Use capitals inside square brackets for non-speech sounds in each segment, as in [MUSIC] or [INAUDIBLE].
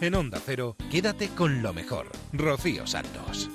En Onda Cero, quédate con lo mejor. Rocío Santos.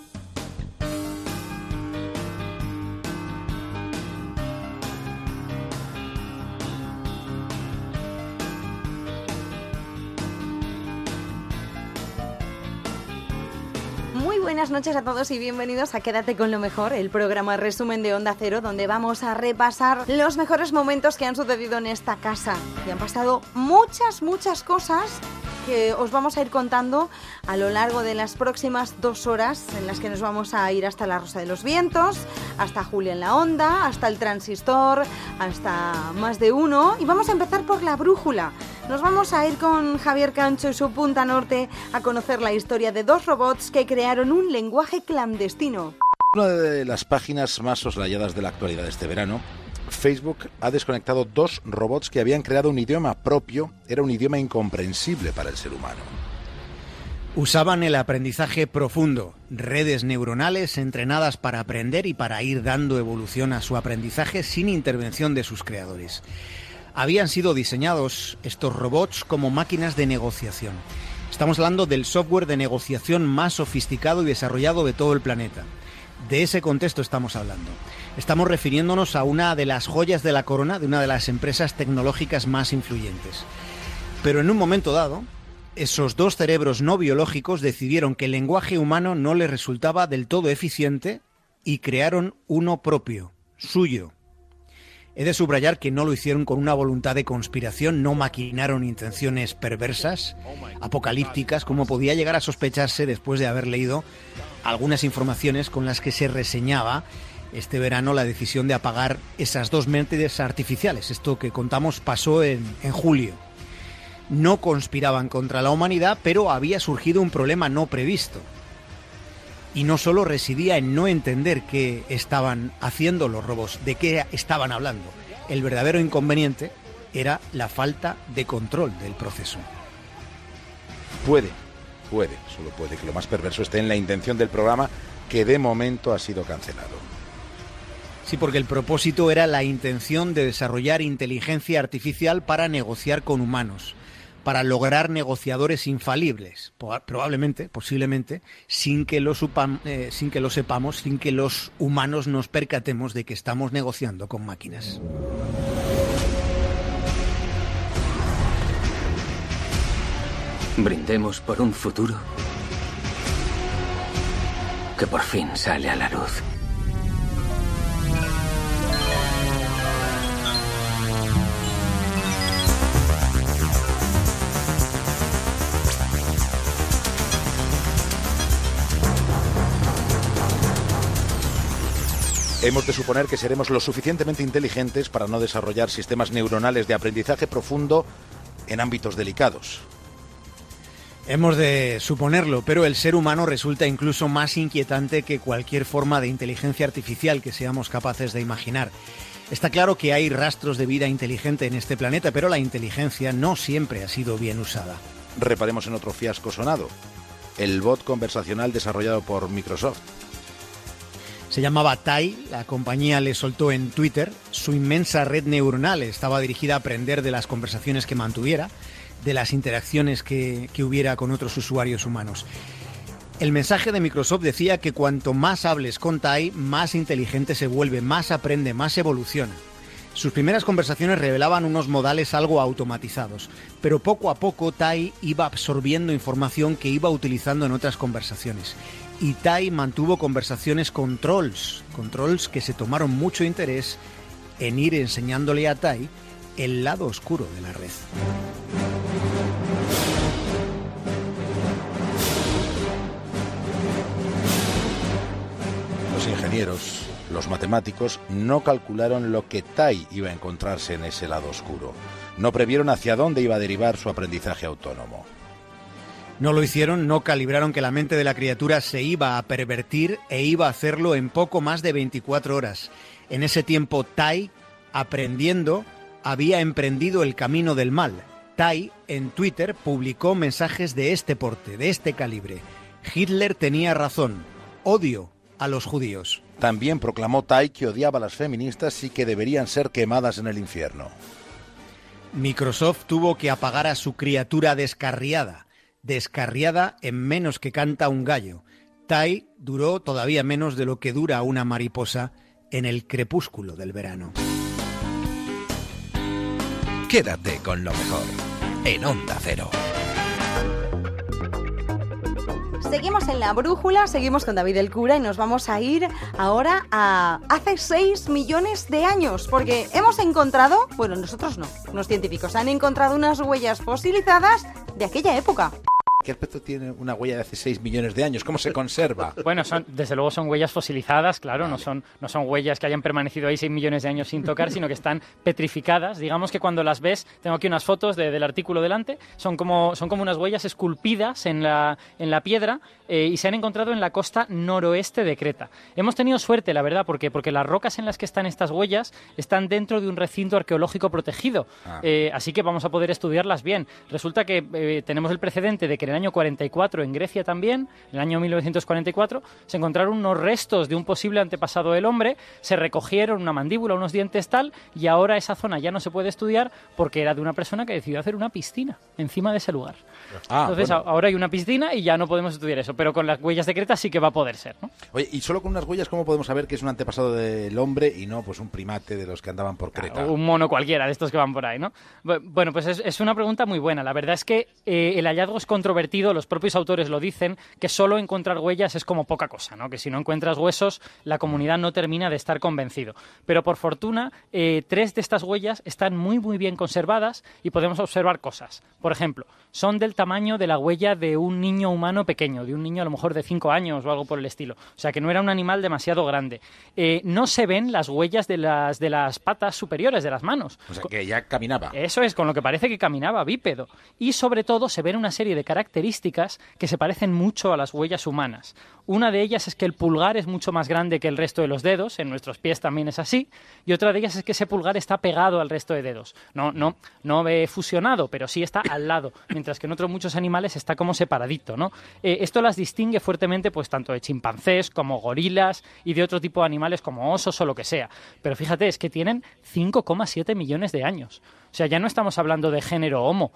Muy buenas noches a todos y bienvenidos a Quédate con lo mejor, el programa resumen de Onda Cero, donde vamos a repasar los mejores momentos que han sucedido en esta casa. Y han pasado muchas, muchas cosas que os vamos a ir contando a lo largo de las próximas dos horas en las que nos vamos a ir hasta la Rosa de los Vientos, hasta Julia en la Onda, hasta el Transistor, hasta más de uno. Y vamos a empezar por la brújula. Nos vamos a ir con Javier Cancho y su Punta Norte a conocer la historia de dos robots que crearon un lenguaje clandestino. Una de las páginas más soslayadas de la actualidad de este verano Facebook ha desconectado dos robots que habían creado un idioma propio, era un idioma incomprensible para el ser humano. Usaban el aprendizaje profundo, redes neuronales entrenadas para aprender y para ir dando evolución a su aprendizaje sin intervención de sus creadores. Habían sido diseñados estos robots como máquinas de negociación. Estamos hablando del software de negociación más sofisticado y desarrollado de todo el planeta. De ese contexto estamos hablando. Estamos refiriéndonos a una de las joyas de la corona de una de las empresas tecnológicas más influyentes. Pero en un momento dado, esos dos cerebros no biológicos decidieron que el lenguaje humano no les resultaba del todo eficiente y crearon uno propio, suyo. He de subrayar que no lo hicieron con una voluntad de conspiración, no maquinaron intenciones perversas, apocalípticas, como podía llegar a sospecharse después de haber leído algunas informaciones con las que se reseñaba este verano la decisión de apagar esas dos mentes artificiales. Esto que contamos pasó en, julio. No conspiraban contra la humanidad, pero había surgido un problema no previsto. Y no solo residía en no entender qué estaban haciendo los robots, de qué estaban hablando. El verdadero inconveniente era la falta de control del proceso. Puede, puede, solo puede que lo más perverso esté en la intención del programa que de momento ha sido cancelado. Sí, porque el propósito era la intención de desarrollar inteligencia artificial para negociar con humanos, para lograr negociadores infalibles, probablemente, posiblemente, sin que, lo eh, sin que lo sepamos, sin que los humanos nos percatemos de que estamos negociando con máquinas. Brindemos por un futuro que por fin sale a la luz. Hemos de suponer que seremos lo suficientemente inteligentes para no desarrollar sistemas neuronales de aprendizaje profundo en ámbitos delicados. Hemos de suponerlo, pero el ser humano resulta incluso más inquietante que cualquier forma de inteligencia artificial que seamos capaces de imaginar. Está claro que hay rastros de vida inteligente en este planeta, pero la inteligencia no siempre ha sido bien usada. Reparemos en otro fiasco sonado, el bot conversacional desarrollado por Microsoft. Se llamaba Tai, la compañía le soltó en Twitter, su inmensa red neuronal estaba dirigida a aprender de las conversaciones que mantuviera, de las interacciones que, que hubiera con otros usuarios humanos. El mensaje de Microsoft decía que cuanto más hables con Tai, más inteligente se vuelve, más aprende, más evoluciona. Sus primeras conversaciones revelaban unos modales algo automatizados, pero poco a poco Tai iba absorbiendo información que iba utilizando en otras conversaciones y Tai mantuvo conversaciones con trolls, con trolls que se tomaron mucho interés en ir enseñándole a Tai el lado oscuro de la red. Los ingenieros, los matemáticos, no calcularon lo que Tai iba a encontrarse en ese lado oscuro. No previeron hacia dónde iba a derivar su aprendizaje autónomo. No lo hicieron, no calibraron que la mente de la criatura se iba a pervertir e iba a hacerlo en poco más de 24 horas. En ese tiempo, Tai, aprendiendo, había emprendido el camino del mal. Tai, en Twitter, publicó mensajes de este porte, de este calibre. Hitler tenía razón. Odio a los judíos. También proclamó Tai que odiaba a las feministas y que deberían ser quemadas en el infierno. Microsoft tuvo que apagar a su criatura descarriada descarriada en menos que canta un gallo. Tai duró todavía menos de lo que dura una mariposa en el crepúsculo del verano. Quédate con lo mejor en Onda Cero. Seguimos en la brújula, seguimos con David el Cura y nos vamos a ir ahora a hace 6 millones de años, porque hemos encontrado, bueno, nosotros no, los científicos han encontrado unas huellas fosilizadas de aquella época. ¿Qué aspecto tiene una huella de hace 6 millones de años? ¿Cómo se conserva? [LAUGHS] Bueno, son, desde luego son huellas fosilizadas, claro, no son, no son huellas que hayan permanecido ahí 6 millones de años sin tocar, sino que están petrificadas. Digamos que cuando las ves, tengo aquí unas fotos de- del artículo delante, son como, son como unas huellas esculpidas en la, en la piedra eh, y se han encontrado en la costa noroeste de Creta. Hemos tenido suerte, la verdad, porque, porque las rocas en las que están estas huellas están dentro de un recinto arqueológico protegido, Ah. Eh, así que vamos a poder estudiarlas bien. Resulta que eh, tenemos el precedente de que el año 44 en Grecia también, en el año 1944, se encontraron unos restos de un posible antepasado del hombre, se recogieron una mandíbula, unos dientes tal, y ahora esa zona ya no se puede estudiar porque era de una persona que decidió hacer una piscina encima de ese lugar. Ah, Entonces bueno. ahora hay una piscina y ya no podemos estudiar eso, pero con las huellas de Creta sí que va a poder ser. ¿no? Oye, y solo con unas huellas, ¿cómo podemos saber que es un antepasado del hombre y no pues un primate de los que andaban por Creta? Un mono cualquiera de estos que van por ahí, ¿no? Bu- Bueno, pues es, es una pregunta muy buena. La verdad es que eh, el hallazgo es los propios autores lo dicen, que solo encontrar huellas es como poca cosa, ¿no? Que si no encuentras huesos, la comunidad no termina de estar convencido. Pero por fortuna, eh, tres de estas huellas están muy, muy bien conservadas y podemos observar cosas. Por ejemplo, son del tamaño de la huella de un niño humano pequeño, de un niño a lo mejor de 5 años o algo por el estilo. O sea, que no era un animal demasiado grande. Eh, no se ven las huellas de las, de las patas superiores, de las manos. O sea, que ya caminaba. Eso es, con lo que parece que caminaba bípedo. Y sobre todo se ven una serie de características que se parecen mucho a las huellas humanas. Una de ellas es que el pulgar es mucho más grande que el resto de los dedos, en nuestros pies también es así, y otra de ellas es que ese pulgar está pegado al resto de dedos. No, no, no fusionado, pero sí está al lado, mientras que en otros muchos animales está como separadito, ¿no? Eh, esto las distingue fuertemente, pues tanto de chimpancés como gorilas y de otro tipo de animales como osos o lo que sea. Pero fíjate, es que tienen 5,7 millones de años. O sea, ya no estamos hablando de género Homo.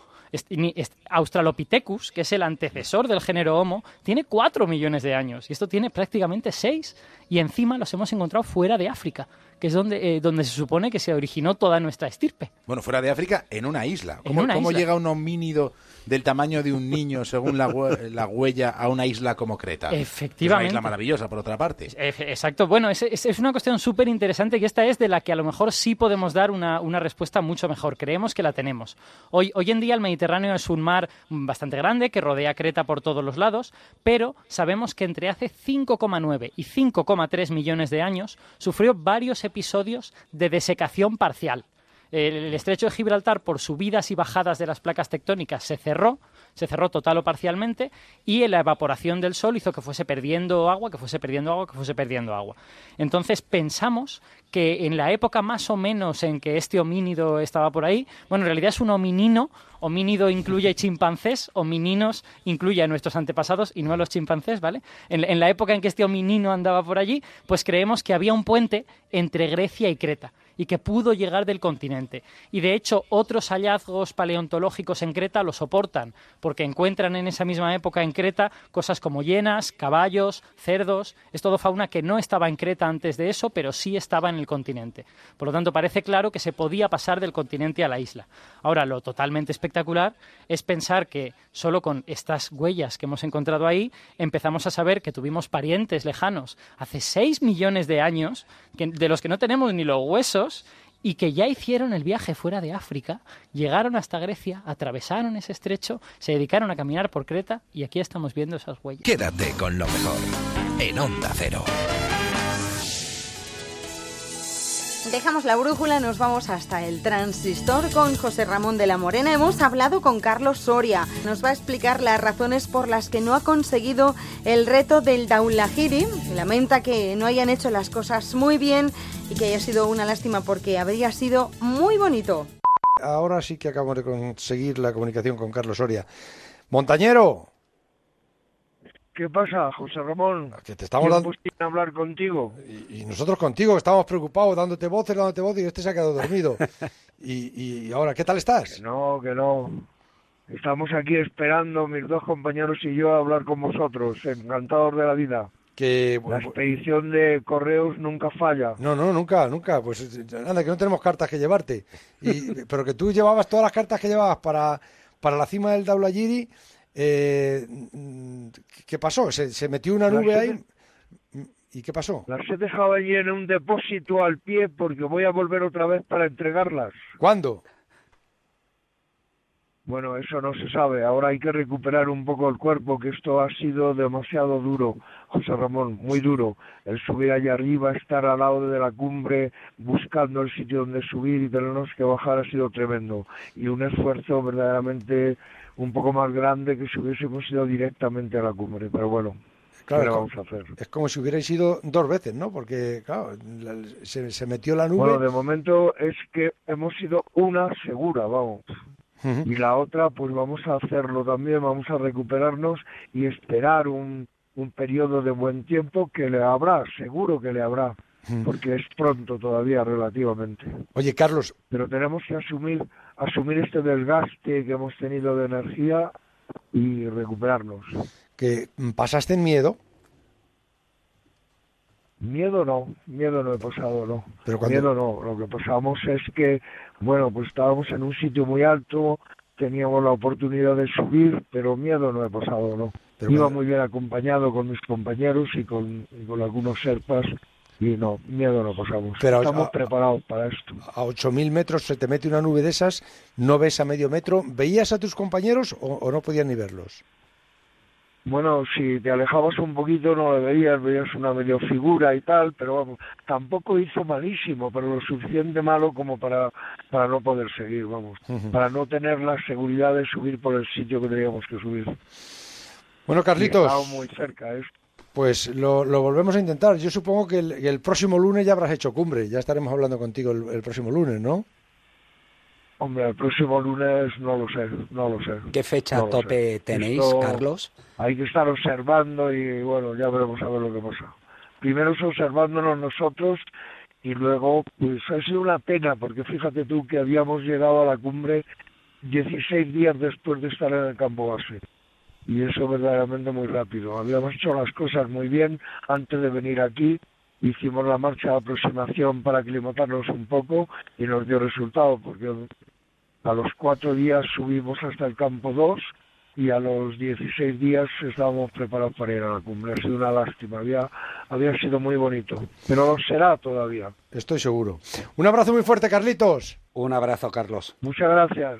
Australopithecus, que es el antecesor del género Homo, tiene 4 millones de años y esto tiene prácticamente 6. Y encima los hemos encontrado fuera de África, que es donde, eh, donde se supone que se originó toda nuestra estirpe. Bueno, fuera de África, en una isla. ¿Cómo, una cómo isla. llega un homínido del tamaño de un niño, según la, hue- [LAUGHS] la huella, a una isla como Creta? Efectivamente. Es una isla maravillosa, por otra parte. Exacto, bueno, es, es- es una cuestión súper interesante y esta es de la que a lo mejor sí podemos dar una, una respuesta mucho mejor. Creemos que la tenemos. Hoy, hoy en día el Mediterráneo es un mar bastante grande que rodea Creta por todos los lados, pero sabemos que entre hace 5,9 y 5,3 millones de años sufrió varios episodios de desecación parcial. El, estrecho de Gibraltar, por subidas y bajadas de las placas tectónicas, se cerró, se cerró total o parcialmente, y la evaporación del sol hizo que fuese perdiendo agua, que fuese perdiendo agua, que fuese perdiendo agua. Entonces pensamos que en la época más o menos en que este homínido estaba por ahí, bueno, en realidad es un hominino, homínido incluye [LAUGHS] chimpancés, homininos incluye a nuestros antepasados y no a los chimpancés, ¿vale? En, en la época en que este hominino andaba por allí, pues creemos que había un puente entre Grecia y Creta y que pudo llegar del continente. Y de hecho, otros hallazgos paleontológicos en Creta lo soportan, porque encuentran en esa misma época en Creta cosas como hienas, caballos, cerdos. Es todo fauna que no estaba en Creta antes de eso, pero sí estaba en el continente. Por lo tanto, parece claro que se podía pasar del continente a la isla. Ahora, lo totalmente espectacular es pensar que solo con estas huellas que hemos encontrado ahí empezamos a saber que tuvimos parientes lejanos hace 6 millones de años, de los que no tenemos ni los huesos, y que ya hicieron el viaje fuera de África, llegaron hasta Grecia, atravesaron ese estrecho, se dedicaron a caminar por Creta y aquí estamos viendo esas huellas. Quédate con lo mejor en Onda Cero. Dejamos la brújula, nos vamos hasta el transistor con José Ramón de la Morena. Hemos hablado con Carlos Soria. Nos va a explicar las razones por las que no ha conseguido el reto del Daulahiri. Lamenta que no hayan hecho las cosas muy bien y que haya sido una lástima porque habría sido muy bonito. Ahora sí que acabamos de conseguir la comunicación con Carlos Soria. Montañero, ¿Qué pasa, José Ramón? que te estamos dando... Hablar contigo. Y, y nosotros contigo, que estábamos preocupados, dándote voces, dándote voces, y este se ha quedado dormido. [LAUGHS] y, y ahora, ¿qué tal Que estás? no, que no. Estamos aquí esperando, mis dos compañeros y yo, a hablar con vosotros. Encantados de la vida. Que, La expedición de correos nunca falla. No, no, nunca, nunca. Pues anda, que no tenemos cartas que llevarte. Y, pero que tú llevabas todas las cartas que llevabas para, para la cima del Daulayiri. Eh, ¿Qué pasó? ¿Se, se metió una Las nube he ahí? ¿Y qué pasó? Las he dejado allí en un depósito al pie porque voy a volver otra vez para entregarlas. ¿Cuándo? Bueno, eso no se sabe. Ahora hay que recuperar un poco el cuerpo, que esto ha sido demasiado duro, José Ramón, muy duro. El subir allá arriba, estar al lado de la cumbre, buscando el sitio donde subir y tenernos que bajar ha sido tremendo. Y un esfuerzo verdaderamente un poco más grande que si hubiésemos ido directamente a la cumbre. Pero bueno, Claro, ¿qué le es vamos como- a hacer? Es como si hubierais ido dos veces, ¿no? Porque, claro, la- se, se metió la nube. Bueno, de momento es que hemos sido una segura, vamos. Y la otra pues vamos a hacerlo también, vamos a recuperarnos y esperar un, un periodo de buen tiempo que le habrá, seguro que le habrá, porque es pronto todavía relativamente. Oye, Carlos, Pero tenemos que asumir, asumir este desgaste que hemos tenido de energía y recuperarnos. que pasaste en miedo, Miedo no, miedo no he pasado, no. Pero cuando- Miedo no, lo que pasamos es que, bueno, pues estábamos en un sitio muy alto, teníamos la oportunidad de subir, pero miedo no he pasado, no. Pero Iba cuando- muy bien acompañado con mis compañeros y con, y con algunos serpas y no, miedo no pasamos. Pero, Estamos preparados para esto. a 8.000 metros se te mete una nube de esas, no ves a medio metro. ¿Veías a tus compañeros o, o no podías ni verlos? Bueno, si te alejabas un poquito no le veías, veías una medio figura y tal, pero vamos, tampoco hizo malísimo, pero lo suficiente malo como para, para no poder seguir, vamos, para no tener la seguridad de subir por el sitio que teníamos que subir. Bueno, Carlitos, muy cerca, ¿eh? Pues lo, lo volvemos a intentar. Yo supongo que el, que el próximo lunes ya habrás hecho cumbre. Ya estaremos hablando contigo el, el próximo lunes, ¿no? Hombre, el próximo lunes no lo sé, no lo sé. ¿Qué fecha No tope sé. tenéis, Esto Carlos? Hay que estar observando y bueno, ya veremos a ver lo que pasa. Primero es observándonos nosotros y luego, pues ha sido una pena porque fíjate tú que habíamos llegado a la cumbre 16 días después de estar en el campo base. Y eso verdaderamente muy rápido. Habíamos hecho las cosas muy bien antes de venir aquí. Hicimos la marcha de aproximación para aclimatarnos un poco y nos dio resultado porque a los cuatro días subimos hasta el campo 2 y a los 16 días estábamos preparados para ir a la cumbre. Ha sido una lástima, había, había sido muy bonito, pero lo será todavía. Estoy seguro. Un abrazo muy fuerte, Carlitos. Un abrazo, Carlos. Muchas gracias.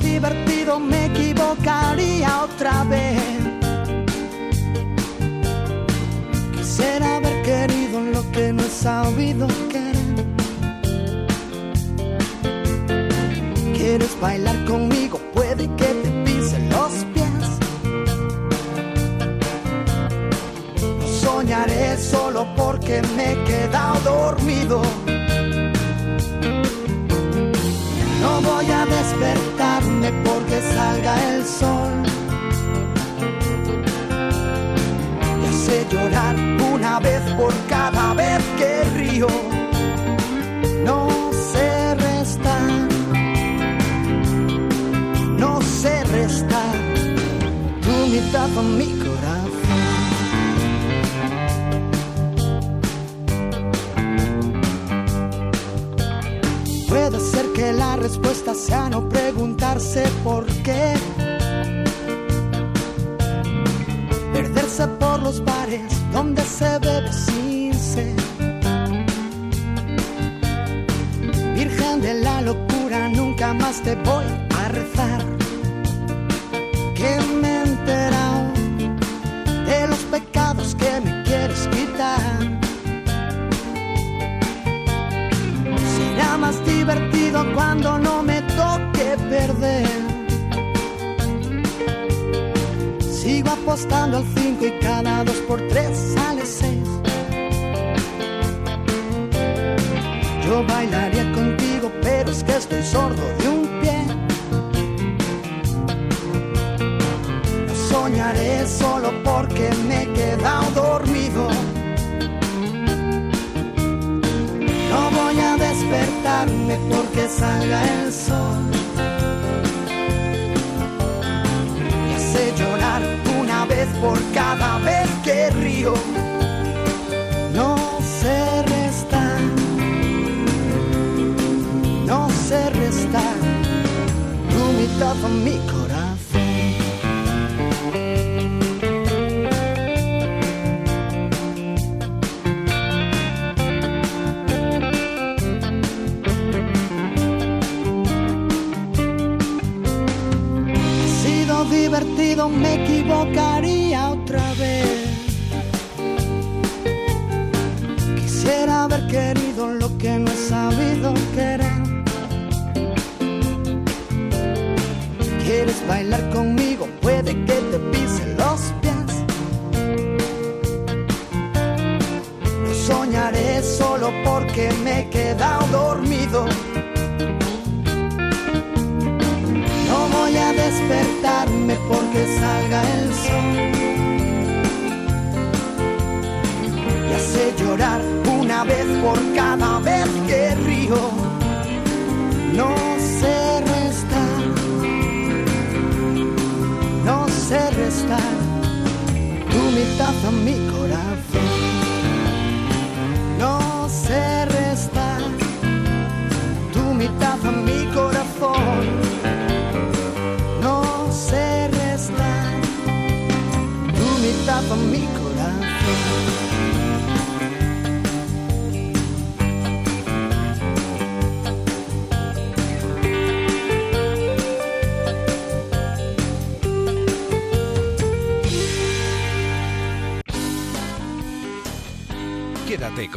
Divertido, me equivocaría otra vez. Quisiera haber querido lo que no he sabido querer. ¿Quieres bailar conmigo? Puede que te pise los pies. No soñaré solo porque me he quedado dormido. Voy a despertarme porque salga el sol. Y hace llorar una vez por cada vez que río. No sé restar. No sé restar. Tu mitad a mi. Que la respuesta sea no preguntarse por qué. Perderse por los bares donde se bebe sin sed. Virgen de la locura, nunca más te voy divertido cuando no me toque perder. Sigo apostando al 5 y cada 2 por 3 sale 6. Yo bailaría contigo, pero es que estoy sordo de un pie. No soñaré solo porque me he quedado dormido. No voy a despertarme porque salga el sol. Me hace llorar una vez por cada vez que río. No sé restar, no sé restar tu mitad mi divertido, me equivocaría otra vez. Quisiera haber querido lo que no he sabido querer. ¿Quieres bailar conmigo? Puede que te pise los pies. No soñaré solo porque me he quedado dormido. No voy a despertarme salga el sol. Y hace llorar una vez por cada vez que río. No sé restar, no sé restar tu mitad a mi corazón.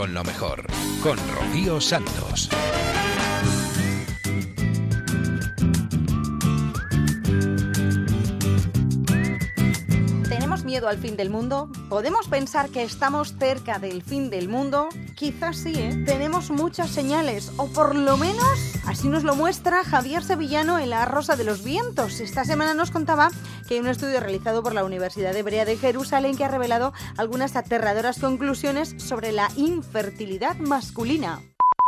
Con lo mejor, con Rocío Santos. ¿Tenemos miedo al fin del mundo? ¿Podemos pensar que estamos cerca del fin del mundo? Quizás sí, ¿eh? Tenemos muchas señales, o por lo menos así nos lo muestra Javier Sevillano en La Rosa de los Vientos. Esta semana nos contaba que hay un estudio realizado por la Universidad Hebrea de Jerusalén que ha revelado algunas aterradoras conclusiones sobre la infertilidad masculina.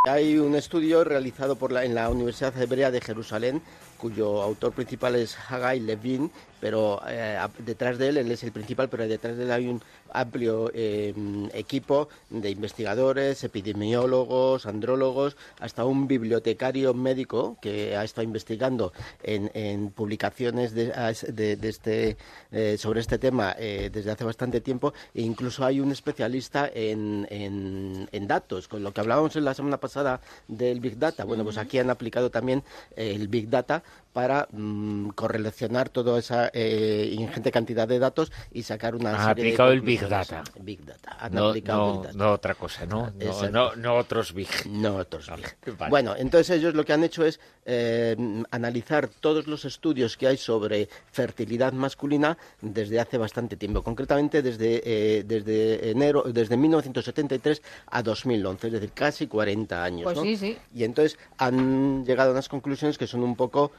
Hay un estudio realizado por la, en la Universidad Hebrea de Jerusalén, cuyo autor principal es Hagai Levin, pero eh, detrás de él, él es el principal, pero detrás de él hay un amplio eh, equipo de investigadores, epidemiólogos, andrólogos, hasta un bibliotecario médico que ha estado investigando en, en publicaciones de, de- de este, eh, sobre este tema eh, desde hace bastante tiempo e incluso hay un especialista en, en- en datos, con lo que hablábamos en la semana pasada del Big Data. Bueno, pues aquí han aplicado también el Big Data para mm, correlacionar toda esa eh, ingente cantidad de datos y sacar una serie de aplicado el Big. Data. Big Data. Han No, aplicado no- Big Data. no otra cosa, ¿no? No, no, no otros Big. No otros Big. [LAUGHS] Vale. Bueno, entonces ellos lo que han hecho es eh, analizar todos los estudios que hay sobre fertilidad masculina desde hace bastante tiempo, concretamente desde, eh, desde enero, desde 1973 a 2011, es decir, casi 40 años. Pues ¿no? sí, sí. Y entonces han llegado a unas conclusiones que son un poco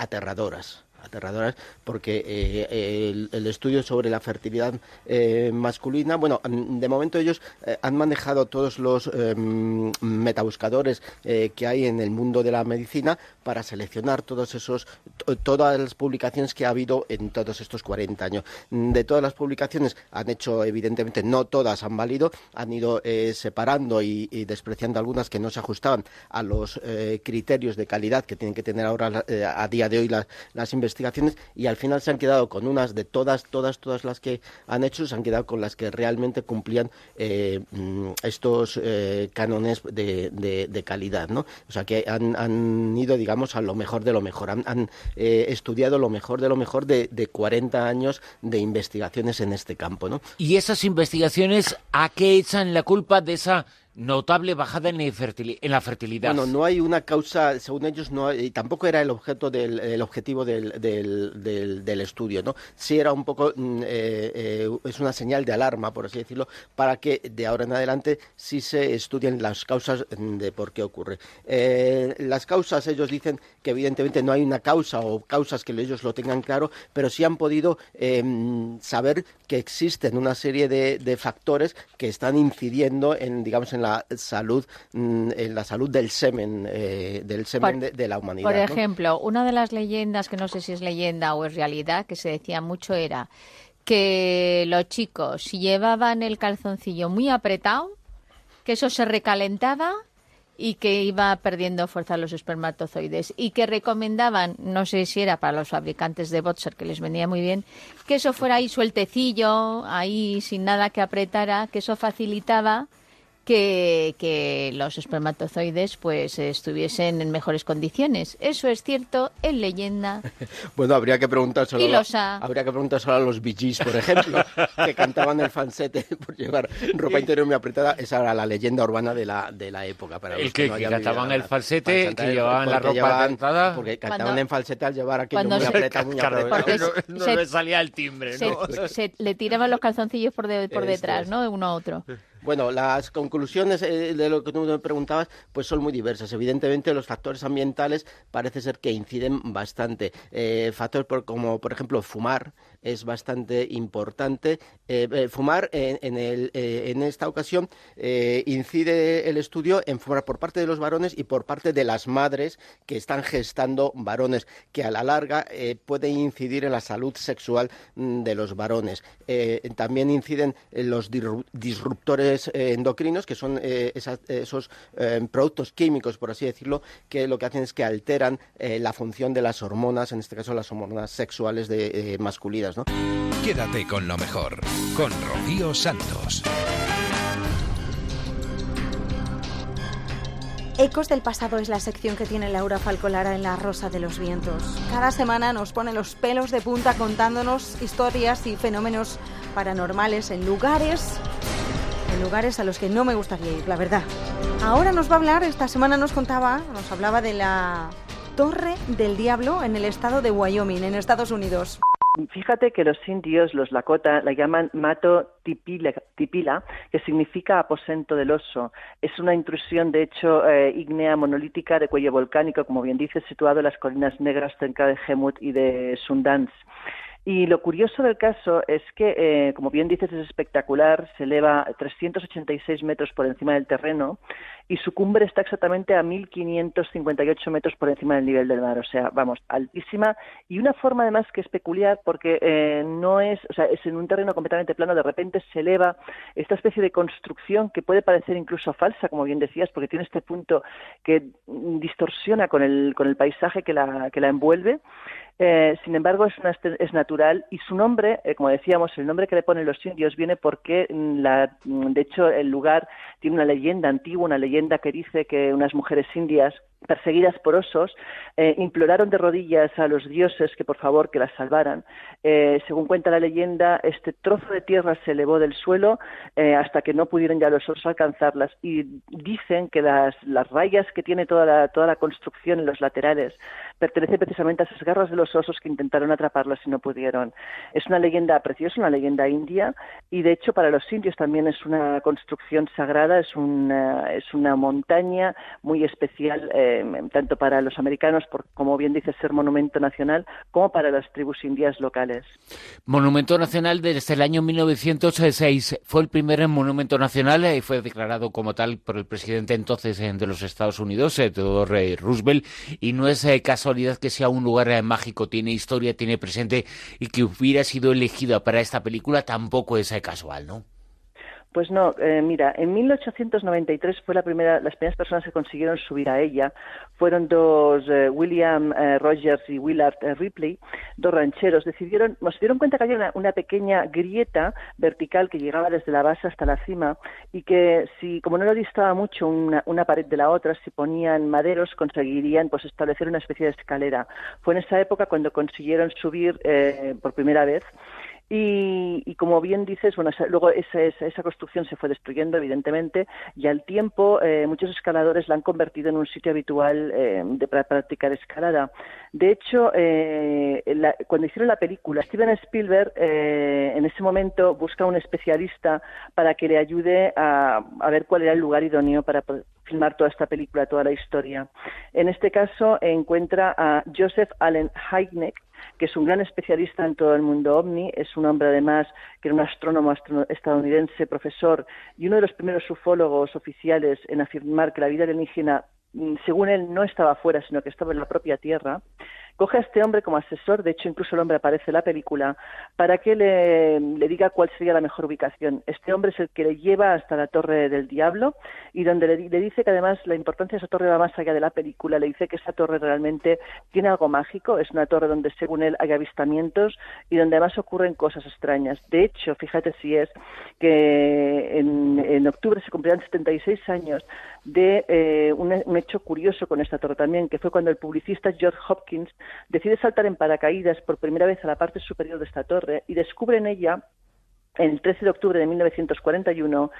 aterradoras aterradoras porque eh, el, estudio sobre la fertilidad eh, masculina bueno mm, de momento ellos eh, han manejado todos los mm, metabuscadores que hay en el mundo de la medicina para seleccionar todos esos to- todas las publicaciones que ha habido en todos estos 40 años de todas las publicaciones han hecho evidentemente no todas han valido han ido eh, separando y, despreciando algunas que no se ajustaban a los eh, criterios de calidad que tienen que tener ahora eh, a día de hoy las, investigaciones y al final se han quedado con unas de todas, todas, todas las que han hecho, se han quedado con las que realmente cumplían mm, estos cánones de, de- de calidad, ¿no? O sea que han, han ido, digamos, a lo mejor de lo mejor, han, han, eh, estudiado lo mejor de lo mejor de, de 40 años de investigaciones en este campo, ¿no? ¿Y esas investigaciones a qué echan la culpa de esa notable bajada en, en la fertilidad. Bueno, no hay una causa, según ellos, no hay- tampoco era el objeto del el objetivo del, del, del- del estudio, ¿no? Sí era un poco, mm, eh, eh, es una señal de alarma, por así decirlo, para que de ahora en adelante sí se estudien las causas de por qué ocurre. Eh, las causas, ellos dicen que evidentemente no hay una causa o causas que ellos lo tengan claro, pero sí han podido mm, saber que existen una serie de, de factores que están incidiendo en, digamos, en la salud, mm, en la salud del semen, eh, del semen Por- de, de la humanidad. Por ¿no? ejemplo, una de las leyendas, que no sé si es leyenda o es realidad, que se decía mucho era que los chicos si llevaban el calzoncillo muy apretado, que eso se recalentaba y que iba perdiendo fuerza los espermatozoides y que recomendaban, no sé si era para los fabricantes de boxer que les venía muy bien, que eso fuera ahí sueltecillo, ahí sin nada que apretara, que eso facilitaba que, que los espermatozoides pues estuviesen en mejores condiciones. Eso es cierto, es leyenda. [LAUGHS] Bueno, habría que preguntárselo, Y a- los ha- habría que preguntárselo a los Gees, por ejemplo, [LAUGHS] que cantaban el falsete por llevar ropa interior muy apretada. Esa era la leyenda urbana de la, de la época. Para El los que- no que cantaban el falsete, Para que llevaban la porque ropa llevaban- apretada. Porque cantaban Cuando- en falsete al llevar aquello cuando muy se- apretado, muy apretado. Porque no, no se- le salía el timbre, Se, ¿no? se le tiraban los calzoncillos por, de- por detrás, es. ¿no? Uno a otro. Bueno, las conclusiones eh, de lo que tú me preguntabas pues son muy diversas. Evidentemente los factores ambientales parece ser que inciden bastante. Eh, factores por- como por ejemplo fumar es bastante importante. Eh, eh, fumar eh, en esta ocasión incide el estudio en fumar por parte de los varones y por parte de las madres que están gestando varones, que a la larga puede incidir en la salud sexual mm, de los varones. También inciden en los disruptores endocrinos, que son esos productos químicos, por así decirlo, que lo que hacen es que alteran la función de las hormonas, en este caso las hormonas sexuales de, eh, Quédate con lo mejor, con Rocío Santos. Ecos del pasado es la sección que tiene Laura Falcolara en La Rosa de los Vientos. Cada semana nos pone los pelos de punta contándonos historias y fenómenos paranormales en lugares en lugares a los que no me gustaría ir, la verdad. Ahora nos va a hablar, esta semana nos contaba, nos hablaba de la Torre del Diablo en el estado de Wyoming, en Estados Unidos. Fíjate que los indios, los Lakota, la llaman Mato Tipila, tipila, que significa aposento del oso. Es una intrusión, de hecho, eh, ígnea monolítica de cuello volcánico, como bien dice, situado en las colinas negras cerca de Hemut y de Sundance. Y lo curioso del caso es que, eh, como bien dices, es espectacular, se eleva 386 metros por encima del terreno y su cumbre está exactamente a 1.558 metros por encima del nivel del mar, o sea, vamos, altísima y una forma además que es peculiar porque eh, no es, o sea, es en un terreno completamente plano, de repente se eleva esta especie de construcción que puede parecer incluso falsa, como bien decías, porque tiene este punto que distorsiona con el, con el paisaje que la, que la envuelve. Eh, sin embargo, es, una- es natural y su nombre, eh, como decíamos, el nombre que le ponen los indios viene porque, mm, la, mm, de hecho, el lugar tiene una leyenda antigua, una leyenda que dice que unas mujeres indias perseguidas por osos, eh, imploraron de rodillas a los dioses que por favor que las salvaran. Eh, según cuenta la leyenda, este trozo de tierra se elevó del suelo eh, hasta que no pudieron ya los osos alcanzarlas y dicen que las, rayas que tiene toda la, toda la construcción en los laterales pertenecen precisamente a esas garras de los osos que intentaron atraparlas y no pudieron. Es una leyenda preciosa, una leyenda india y de hecho para los indios también es una construcción sagrada, es una, es una montaña muy especial tanto para los americanos, por, como bien dice, ser monumento nacional, como para las tribus indias locales. Monumento Nacional desde el año 1906. Fue el primer monumento nacional y fue declarado como tal por el presidente entonces eh, de los Estados Unidos, eh, Theodore Roosevelt. Y no es eh, casualidad que sea un lugar eh, mágico, tiene historia, tiene presente y que hubiera sido elegido para esta película tampoco es eh, casual, ¿no? Pues no, eh, mira, en 1893 fue la primera, las primeras personas que consiguieron subir a ella fueron dos, eh, William eh, Rogers y Willard eh, Ripley, dos rancheros. Decidieron, nos dieron cuenta que había una, pequeña grieta vertical que llegaba desde la base hasta la cima y que si, como no lo distaba mucho una, una pared de la otra, si ponían maderos conseguirían pues establecer una especie de escalera. Fue en esa época cuando consiguieron subir eh, por primera vez Y, como bien dices, bueno, luego esa, esa, esa construcción se fue destruyendo, evidentemente, y al tiempo eh, muchos escaladores la han convertido en un sitio habitual eh, de, para practicar escalada. De hecho, eh, cuando hicieron la película, Steven Spielberg eh, en ese momento busca un especialista para que le ayude a, a ver cuál era el lugar idóneo para filmar toda esta película, toda la historia. En este caso encuentra a Joseph Allen Hynek, que es un gran especialista en todo el mundo ovni, es un hombre además que era un astrónomo estadounidense, profesor y uno de los primeros ufólogos oficiales en afirmar que la vida alienígena, mm, según él, no estaba afuera, sino que estaba en la propia Tierra. Coge a este hombre como asesor, de hecho incluso el hombre aparece en la película, para que le, diga cuál sería la mejor ubicación. Este hombre es el que le lleva hasta la Torre del Diablo y donde le, di- le dice que además la importancia de esa torre va más allá de la película, le dice que esa torre realmente tiene algo mágico, es una torre donde según él hay avistamientos y donde además ocurren cosas extrañas. De hecho, fíjate si es que en, octubre se cumplirán 76 años de eh, un hecho curioso con esta torre también, que fue cuando el publicista George Hopkins decide saltar en paracaídas por primera vez a la parte superior de esta torre y descubre en ella el 13 de octubre de 1941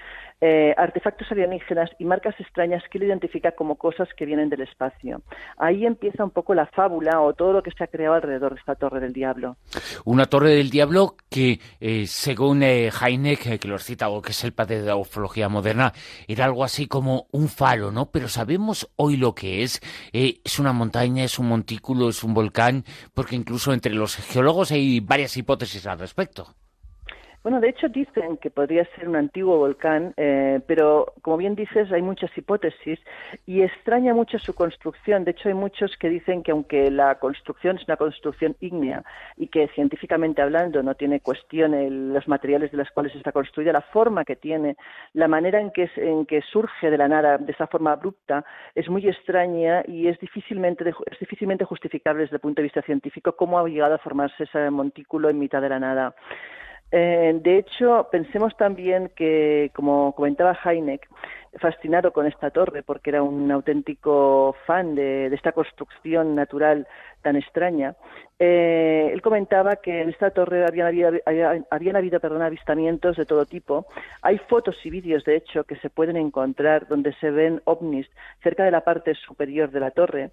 eh, artefactos alienígenas y marcas extrañas que él identifica como cosas que vienen del espacio. Ahí empieza un poco la fábula o todo lo que se ha creado alrededor de esta Torre del Diablo. Una torre del diablo que, eh, según eh, eh, que lo has citado, que es el padre de la ufología moderna, era algo así como un faro, ¿no? Pero sabemos hoy lo que es. Eh, es una montaña, es un montículo, es un volcán, porque incluso entre los geólogos hay varias hipótesis al respecto. Bueno, de hecho dicen que podría ser un antiguo volcán, eh, pero como bien dices, hay muchas hipótesis y extraña mucho su construcción. De hecho, hay muchos que dicen que aunque la construcción es una construcción ígnea y que científicamente hablando no tiene cuestión el- los materiales de los cuales está construida, la forma que tiene, la manera en que, en que surge de la nada de esa forma abrupta es muy extraña y es difícilmente, es difícilmente justificable desde el punto de vista científico cómo ha llegado a formarse ese montículo en mitad de la nada. Eh, de hecho, pensemos también que, como comentaba Heineck, fascinado con esta torre porque era un auténtico fan de, de esta construcción natural tan extraña, eh, él comentaba que en esta torre habían habido, había- habían habido perdón, avistamientos de todo tipo. Hay fotos y vídeos, de hecho, que se pueden encontrar donde se ven ovnis cerca de la parte superior de la torre.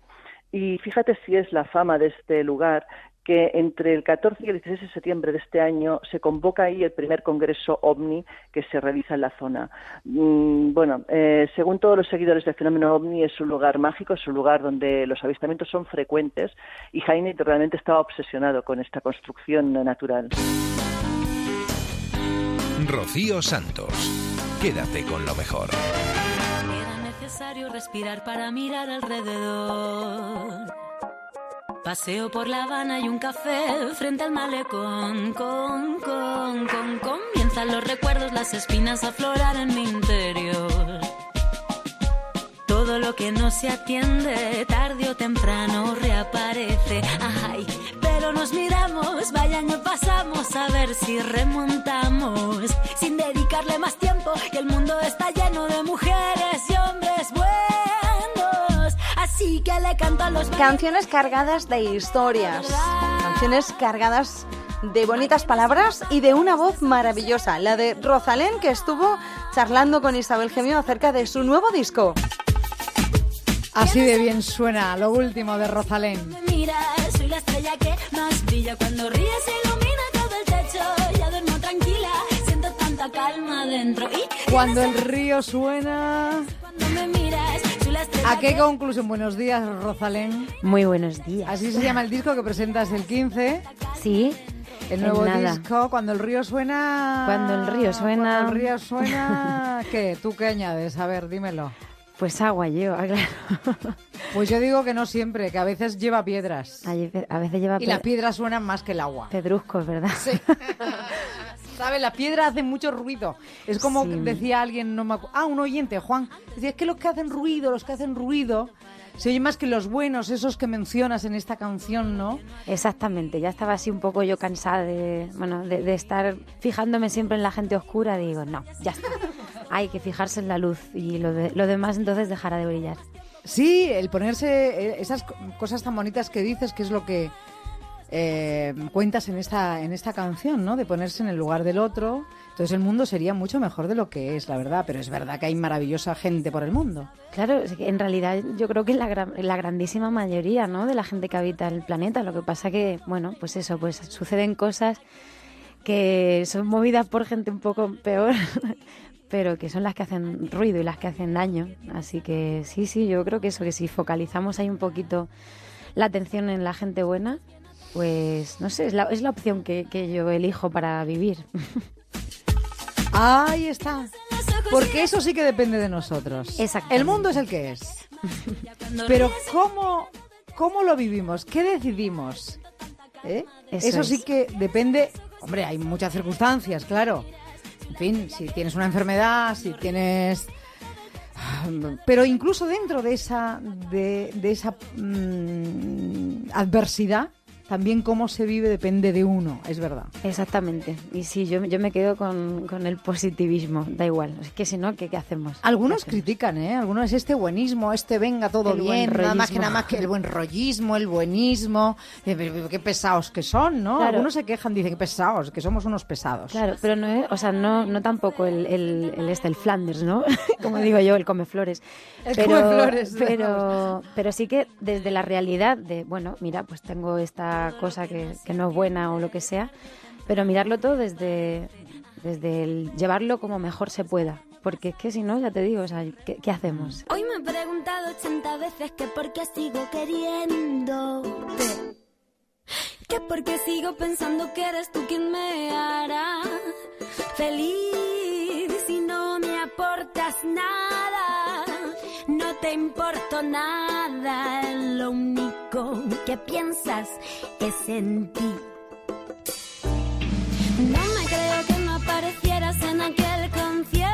Y fíjate si es la fama de este lugar que entre el 14 y el 16 de septiembre de este año se convoca ahí el primer congreso OVNI que se realiza en la zona. Mm, bueno, eh, según todos los seguidores del fenómeno OVNI es un lugar mágico, es un lugar donde los avistamientos son frecuentes y Jaime realmente estaba obsesionado con esta construcción natural. Rocío Santos. Quédate con lo mejor. Necesario respirar para mirar alrededor. Paseo por La Habana y un café frente al malecón. Con, con, con, comienzan los recuerdos, las espinas a aflorar en mi interior. Todo lo que no se atiende, tarde o temprano reaparece. Ay, pero nos miramos, vaya año pasamos a ver si remontamos. Sin dedicarle más tiempo, que el mundo está lleno de mujeres y hombres buenos. Así que le canto a los Canciones cargadas de historias, canciones cargadas de bonitas palabras y de una voz maravillosa, la de Rosalén, que estuvo charlando con Isabel Gemio acerca de su nuevo disco. Así de bien suena lo último de Rosalén. Mira, soy la estrella que más brilla cuando ríes se ilumina todo el techo. Ya duermo tranquila, siento tanta calma dentro y Cuando el río suena... cuando me miras, soy la estrella ¿A qué conclusión? Buenos días, Rosalén. Muy buenos días. Así se llama el disco que presentas el 15. Sí. El nuevo disco, Cuando el río suena... Cuando el río suena- Cuando el río suena... [LAUGHS] ¿Qué? ¿Tú qué añades? A ver, dímelo. Pues agua lleva, [LAUGHS] claro. Pues yo digo que no siempre, que a veces lleva piedras. A veces lleva Y las piedras suenan más que el agua. pedruscos, ¿verdad? Sí. [LAUGHS] ¿Sabes? La piedra hace mucho ruido. Es como Sí. decía alguien, no me acu- ah, un oyente, Juan, decía, es que los que hacen ruido, los que hacen ruido, se oyen más que los buenos, esos que mencionas en esta canción, ¿no? Exactamente, ya estaba así un poco yo cansada de, bueno, de, de estar fijándome siempre en la gente oscura. Digo, no, ya está. Hay que fijarse en la luz y lo, de- lo demás entonces dejará de brillar. Sí, el ponerse eh, esas co- cosas tan bonitas que dices, que es lo que eh, cuentas en esta, en esta canción, ¿no? De ponerse en el lugar del otro. Entonces el mundo sería mucho mejor de lo que es, la verdad. Pero es verdad que hay maravillosa gente por el mundo. Claro, en realidad yo creo que es la, gran- la grandísima mayoría, ¿no? De la gente que habita el planeta. Lo que pasa que, bueno, pues eso, pues suceden cosas que son movidas por gente un poco peor, [LAUGHS] pero que son las que hacen ruido y las que hacen daño. Así que sí, sí, yo creo que eso, que si focalizamos ahí un poquito la atención en la gente buena, pues no sé, es la, es la opción que, que yo elijo para vivir. [LAUGHS] Ahí está. Porque eso sí que depende de nosotros. El mundo es el que es. Pero ¿cómo, cómo lo vivimos? ¿Qué decidimos? ¿Eh? Eso Eso, sí que depende. Hombre, hay muchas circunstancias, claro. En fin, si tienes una enfermedad, si tienes. Pero incluso dentro de esa, de, de esa mm, adversidad, también cómo se vive depende de uno, es verdad. Exactamente. Y sí, yo, yo me quedo con, con el positivismo, da igual. Es que si no, ¿qué, qué hacemos? Algunos critican, ¿eh? Algunos este buenismo, este venga todo El bien, nada más que nada más que el buen rollismo, el buenismo, eh, qué pesados que son, ¿no? Claro. Algunos se quejan, dicen que pesados, que somos unos pesados. Claro, pero no es, o sea, no, no tampoco el, el, el este, el Flanders, ¿no? [LAUGHS] Como digo yo, el come flores. El pero, comeflores, pero, pero sí que desde la realidad de, bueno, mira, pues tengo esta cosa que, que no es buena o lo que sea, pero mirarlo todo desde, desde el llevarlo como mejor se pueda. Porque es que si no, ya te digo, o sea, ¿qué, qué hacemos? Hoy me he preguntado 80 veces que por qué sigo queriéndote. Que por qué sigo pensando que eres tú quien me hará feliz si no me aportas nada. No te importo nada, lo único que piensas es en ti. No me creo que no aparecieras en aquel concierto.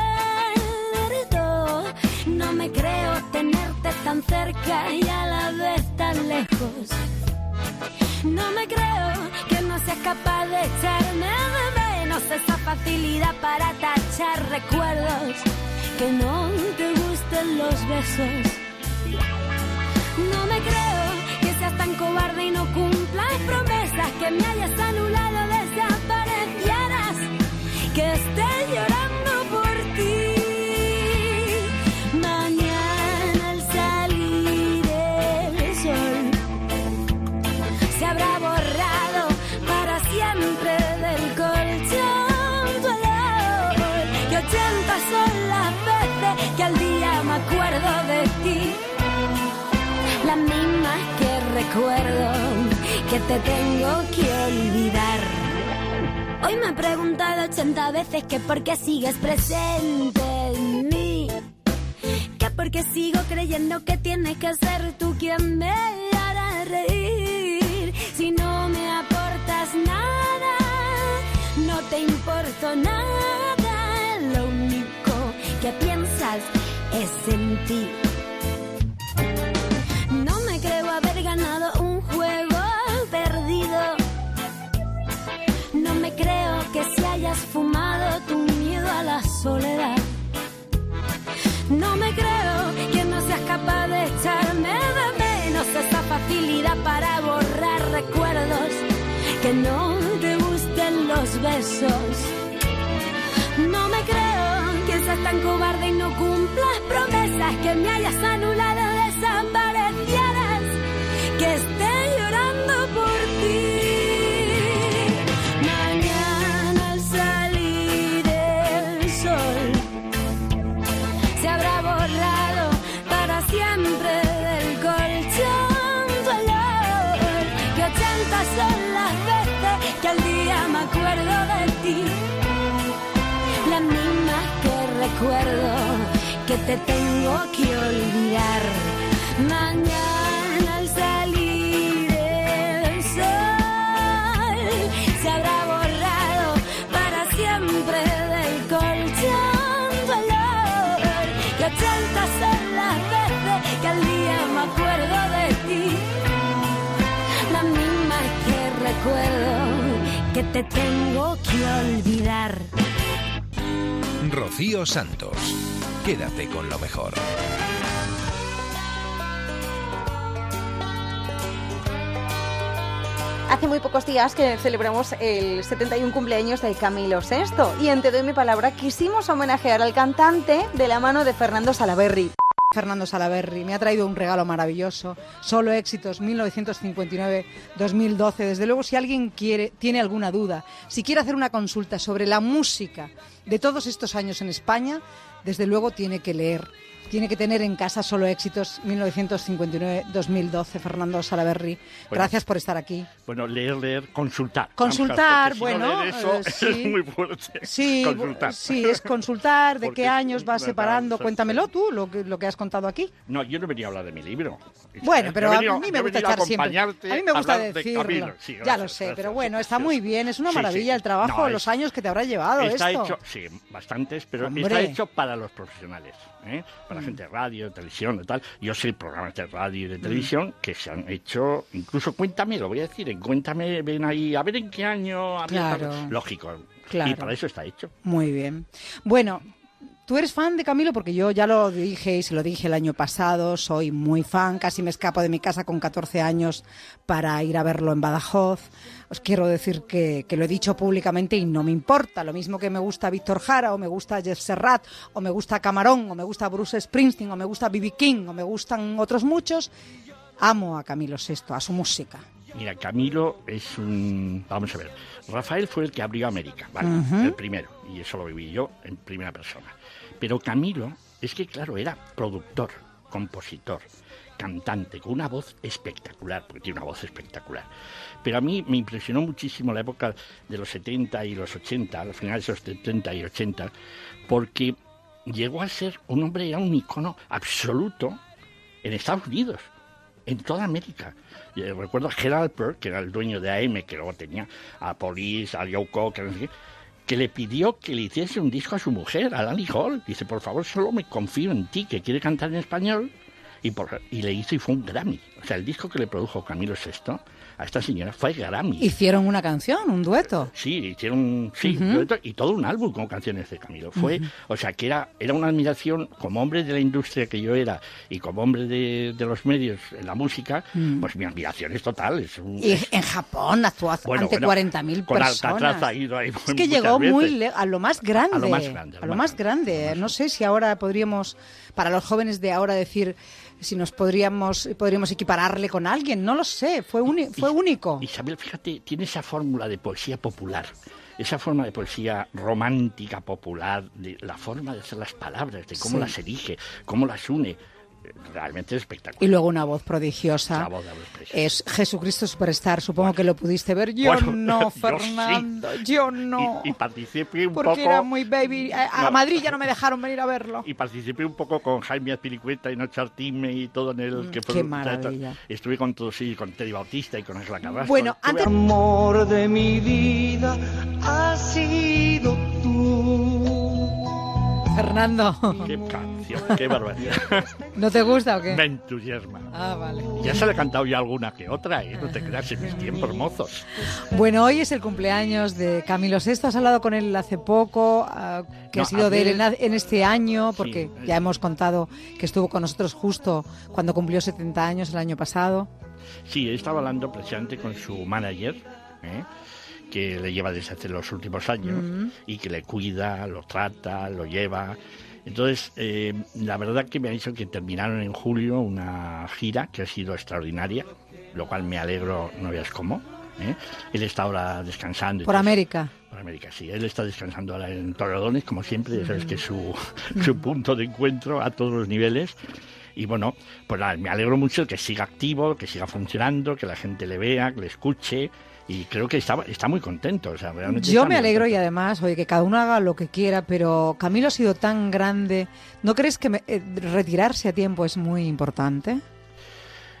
No me creo tenerte tan cerca y a la vez tan lejos. No me creo que no seas capaz de echarme de menos esa facilidad para tachar recuerdos. Que no te gusten los besos. No me creo que seas tan cobarde y no cumplas promesas, que me hayas anulado, que te tengo que olvidar. Hoy me he preguntado 80 veces que por qué sigues presente en mí. Que por qué sigo creyendo que tienes que ser tú quien me hará reír. Si no me aportas nada, no te importo nada. Lo único que piensas es en ti. No me creo haber ganado un juego perdido. No me creo que si hayas fumado tu miedo a la soledad. No me creo que no seas capaz de echarme de menos esa facilidad para borrar recuerdos. Que no te gusten los besos. No me creo que seas tan cobarde y no cumplas promesas, que me hayas anulado, recuerdo que te tengo que olvidar. Mañana al salir el sol se habrá borrado para siempre del colchón tu olor. Que ochenta son las veces que al día me acuerdo de ti. La misma que recuerdo que te tengo que olvidar. Rocío Santos. Quédate con lo mejor. Hace muy pocos días que celebramos el 71 cumpleaños de Camilo VI y en Te doy mi palabra quisimos homenajear al cantante de la mano de Fernando Salaberry. Fernando Salaberry me ha traído un regalo maravilloso. Solo éxitos 1959-2012. Desde luego, si alguien quiere, tiene alguna duda, si quiere hacer una consulta sobre la música de todos estos años en España, desde luego tiene que leer. Tiene que tener en casa solo éxitos 1959-2012. Fernando Salaberry, gracias por estar aquí. Bueno, leer, leer, consultar. Consultar, no bueno, leer eso eh, [LAUGHS] sí. es muy fuerte. Sí, consultar. sí, es consultar de Porque qué años vas separando. Cuéntamelo tú, lo que, lo que has contado aquí. No, yo no venía a hablar de mi libro. Bueno, pero a venido- mí me gusta echar siempre. A mí me gusta de decirlo. Ya lo sé, gracias. pero bueno, está muy bien. Es una maravilla el trabajo, No, los es- años que te habrá llevado Está esto. hecho, sí, bastantes, pero Hombre. está hecho para los profesionales, ¿eh? para Mm. gente de radio, de televisión, de tal. Yo sé programas de radio y de Mm. televisión que se han hecho, incluso cuéntame, lo voy a decir, en cuéntame, ven ahí, a ver en qué año Claro. Lógico. Claro. Y para eso está hecho. Muy bien. Bueno, tú eres fan de Camilo porque yo ya lo dije y se lo dije el año pasado, soy muy fan, casi me escapo de mi casa con 14 años para ir a verlo en Badajoz. Os quiero decir que, que lo he dicho públicamente y no me importa, lo mismo que me gusta Víctor Jara o me gusta Jeff Serrat o me gusta Camarón o me gusta Bruce Springsteen o me gusta B.B. King o me gustan otros muchos, amo a Camilo VI, a su música. Mira, Camilo es un... Vamos a ver. Rafael fue el que abrió América, ¿vale? El primero. Y eso lo viví yo en primera persona. Pero Camilo, es que claro, era productor, compositor, cantante, con una voz espectacular, porque tiene una voz espectacular. Pero a mí me impresionó muchísimo la época de los 70 y los 80, a los finales de los 70 y 80, porque llegó a ser un hombre, era un icono absoluto en Estados Unidos, en toda América. Eh, recuerdo a Gerald Pearl, que era el dueño de AM, que luego tenía a Police, a Joe Cocker, no sé qué, que le pidió que le hiciese un disco a su mujer, a Lani Hall. Dice, por favor, solo me confío en ti, que quiere cantar en español. Y, por- y le hizo y fue un Grammy. O sea, el disco que le produjo Camilo VI a esta señora fue Grammy. Hicieron una canción, un dueto. Sí, hicieron sí, Ujú. dueto y todo un álbum con canciones de Camilo. Fue, Ujú. o sea, que era, era una admiración como hombre de la industria que yo era y como hombre de, de los medios en la música, Mm. pues mi admiración es total. Es un- Y es- en Japón actuó Bueno, ante bueno, 40.000 con personas. Ahí Es que llegó muy veces. le- a lo más grande. A lo más grande, a lo más grande. No sé si ahora podríamos, para los jóvenes de ahora, decir si nos podríamos, podríamos equipararle con alguien. No lo sé. Fue, uni- fue único. Isabel, fíjate, tiene esa fórmula de poesía popular, esa forma de poesía romántica popular, de la forma de hacer las palabras, de cómo Sí. las elige, cómo las une. Realmente es espectacular. Y luego una voz prodigiosa. La voz de Abel Preciosa. Es Jesucristo Superstar. Supongo que lo pudiste ver. Yo Bueno, no, [LAUGHS] yo sí. Fernando. Yo no. Y, y participé un porque poco. era muy baby. A, a No. Madrid ya no me dejaron venir a verlo. Y participé un poco con Jaime Azpilicueta y Noche Artime y todo en el Mm, que qué fue- maravilla. Estuve con todos, sí, con Teddy Bautista y con Ángela Carrasco. Bueno, antes- amor de mi vida ha sido tú. Fernando. Qué canción, qué barbaridad. ¿No te gusta o qué? Me entusiasma. Ah, vale. Ya se le he cantado ya alguna que otra, ¿eh? No te creas en mis tiempos mozos. Bueno, hoy es el cumpleaños de Camilo VI. Has hablado con él hace poco, ah, que No, ha sido de él en, en este año, porque Sí. ya hemos contado que estuvo con nosotros justo cuando cumplió 70 años el año pasado. Sí, he estado hablando precisamente con su manager, ¿eh? Que le lleva desde hace los últimos años y que le cuida, lo trata, lo lleva. Entonces, eh, la verdad que me ha dicho que terminaron en julio una gira que ha sido extraordinaria, lo cual me alegro, no veas cómo. ¿eh? Él está ahora descansando. Por todo. América. Por América, sí. Él está descansando ahora en Torredones, como siempre, ya sabes que es su, su punto de encuentro a todos los niveles. Y bueno, pues nada, me alegro mucho que siga activo, que siga funcionando, que la gente le vea, que le escuche. Y creo que está, está muy contento. O sea, realmente Yo me alegro y además, oye, que cada uno haga lo que quiera, pero Camilo ha sido tan grande. ¿No crees que me- eh, retirarse a tiempo es muy importante?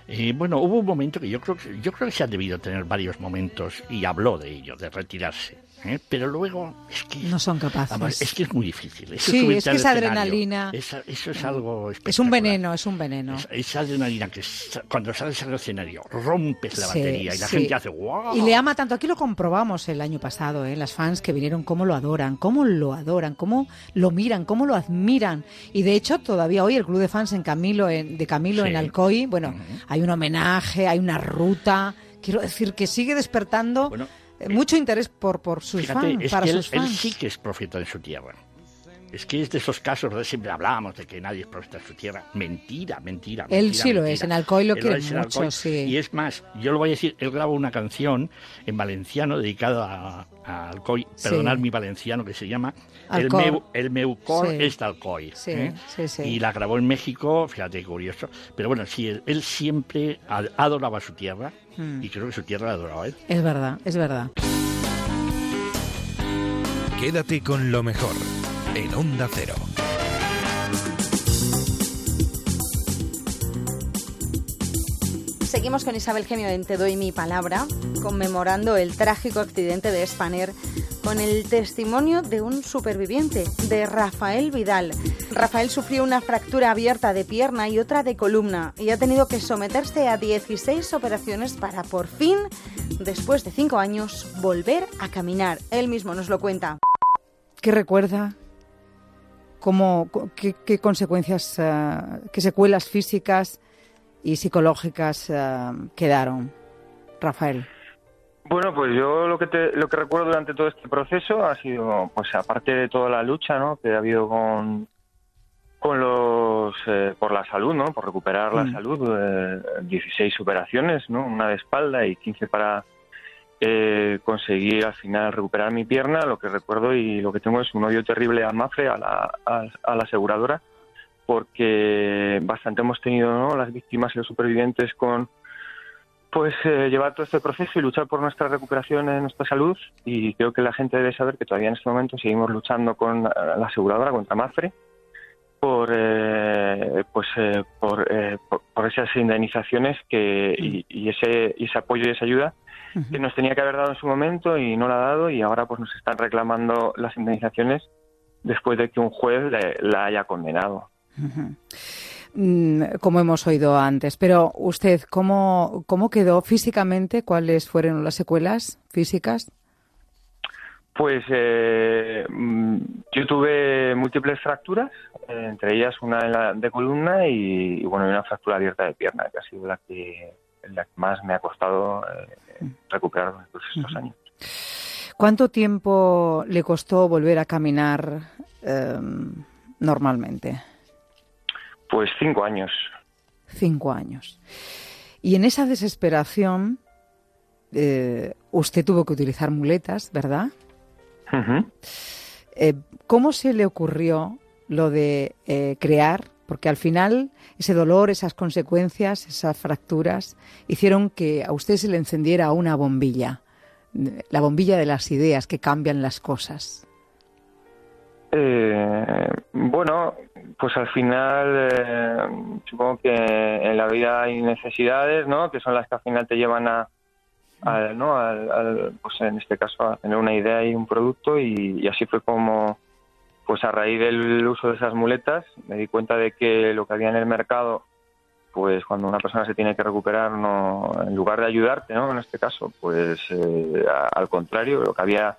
Eh, bueno, hubo un momento que yo creo que yo creo que se ha debido tener varios momentos y habló de ello, de retirarse. ¿Eh? Pero luego es que No son capaces. Además, es que es muy difícil. Eso Sí, es que esa adrenalina- esa- eso es algo Es un veneno, es un veneno. Es- Esa adrenalina que cuando sales al escenario rompes la Sí, batería y la sí. gente hace wow. Y le ama tanto. Aquí lo comprobamos el año pasado, ¿eh? las fans que vinieron, cómo lo adoran, cómo lo adoran, cómo lo miran, cómo lo admiran. Y de hecho, todavía hoy el club de fans en Camilo, en- de Camilo Sí. en Alcoy, bueno, hay un homenaje, hay una ruta quiero decir que sigue despertando eh, mucho interés por, por sus Fíjate, fans, es para que él, sus él fans. sí que es profeta de su tierra. Es que es de esos casos donde siempre hablábamos de que nadie es profeta de su tierra. Mentira, mentira. Él mentira, sí lo mentira. es, en Alcoy lo Él quiere en mucho, Alcoy. sí. Y es más, yo lo voy a decir, él grabó una canción en valenciano dedicada a, a Alcoy, Sí. perdonad mi valenciano, que se llama El, Alcoy. meu, el meu cor Sí. es de Alcoy. Sí, ¿eh? sí, sí. Y la grabó en México, fíjate qué curioso. Pero bueno, sí, él, él siempre ad- adoraba su tierra Mm. y creo que su tierra la adoraba a él. Es verdad, es verdad. Quédate con lo mejor en Onda Cero. Seguimos con Isabel Gemio en Te doy mi palabra, conmemorando el trágico accidente de Spanair con el testimonio de un superviviente, de Rafael Vidal. Rafael sufrió una fractura abierta de pierna y otra de columna y ha tenido que someterse a 16 operaciones para por fin, después de 5 años, volver a caminar. Él mismo nos lo cuenta. ¿Qué recuerda? ¿Cómo, qué, qué consecuencias, eh, qué secuelas físicas y psicológicas eh, quedaron, Rafael? Bueno, pues yo lo que te- lo que recuerdo durante todo este proceso ha sido, pues aparte de toda la lucha, ¿no? Que ha habido con con los eh, por la salud, ¿no? Por recuperar la Mm. salud, eh, 16 operaciones, ¿no? Una de espalda y 15 para eh, conseguir al final recuperar mi pierna. Lo que recuerdo y lo que tengo es un odio terrible a Mafre, a la, a, la aseguradora, porque bastante hemos tenido. Las víctimas y los supervivientes con pues eh, llevar todo este proceso y luchar por nuestra recuperación en nuestra salud y creo que la gente debe saber que todavía en este momento seguimos luchando con la aseguradora contra Mafre por eh, pues eh, por, eh, por, por esas indemnizaciones que y ese y ese apoyo y esa ayuda que nos tenía que haber dado en su momento y no la ha dado y ahora pues nos están reclamando las indemnizaciones después de que un juez le- la haya condenado. Mm, Como hemos oído antes, pero usted, ¿cómo, cómo quedó físicamente? ¿Cuáles fueron las secuelas físicas? Pues eh, mm, yo tuve múltiples fracturas, entre ellas una la- de columna y, y, bueno y una fractura abierta de pierna, que ha sido la que, la que más me ha costado eh, recuperar durante todos estos años. ¿Cuánto tiempo le costó volver a caminar eh, normalmente? Pues cinco años. Cinco años. Y en esa desesperación, eh, usted tuvo que utilizar muletas, ¿verdad? Eh, ¿Cómo se le ocurrió lo de crear? Porque al final ese dolor, esas consecuencias, esas fracturas, hicieron que a usted se le encendiera una bombilla, la bombilla de las ideas que cambian las cosas. Eh, bueno, pues al final eh, supongo que en la vida hay necesidades, ¿no? Que son las que al final te llevan a, al- ¿no? Al, al, pues en este caso a tener una idea y un producto y, y así fue como, pues a raíz del uso de esas muletas me di cuenta de que lo que había en el mercado, pues cuando una persona se tiene que recuperar, no, en lugar de ayudarte, ¿no? En este caso, pues eh, al contrario, lo que había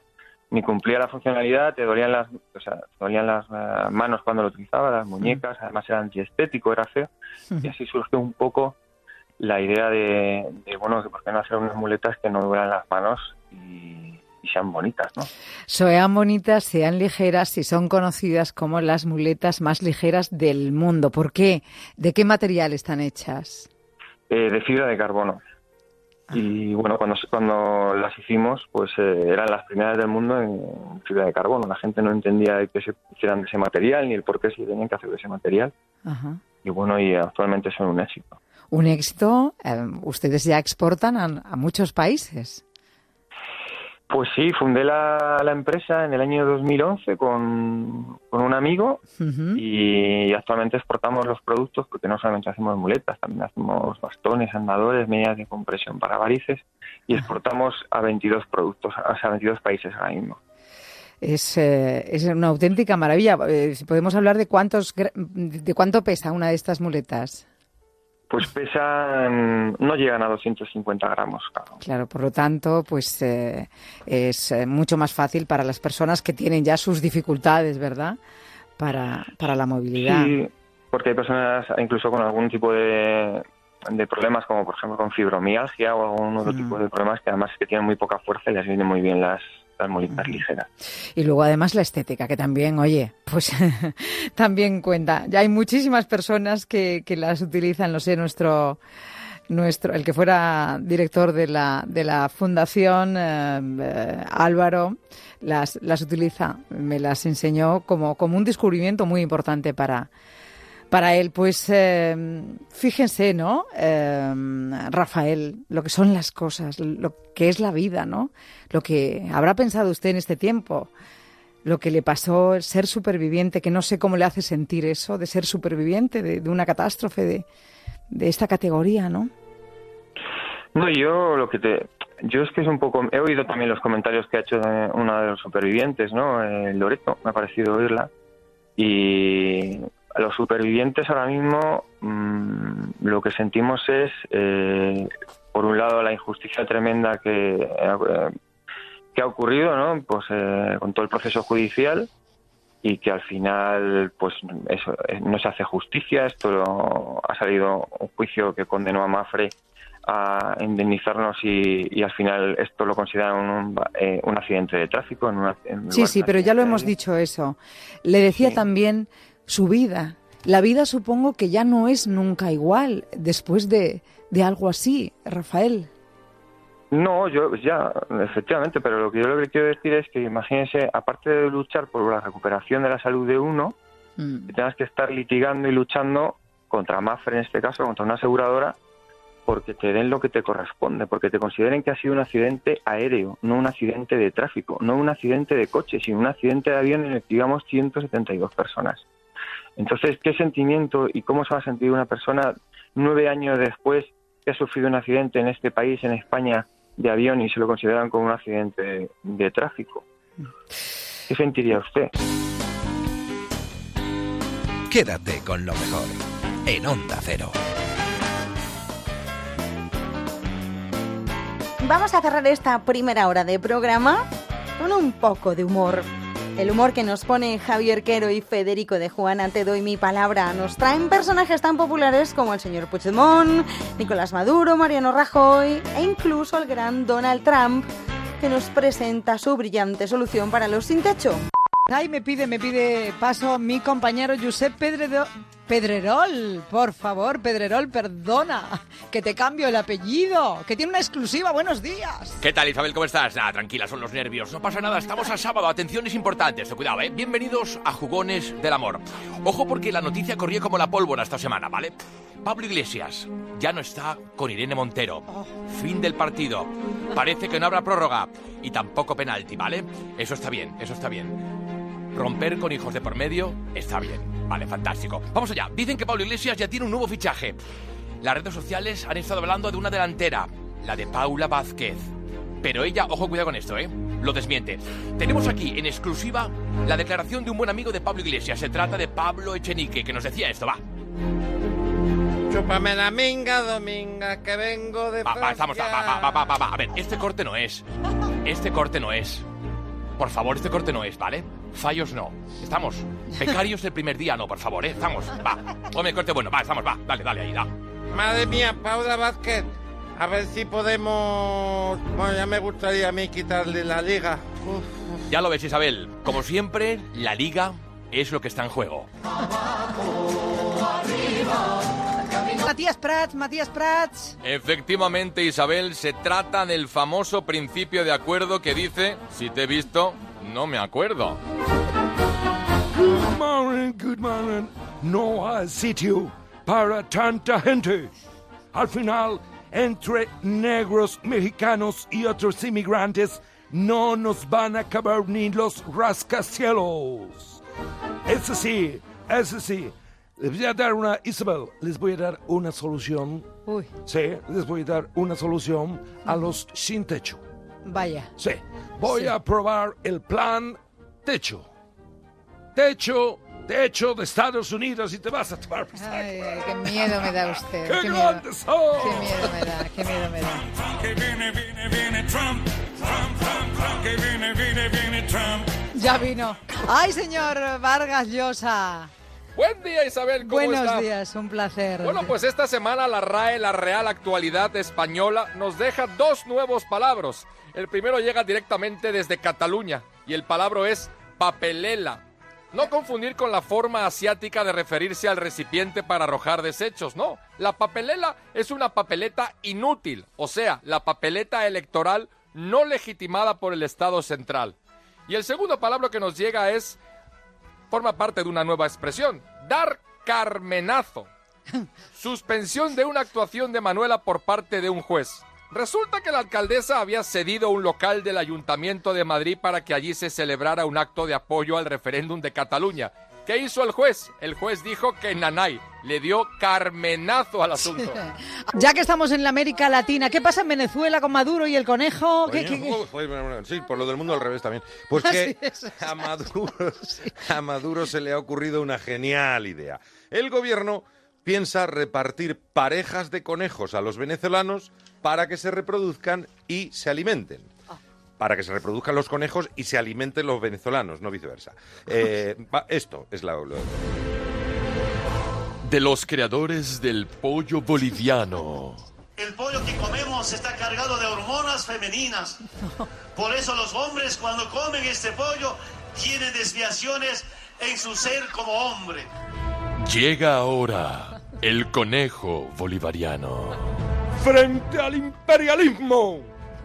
ni cumplía la funcionalidad, te dolían las, o sea, te dolían las eh, manos cuando lo utilizaba, las muñecas, además era antiestético, era feo, y así surgió un poco la idea de, de, bueno, que por qué no hacer unas muletas que no duelan las manos y, y sean bonitas, ¿no? Sean bonitas, sean ligeras y son conocidas como las muletas más ligeras del mundo. ¿Por qué? ¿De qué material están hechas? Eh, de fibra de carbono. Y bueno, cuando, cuando las hicimos, pues eh, eran las primeras del mundo en fibra de carbono. La gente no entendía que se hicieran de ese material ni el por qué se tenían que hacer de ese material. Ajá. Y bueno, y actualmente son un éxito. Un éxito, eh, ustedes ya exportan a, a muchos países. Pues sí, fundé la, la empresa en el año 2011 con, con un amigo y actualmente exportamos los productos porque no solamente hacemos muletas, también hacemos bastones, andadores, medidas de compresión para varices y exportamos a 22 productos, o sea, a 22 países ahora mismo. Es, eh, es una auténtica maravilla. Eh, si podemos hablar de cuántos de cuánto pesa una de estas muletas. Pues pesan, no llegan a 250 gramos. Claro, por lo tanto, pues eh, es eh, mucho más fácil para las personas que tienen ya sus dificultades, ¿verdad? Para, para la movilidad. Sí, porque hay personas incluso con algún tipo de, de problemas como por ejemplo con fibromialgia o algún otro Mm. tipo de problemas que además que tienen muy poca fuerza y les vienen muy bien las, las molitas ligeras. Y luego además la estética, que también, oye, pues [LAUGHS] también cuenta. Ya hay muchísimas personas que, que las utilizan, lo sé, nuestro nuestro el que fuera director de la de la fundación eh, eh, Álvaro las las utiliza me las enseñó como como un descubrimiento muy importante para para él pues eh, fíjense no Eh, Rafael lo que son las cosas lo que es la vida no lo que habrá pensado usted en este tiempo lo que le pasó el ser superviviente que no sé cómo le hace sentir eso de ser superviviente de, una catástrofe de de esta categoría, ¿no? No, yo lo que te... Yo es que es un poco... He oído también los comentarios que ha hecho eh, una de los supervivientes, ¿no? Eh, Loreto, me ha parecido oírla. Y los supervivientes ahora mismo mm, lo que sentimos es, eh, por un lado, la injusticia tremenda que, eh, que ha ocurrido, ¿no? Pues eh, con todo el proceso judicial y que al final pues eso, eh, no se hace justicia. Esto lo- ha salido un juicio que condenó a Mafre a indemnizarnos y, y al final esto lo consideran un, eh, un accidente de tráfico. En una, en Sí, sí, pero ya lo hemos dicho eso. Le decía también su vida. La vida supongo que ya no es nunca igual después de, de algo así, Rafael. No, yo ya, efectivamente, pero lo que yo lo que quiero decir es que imagínense, aparte de luchar por la recuperación de la salud de uno, que tengas que estar litigando y luchando contra Mafre en este caso, contra una aseguradora, porque te den lo que te corresponde, porque te consideren que ha sido un accidente aéreo, no un accidente de tráfico, no un accidente de coche, sino un accidente de avión en el que íbamos 172 personas. Entonces, ¿qué sentimiento y cómo se va a sentir una persona nueve años después que ha sufrido un accidente en este país, en España, de avión y se lo consideran como un accidente de, de tráfico? ¿Qué sentiría usted? Quédate con lo mejor en Onda Cero. Vamos a cerrar esta primera hora de programa con un poco de humor. El humor que nos pone Javier Quero y Federico de Juana, te doy mi palabra. Nos traen personajes tan populares como el señor Puigdemont, Nicolás Maduro, Mariano Rajoy e incluso el gran Donald Trump, que nos presenta su brillante solución para los sin techo. Ay, me pide, me pide paso mi compañero Josep Pedredo- Pedrerol. Por favor, Pedrerol, perdona, que te cambio el apellido, que tiene una exclusiva. Buenos días. ¿Qué tal, Isabel? ¿Cómo estás? Nada, tranquila, son los nervios. No pasa nada, estamos a sábado. Atenciones importantes, cuidado, ¿eh? Bienvenidos a Jugones del Amor. Ojo porque la noticia corría como la pólvora esta semana, ¿vale? Pablo Iglesias ya no está con Irene Montero. Fin del partido. Parece que no habrá prórroga y tampoco penalti, ¿vale? Eso está bien, eso está bien. Romper con hijos de por medio está bien. Vale, fantástico. Vamos allá. Dicen que Pablo Iglesias ya tiene un nuevo fichaje. Las redes sociales han estado hablando de una delantera, la de Paula Vázquez. Pero ella, ojo, cuidado con esto, ¿eh? Lo desmiente. Tenemos aquí, en exclusiva, la declaración de un buen amigo de Pablo Iglesias. Se trata de Pablo Echenique, que nos decía esto. Va, Chúpame la minga, dominga, que vengo de va, va, estamos, va, va, va, va, va, va. A ver, este corte no es. Este corte no es. Por favor, este corte no es, ¿vale? Fallos no. Estamos. Becarios el primer día, no, por favor, ¿eh? Estamos. Va. El corte bueno. Va, estamos, va. Dale, dale, ahí, da. Madre mía, Paula Vázquez. A ver si podemos... Bueno, ya me gustaría a mí quitarle la liga. Uf. Ya lo ves, Isabel. Como siempre, la liga es lo que está en juego. Matías Prats, Matías Prats. Efectivamente, Isabel, se trata del famoso principio de acuerdo que dice, si te he visto, no me acuerdo. Good morning, good morning. No hay sitio para tanta gente. Al final, entre negros, mexicanos y otros inmigrantes, no nos van a acabar ni los rascacielos. Eso sí, eso sí. Les voy a dar una, Isabel, les voy a dar una solución. Uy, Sí, les voy a dar una solución a los sin techo. Vaya. Sí, voy a probar el plan techo. Techo, techo de Estados Unidos y te vas a tomar por saco. Ay, qué miedo me da usted. [LAUGHS] ¡Qué miedo. grandes son! Qué miedo me da, qué miedo me da. Que viene, viene, viene Trump. Trump, Trump, Trump. Que viene, viene, viene Trump. Ya vino. Ay, señor Vargas Llosa. Buen día, Isabel, ¿cómo Buenos está? días, un placer. Bueno, pues esta semana la RAE, la Real Actualidad Española, nos deja dos nuevos palabras. El primero llega directamente desde Cataluña y el palabra es papelela. No confundir con la forma asiática de referirse al recipiente para arrojar desechos, no. La papelela es una papeleta inútil, o sea, la papeleta electoral no legitimada por el Estado central. Y el segundo palabra que nos llega es forma parte de una nueva expresión, dar carmenazo. [LAUGHS] Suspensión de una actuación de Manuela por parte de un juez. Resulta que la alcaldesa había cedido un local del Ayuntamiento de Madrid para que allí se celebrara un acto de apoyo al referéndum de Cataluña. ¿Qué hizo el juez? El juez dijo que Nanay le dio carmenazo al asunto. [LAUGHS] Ya que estamos en la América Latina, ¿qué pasa en Venezuela con Maduro y el conejo? Bueno, Sí, por lo del mundo al revés también. Pues que [LAUGHS] Maduro, [LAUGHS] a Maduro se le ha ocurrido una genial idea. El gobierno piensa repartir parejas de conejos a los venezolanos para que se reproduzcan y se alimenten. Para que se reproduzcan los conejos y se alimenten los venezolanos, no viceversa. Eh, [LAUGHS] esto es la... lo- De los creadores del pollo boliviano. El pollo que comemos está cargado de hormonas femeninas. [LAUGHS] Por eso los hombres cuando comen este pollo tienen desviaciones en su ser como hombre. Llega ahora el conejo bolivariano. Frente al imperialismo,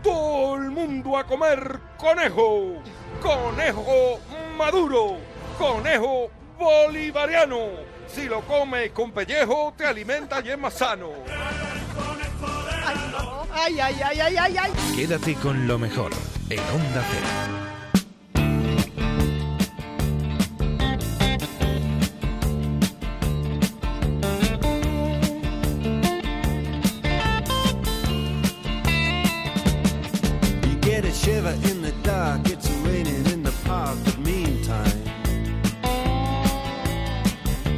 todo el mundo a comer conejo. Conejo maduro. Conejo bolivariano. Si lo comes con pellejo, te alimenta y es más sano. Ay, ay, ay, ay, ay, ay. Quédate con lo mejor en Onda Cero. Shiver in the dark, it's raining in the park, but meantime.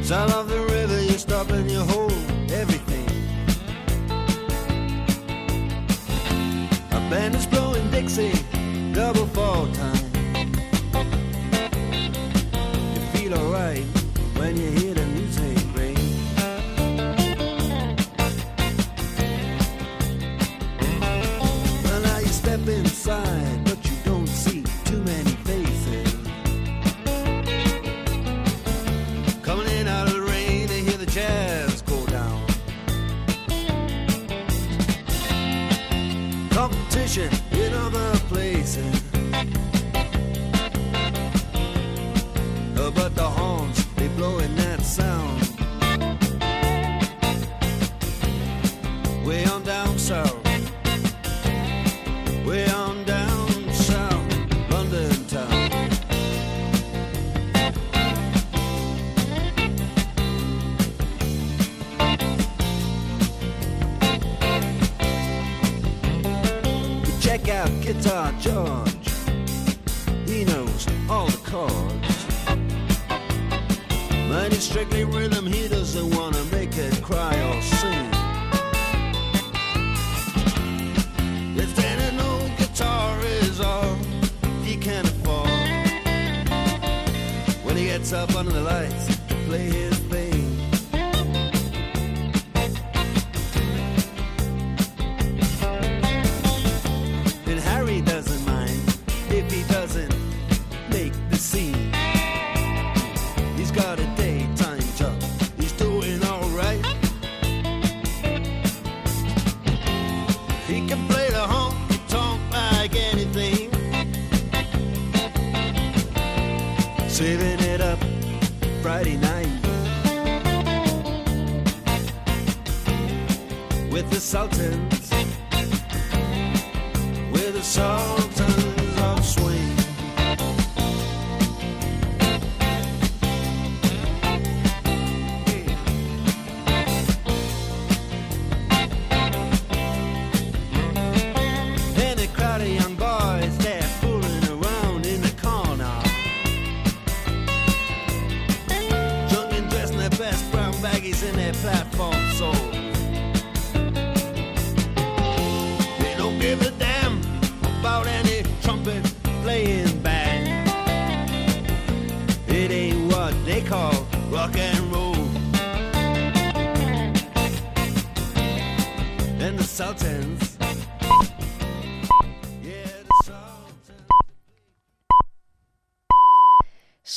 Sound of the With the Sultans. With the Sultans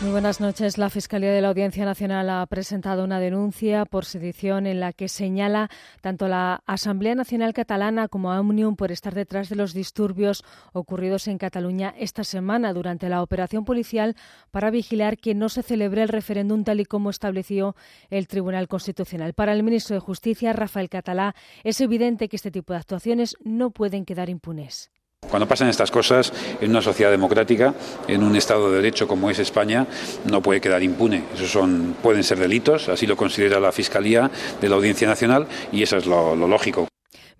Muy buenas noches. La Fiscalía de la Audiencia Nacional ha presentado una denuncia por sedición en la que señala tanto la Asamblea Nacional Catalana como a por estar detrás de los disturbios ocurridos en Cataluña esta semana durante la operación policial para vigilar que no se celebre el referéndum tal y como estableció el Tribunal Constitucional. Para el ministro de Justicia, Rafael Catalá, es evidente que este tipo de actuaciones no pueden quedar impunes. Cuando pasan estas cosas en una sociedad democrática, en un Estado de Derecho como es España, no puede quedar impune. Esos son, pueden ser delitos, así lo considera la Fiscalía de la Audiencia Nacional y eso es lo, lo lógico.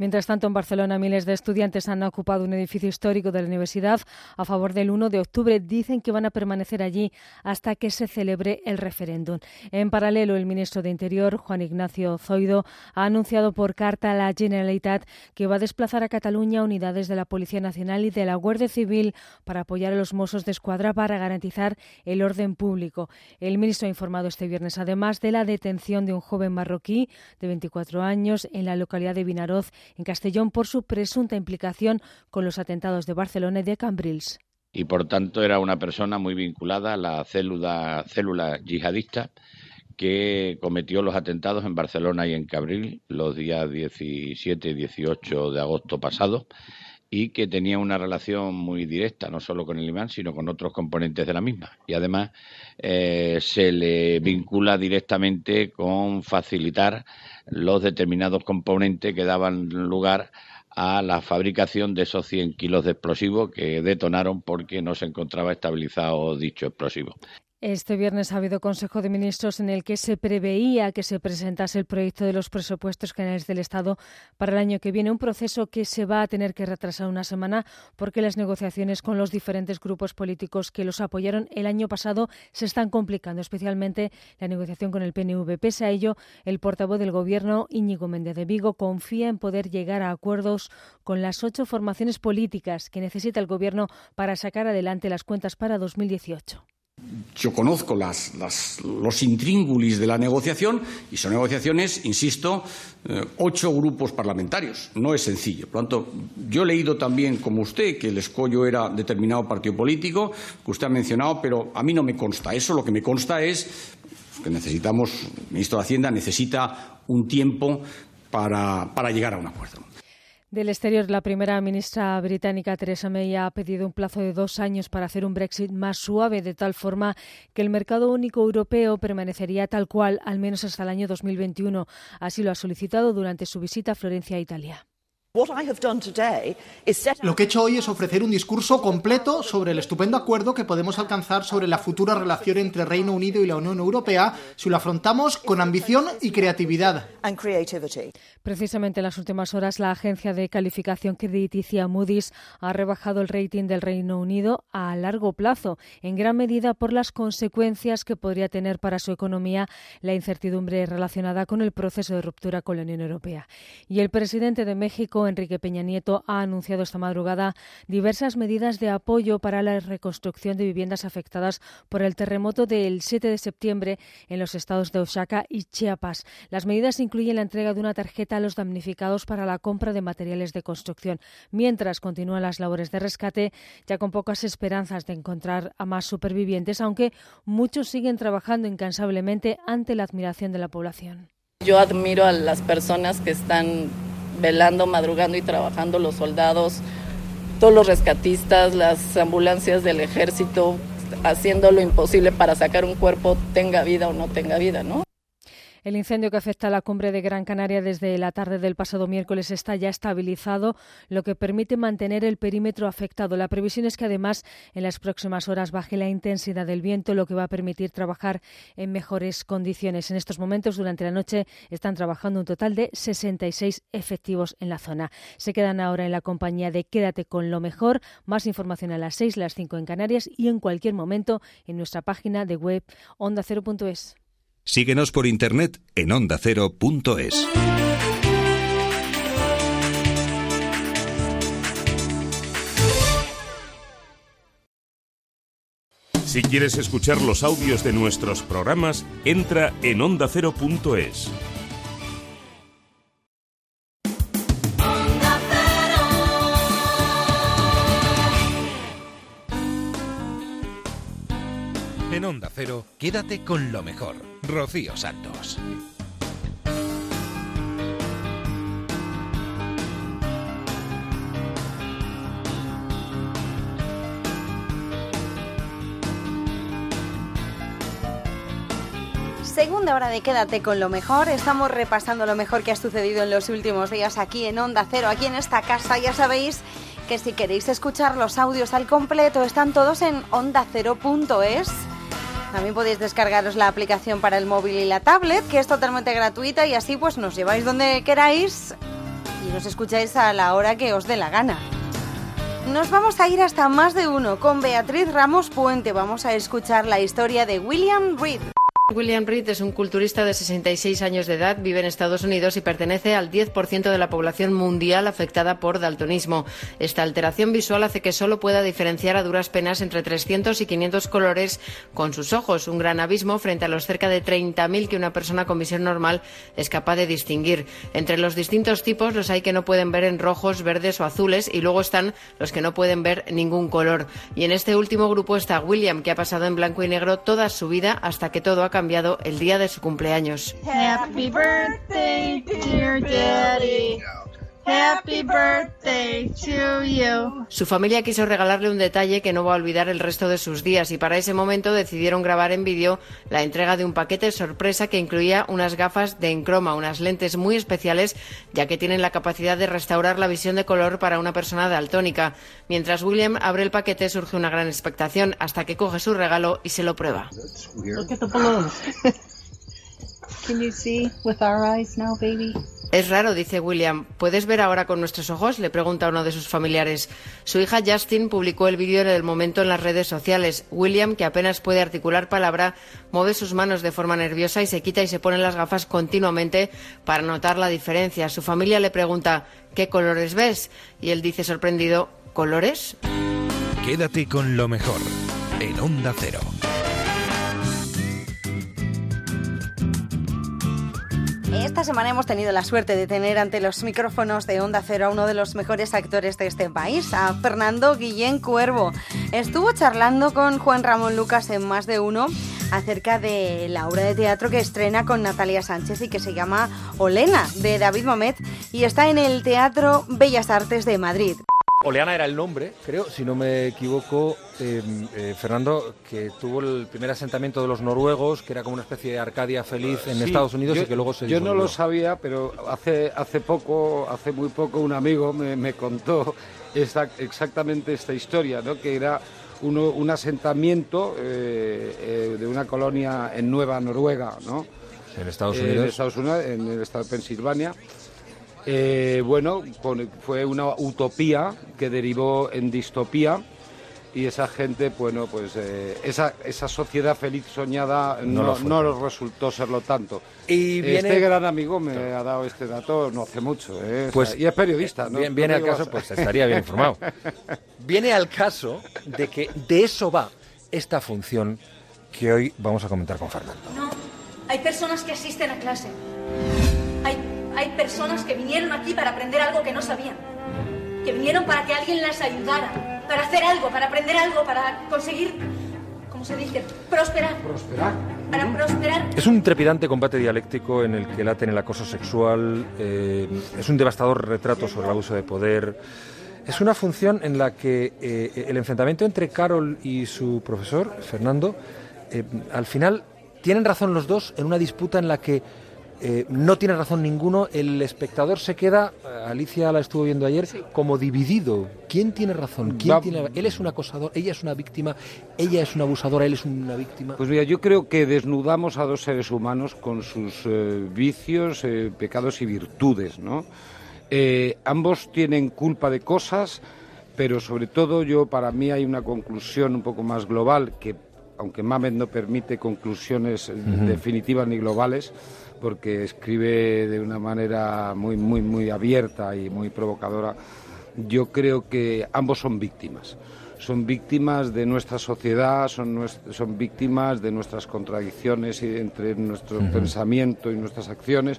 Mientras tanto, en Barcelona, miles de estudiantes han ocupado un edificio histórico de la universidad a favor del 1 de octubre. Dicen que van a permanecer allí hasta que se celebre el referéndum. En paralelo, el ministro de Interior, Juan Ignacio Zoido, ha anunciado por carta a la Generalitat que va a desplazar a Cataluña unidades de la Policía Nacional y de la Guardia Civil para apoyar a los Mossos de Escuadra para garantizar el orden público. El ministro ha informado este viernes, además, de la detención de un joven marroquí de 24 años en la localidad de Vinaroz, en Castellón por su presunta implicación con los atentados de Barcelona y de Cambrils. Y por tanto era una persona muy vinculada a la célula, célula yihadista que cometió los atentados en Barcelona y en Cabril los días 17 y 18 de agosto pasado y que tenía una relación muy directa no solo con el imán sino con otros componentes de la misma y además eh, se le vincula directamente con facilitar los determinados componentes que daban lugar a la fabricación de esos 100 kilos de explosivos que detonaron porque no se encontraba estabilizado dicho explosivo. Este viernes ha habido Consejo de Ministros en el que se preveía que se presentase el proyecto de los presupuestos generales del Estado para el año que viene, un proceso que se va a tener que retrasar una semana porque las negociaciones con los diferentes grupos políticos que los apoyaron el año pasado se están complicando, especialmente la negociación con el PNV. Pese a ello, el portavoz del Gobierno, Íñigo Méndez de Vigo, confía en poder llegar a acuerdos con las ocho formaciones políticas que necesita el Gobierno para sacar adelante las cuentas para 2018. Yo conozco las, los intríngulis de la negociación y son negociaciones, insisto, eh, ocho grupos parlamentarios. No es sencillo. Por lo tanto, yo he leído también, como usted, que el escollo era determinado partido político, que usted ha mencionado, pero a mí no me consta eso. Lo que me consta es que necesitamos, el ministro de Hacienda necesita un tiempo para, para llegar a un acuerdo. Del exterior, la primera ministra británica Theresa May ha pedido un plazo de dos años para hacer un Brexit más suave, de tal forma que el mercado único europeo permanecería tal cual, al menos hasta el año 2021. Así lo ha solicitado durante su visita a Florencia, Italia. Lo que he hecho hoy es ofrecer un discurso completo sobre el estupendo acuerdo que podemos alcanzar sobre la futura relación entre Reino Unido y la Unión Europea si lo afrontamos con ambición y creatividad. Precisamente en las últimas horas, la agencia de calificación crediticia Moody's ha rebajado el rating del Reino Unido a largo plazo, en gran medida por las consecuencias que podría tener para su economía la incertidumbre relacionada con el proceso de ruptura con la Unión Europea. Y el presidente de México, Enrique Peña Nieto, ha anunciado esta madrugada diversas medidas de apoyo para la reconstrucción de viviendas afectadas por el terremoto del 7 de septiembre en los estados de Oaxaca y Chiapas. Las medidas incluyen la entrega de una tarjeta a los damnificados para la compra de materiales de construcción, mientras continúan las labores de rescate, ya con pocas esperanzas de encontrar a más supervivientes, aunque muchos siguen trabajando incansablemente ante la admiración de la población. Yo admiro a las personas que están velando, madrugando y trabajando, los soldados, todos los rescatistas, las ambulancias del ejército, haciendo lo imposible para sacar un cuerpo, tenga vida o no tenga vida, ¿no? El incendio que afecta a la cumbre de Gran Canaria desde la tarde del pasado miércoles está ya estabilizado, lo que permite mantener el perímetro afectado. La previsión es que además en las próximas horas baje la intensidad del viento, lo que va a permitir trabajar en mejores condiciones. En estos momentos, durante la noche, están trabajando un total de 66 efectivos en la zona. Se quedan ahora en la compañía de Quédate con lo mejor. Más información a las 6, las 5 en Canarias y en cualquier momento en nuestra página de web ondacero.es. Síguenos por internet en ondacero.es. Si quieres escuchar los audios de nuestros programas, entra en ondacero.es. En Onda Cero, quédate con lo mejor Rocío Santos. Segunda hora de Quédate con lo mejor. Estamos repasando lo mejor que ha sucedido en los últimos días aquí en Onda Cero, aquí en esta casa. Ya sabéis que si queréis escuchar los audios al completo, están todos en ondacero.es. También podéis descargaros la aplicación para el móvil y la tablet, que es totalmente gratuita y así pues nos lleváis donde queráis y nos escucháis a la hora que os dé la gana. Nos vamos a ir hasta más de uno con Beatriz Ramos Puente. Vamos a escuchar la historia de William Reed. William Reed es un culturista de 66 años de edad, vive en Estados Unidos y pertenece al 10% de la población mundial afectada por daltonismo. Esta alteración visual hace que solo pueda diferenciar a duras penas entre 300 y 500 colores con sus ojos, un gran abismo frente a los cerca de 30.000 que una persona con visión normal es capaz de distinguir. Entre los distintos tipos los hay que no pueden ver en rojos, verdes o azules y luego están los que no pueden ver ningún color. Y en este último grupo está William, que ha pasado en blanco y negro toda su vida hasta que todo ha cambiado el día de su cumpleaños. Happy birthday, dear Daddy. Happy birthday to you. Su familia quiso regalarle un detalle que no va a olvidar el resto de sus días y para ese momento decidieron grabar en vídeo la entrega de un paquete sorpresa que incluía unas gafas de encroma, unas lentes muy especiales ya que tienen la capacidad de restaurar la visión de color para una persona daltónica. Mientras William abre el paquete surge una gran expectación hasta que coge su regalo y se lo prueba. Can you see with our eyes now, baby? Es raro, dice William. ¿Puedes ver ahora con nuestros ojos? Le pregunta uno de sus familiares. Su hija Justin publicó el vídeo en el momento en las redes sociales. William, que apenas puede articular palabra, mueve sus manos de forma nerviosa y se quita y se pone las gafas continuamente para notar la diferencia. Su familia le pregunta ¿qué colores ves? Y él dice sorprendido ¿colores? Quédate con lo mejor. En Onda Cero. Esta semana hemos tenido la suerte de tener ante los micrófonos de Onda Cero a uno de los mejores actores de este país, a Fernando Guillén Cuervo. Estuvo charlando con Juan Ramón Lucas en más de uno acerca de la obra de teatro que estrena con Natalia Sánchez y que se llama Olena, de David Momet, y está en el Teatro Bellas Artes de Madrid. Oleana era el nombre, creo, si no me equivoco, eh, eh, Fernando, que tuvo el primer asentamiento de los noruegos, que era como una especie de Arcadia feliz en Sí, Estados Unidos yo- y que luego se Yo no lo sabía, pero hace, hace poco, hace muy poco, un amigo me, me contó esta- exactamente esta historia, ¿no? que era uno- un asentamiento eh, eh, de una colonia en Nueva Noruega, ¿no? En Estados Unidos. en Estados Unidos, en el estado de Pensilvania. Eh, bueno, fue una utopía que derivó en distopía y esa gente, bueno, pues eh, esa, esa sociedad feliz soñada No no, no resultó serlo tanto. Y viene- Este gran amigo me ha dado este dato no hace mucho, ¿eh? O Pues sea, y es periodista, ¿no? Viene al caso, pues estaría bien informado. [LAUGHS] Viene al caso de que de eso va esta función que hoy vamos a comentar con Fernando. No, hay personas que asisten a clase. Hay, hay personas que vinieron aquí para aprender algo que no sabían. Que vinieron para que alguien las ayudara, para hacer algo, para aprender algo, para conseguir, ¿cómo se dice? Prosperar. Prosperar. Para prosperar. Es un trepidante combate dialéctico en el que laten el acoso sexual, eh, es un devastador retrato sobre el abuso de poder. Es una función en la que eh, el enfrentamiento entre Carol y su profesor, Fernando, eh, al final tienen razón los dos en una disputa en la que eh, no tiene razón ninguno. El espectador se queda, eh, Alicia la estuvo viendo ayer, como dividido. ¿Quién tiene razón? ¿Quién Va- tiene... Él es un acosador, ella es una víctima, ella es una abusadora, él es una víctima. Pues mira, yo creo que desnudamos a dos seres humanos con sus eh, vicios, eh, pecados y virtudes, ¿no? Eh, ambos tienen culpa de cosas, pero sobre todo yo, para mí hay una conclusión un poco más global, que aunque Mamet no permite conclusiones definitivas ni globales, porque escribe de una manera muy, muy, muy abierta y muy provocadora, yo creo que ambos son víctimas. son víctimas de nuestra sociedad, son, son víctimas de nuestras contradicciones y entre nuestro Ujú. pensamiento y nuestras acciones,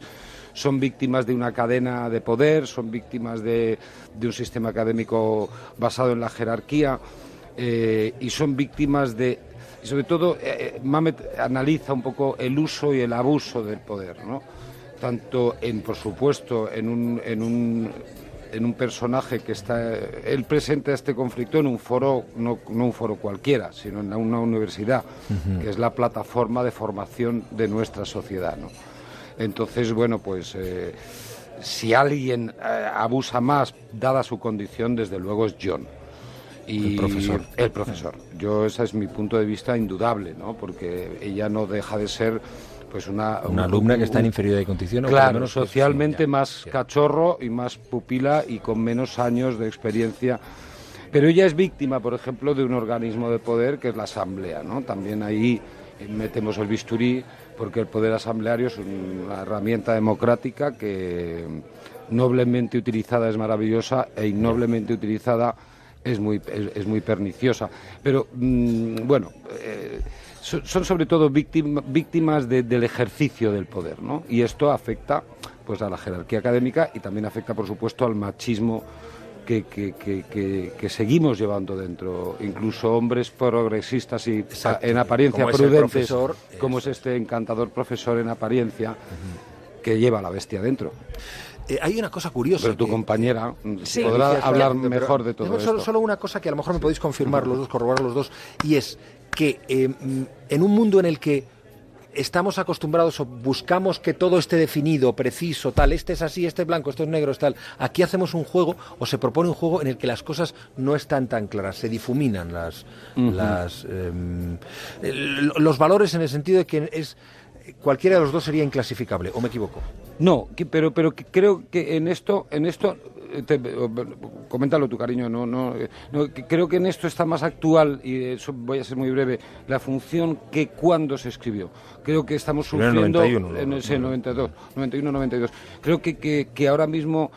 son víctimas de una cadena de poder, son víctimas de, de un sistema académico basado en la jerarquía eh, y son víctimas de... Y sobre todo, eh, eh, Mamet analiza un poco el uso y el abuso del poder, ¿no? Tanto en, por supuesto, en un, en un, en un personaje que está... Él presenta este conflicto en un foro, no, no un foro cualquiera, sino en una universidad, que es la plataforma de formación de nuestra sociedad, ¿no? Entonces, bueno, pues eh, si alguien eh, abusa más, dada su condición, desde luego es John. Y El profesor. El profesor. Yo, ese es mi punto de vista indudable, ¿no? Porque ella no deja de ser pues una... Una alumna que está en inferioridad de condición, o Claro, menos socialmente más cachorro y más pupila y con menos años de experiencia. Pero ella es víctima, por ejemplo, de un organismo de poder que es la Asamblea, ¿no? También ahí eh, metemos el bisturí porque el poder asambleario es una herramienta democrática que noblemente utilizada es maravillosa e innoblemente utilizada es muy, es, es muy perniciosa. Pero, mm, bueno, eh, so- son sobre todo víctima- víctimas de- del ejercicio del poder, ¿no? Y esto afecta pues a la jerarquía académica y también afecta, por supuesto, al machismo que, que- que- que- que seguimos llevando dentro, incluso hombres progresistas y en apariencia como prudentes, profesor, como es este encantador profesor en apariencia, que lleva a la bestia dentro. Eh, hay una cosa curiosa. Pero tu que- compañera Sí, podrá hablar pero- mejor de todo esto. solo, solo una cosa que a lo mejor me podéis confirmar los dos, corroborar los dos, y es que eh, mm, en un mundo en el que estamos acostumbrados o buscamos que todo esté definido, preciso, tal, este es así, este es blanco, esto es negro, es tal, aquí hacemos un juego o se propone un juego en el que las cosas no están tan claras, se difuminan las, las em, los valores en el sentido de que es cualquiera de los dos sería inclasificable, ¿o me equivoco? No, que- pero pero que creo que en esto en esto eh, te- coméntalo tu cariño, no no, eh, no, que creo que en esto está más actual y eso voy a ser muy breve la función que cuando se escribió. Creo que estamos Escribió en el sufriendo 91, en el, sí, en el 92, 91 92. Creo que que, que ahora mismo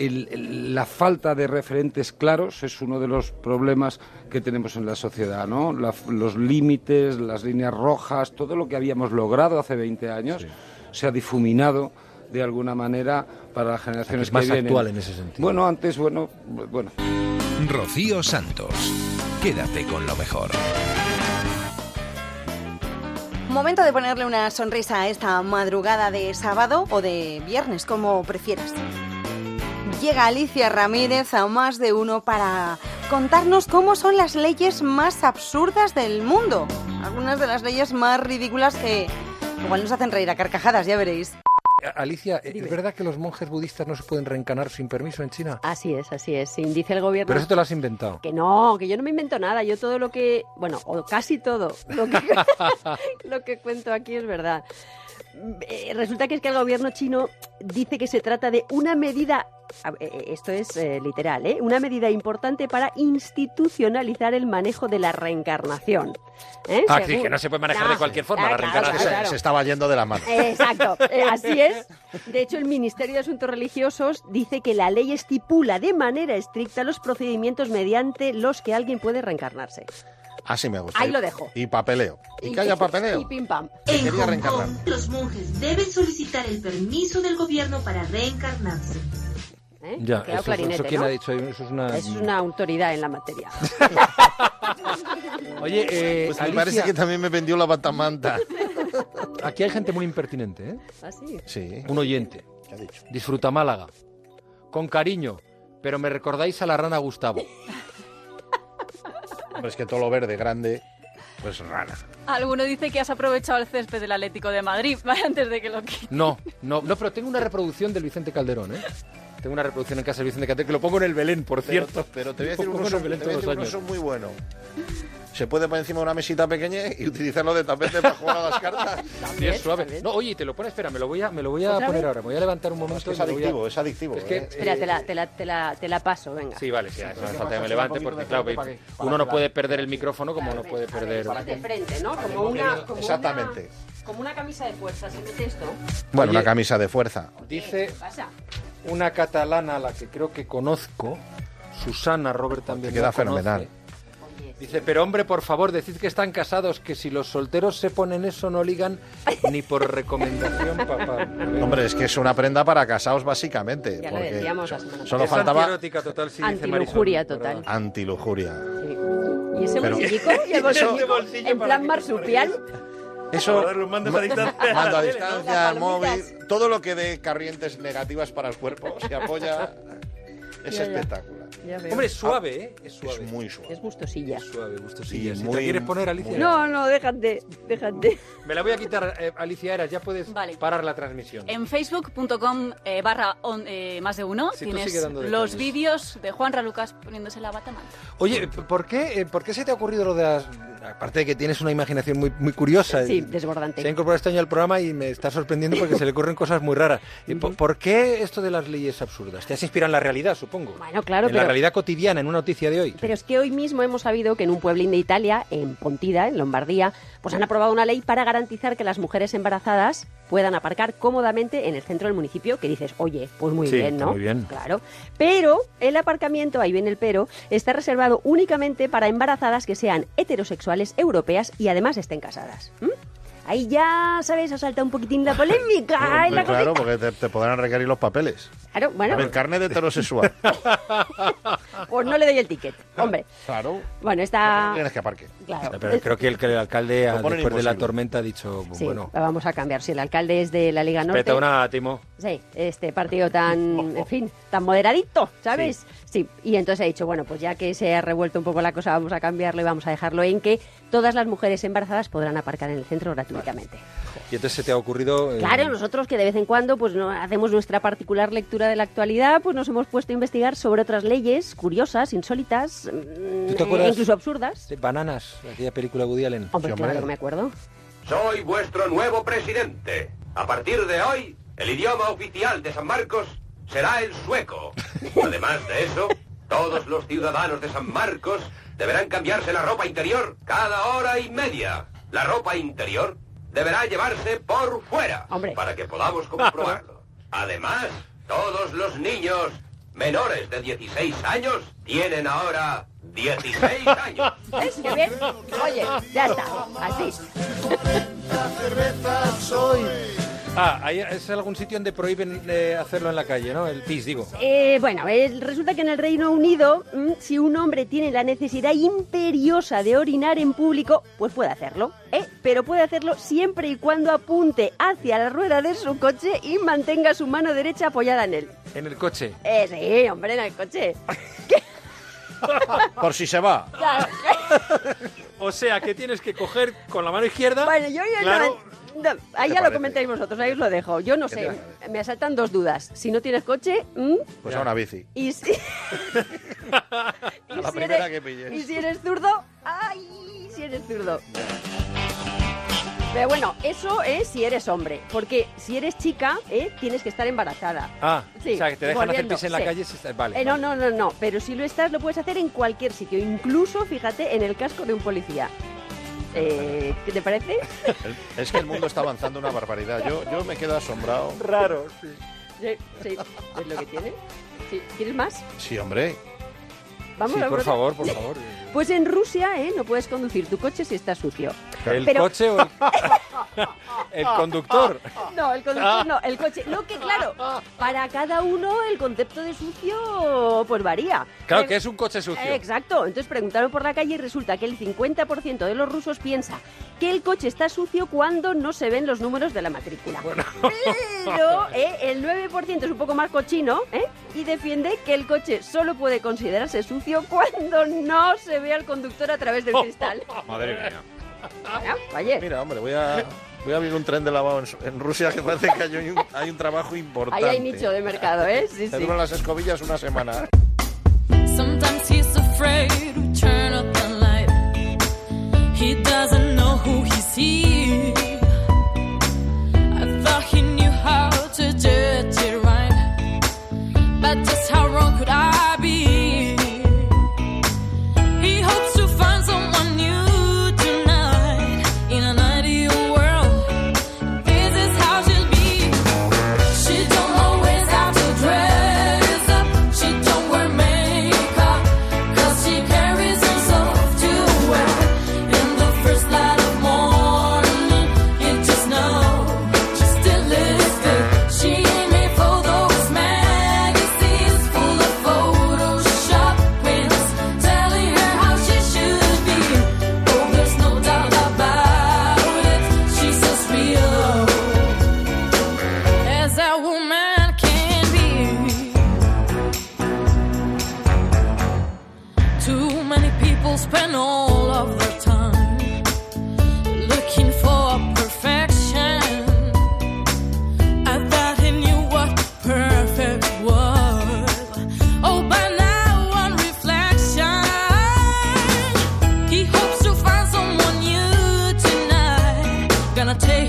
el- el- la falta de referentes claros es uno de los problemas que tenemos en la sociedad, ¿no? La- los límites, las líneas rojas, todo lo que habíamos logrado hace 20 años se ha difuminado de alguna manera para las generaciones es más que vienen. actual en ese sentido. Bueno, antes, bueno, bueno. Rocío Santos. Quédate con lo mejor. Momento de ponerle una sonrisa a esta madrugada de sábado o de viernes, como prefieras. Llega Alicia Ramírez a más de uno para contarnos cómo son las leyes más absurdas del mundo. Algunas de las leyes más ridículas que igual nos hacen reír a carcajadas, ya veréis. Alicia, ¿es verdad que los monjes budistas no se pueden reencarnar sin permiso en China? Así es, así es. Sí, dice el gobierno. Pero eso te lo has inventado. Que no, que yo no me invento nada. Yo todo lo que, bueno, o casi todo lo que, [LAUGHS] lo que cuento aquí es verdad. Eh, Resulta que es que el gobierno chino dice que se trata de una medida, a- eh, esto es eh, literal, ¿eh? una medida importante para institucionalizar el manejo de la reencarnación. ¿eh? Ah, sí, que no se puede manejar No, de cualquier forma. ah, la claro, reencarnación claro. se estaba yendo de la mano. Exacto, eh, así es. De hecho, el Ministerio de Asuntos Religiosos dice que la ley estipula de manera estricta los procedimientos mediante los que alguien puede reencarnarse. Así me gusta. Ahí lo dejo. Y papeleo. Y que haya papeleo. Y pim pam. En Hong reencarnar. Kong, los monjes deben solicitar el permiso del gobierno para reencarnarse. ¿eh? Ya, eso, clarinete, eso quién ¿no? ha dicho, eso es una... Eso es una autoridad en la materia. [LAUGHS] Oye, eh, Pues me Alicia, parece que también me vendió la batamanta. aquí hay gente muy impertinente, ¿eh? ¿Ah, sí? Sí. Un oyente. ¿Qué ha dicho? Disfruta Málaga. Con cariño, pero me recordáis a la rana Gustavo. Hombre, es que todo lo verde, grande, pues rana. Alguno dice que has aprovechado el césped del Atlético de Madrid [LAUGHS] ¿vale? antes de que lo quite. No, no, no, pero tengo una reproducción del Vicente Calderón, ¿eh? Tengo una reproducción en casa del Vicente Calderón que lo pongo en el Belén, por Pero, cierto. pero te voy a [LAUGHS] decir un uso, el Belén te voy a todos decir los un años. uso muy bueno. Se puede poner encima de una mesita pequeña y utilizarlo de tapete para jugar a las [LAUGHS] cartas. Sí, es suave. No, oye, te lo pones, espera, me lo voy a, me lo voy a ¿Otra poner vez? ahora. Me voy a levantar un momento. Es que es voy a- adictivo, es adictivo. Es que, ¿eh? Espera, te la, te, la, te, la, te la paso, venga. Sí, vale, sí, no falta que me levante porque, claro, de uno no para puede perder el micrófono como no puede perder... De frente, ¿no? Como una, Exactamente. Como una camisa de fuerza, ¿se mete esto? Bueno, una camisa de fuerza. Dice ¿Qué pasa? Una catalana a la que creo que conozco, Susana, Robert también Te queda fenomenal. Dice, pero hombre, por favor, decid que están casados, que si los solteros se ponen eso no ligan ni por recomendación, [LAUGHS] papá. Hombre, es que es una prenda para casados básicamente. Ya lo decíamos la semana Solo. Es faltaba antierótica total, sí, dice Antilujuria Marisol, total. antilujuria. ¿Y ese Pero- bolsillico? ¿Y el [LAUGHS] bolsillico? en plan marsupial. Eso, mandos a distancia. mando a distancia, el móvil, todo lo que dé corrientes negativas para el cuerpo se apoya. [LAUGHS] Es Ya, ya. espectacular. Ya. Hombre, es suave, ¿eh? Es suave. Es muy suave. Es gustosilla. Suave, gustosilla. Si te quieres poner, Alicia. No, no, déjate, déjate. Me la voy a quitar, eh, Alicia Eras, ya puedes Vale. parar la transmisión. En facebook.com eh, barra on- eh, más de uno Sí, tienes los vídeos de Juan Ralucas poniéndose la bata manta. Oye, ¿por qué, eh, ¿por qué se te ha ocurrido lo de las... Aparte de que tienes una imaginación muy, muy curiosa. Sí, desbordante. Se ha incorporado este año al programa y me está sorprendiendo porque se le ocurren cosas muy raras. ¿Por, por qué esto de las leyes absurdas? Te has inspirado en la realidad, supongo. Bueno, claro, en la realidad cotidiana, en una noticia de hoy. Pero es que hoy mismo hemos sabido que en un pueblín de Italia, en Pontida, en Lombardía, pues han aprobado una ley para garantizar que las mujeres embarazadas puedan aparcar cómodamente en el centro del municipio, que dices, oye, pues muy Sí, bien, ¿no? muy bien. Claro. Pero el aparcamiento, ahí viene el pero, está reservado únicamente para embarazadas que sean heterosexuales europeas y además estén casadas. ¿m? Ahí ya, ¿sabes? Ha saltado un poquitín la polémica. En la claro, cosita. porque te, te podrán requerir los papeles. Claro, bueno, El carnet de heterosexual. [LAUGHS] pues no le doy el ticket. Hombre, Claro. bueno, está... Tienes que aparque. Claro. Pero creo que el, que el alcalde, después de la imposible. tormenta, ha dicho, Sí, bueno, la vamos a cambiar. Si el alcalde es de la Liga Norte. peta una, Timo. Sí, este partido tan, [LAUGHS] en fin, tan moderadito, ¿sabes? Sí. y entonces ha dicho, bueno, pues ya que se ha revuelto un poco la cosa, vamos a cambiarlo y vamos a dejarlo en que todas las mujeres embarazadas podrán aparcar en el centro gratuitamente. Y entonces se te ha ocurrido... eh, Claro, nosotros que de vez en cuando pues no hacemos nuestra particular lectura de la actualidad, pues nos hemos puesto a investigar sobre otras leyes curiosas, insólitas, mm, ¿Tú te eh, incluso absurdas. de Bananas, aquella película Woody Allen. Hombre, claro que me acuerdo. Soy vuestro nuevo presidente. A partir de hoy, el idioma oficial de San Marcos será el sueco. Además de eso, todos los ciudadanos de San Marcos deberán cambiarse la ropa interior cada hora y media. La ropa interior deberá llevarse por fuera para que podamos comprobarlo. Además, todos los niños menores de 16 años tienen ahora 16 [LAUGHS] años. ¿Ves qué bien? Oye, ya está, así. Ah, hay, es algún sitio donde prohíben eh, hacerlo en la calle, ¿no? El pis, digo. Eh, bueno, eh, resulta que en el Reino Unido, mm, si un hombre tiene la necesidad imperiosa de orinar en público, pues puede hacerlo, ¿eh? Pero puede hacerlo siempre y cuando apunte hacia la rueda de su coche y mantenga su mano derecha apoyada en él. En el coche. Eh, sí, hombre, en el coche. [LAUGHS] [LAUGHS] Por si se va. Claro. O sea, que tienes que coger con la mano izquierda. Bueno, yo ya claro, no, no, ahí ya lo comentáis vosotros, ahí os lo dejo. Yo no ¿Qué sé, me asaltan dos dudas. Si no tienes coche, mm, Pues a una bici. y si... [LAUGHS] [LAUGHS] A la si primera eres- que pilles. Y si eres zurdo, ¡ay! Si eres zurdo. Pero bueno, eso es si eres hombre, porque si eres chica, ¿eh? tienes que estar embarazada. Ah, Sí, o sea, que te dejan hacer pis en la sí. calle si estás... Vale. Eh, no, vale. no, no, no, pero si lo estás, lo puedes hacer en cualquier sitio, incluso, fíjate, en el casco de un policía. Eh, ¿Qué te parece? [LAUGHS] Es que el mundo está avanzando una barbaridad. Yo, yo me quedo asombrado. Raro, sí. Sí, sí, es lo que tiene. Sí, ¿Quieres más? Sí, hombre. Vamos Sí, a por- favor, por favor. Pues en Rusia, ¿eh? No puedes conducir tu coche si está sucio. ¿El Pero- coche o el, [LAUGHS] el conductor? No, el conductor no, el coche. Lo que, claro, para cada uno el concepto de sucio pues varía. Claro, Eh, que es un coche sucio. Exacto, entonces preguntaron por la calle y resulta que el 50% de los rusos piensa que el coche está sucio cuando no se ven los números de la matrícula. Pero eh, el 9% es un poco más cochino ¿eh? y defiende que el coche solo puede considerarse sucio cuando no se ve al conductor a través del [LAUGHS] cristal. Madre mía. Bueno, oye, Mira, hombre, voy a, voy a abrir un tren de lavado en, en Rusia que parece que hay un, hay un trabajo importante. ahí hay nicho de mercado, ¿eh? Sí, Te sí. duran las escobillas una semana. Sometimes he's afraid to turn up the light. He doesn't know who he sees. I thought he knew how to judge it right, but just how wrong could I Gonna take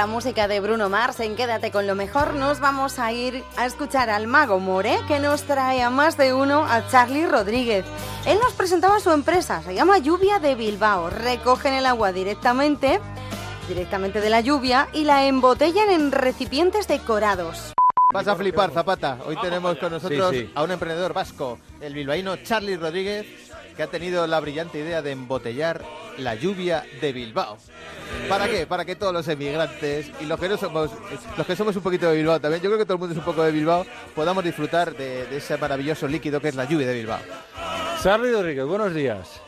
la música de Bruno Mars en Quédate con lo mejor, nos vamos a ir a escuchar al mago More, que nos trae a más de uno a Charlie Rodríguez. Él nos presentaba su empresa, se llama Lluvia de Bilbao. Recogen el agua directamente, directamente de la lluvia, y la embotellan en recipientes decorados. Vas a flipar, Zapata. Hoy tenemos con nosotros Sí, sí. a un emprendedor vasco, el bilbaíno Charlie Rodríguez, que ha tenido la brillante idea de embotellar la lluvia de Bilbao. ¿Para qué? Para que todos los emigrantes y los que no somos, los que somos un poquito de Bilbao también, yo creo que todo el mundo es un poco de Bilbao, podamos disfrutar de, de ese maravilloso líquido que es la lluvia de Bilbao. Charlie Rodríguez, buenos días.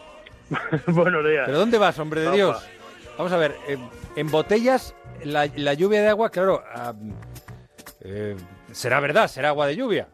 [LAUGHS] Buenos días. ¿Pero dónde vas, hombre de Opa. Dios? Vamos a ver, en, en botellas, la, la lluvia de agua, claro, eh, será verdad, será agua de lluvia.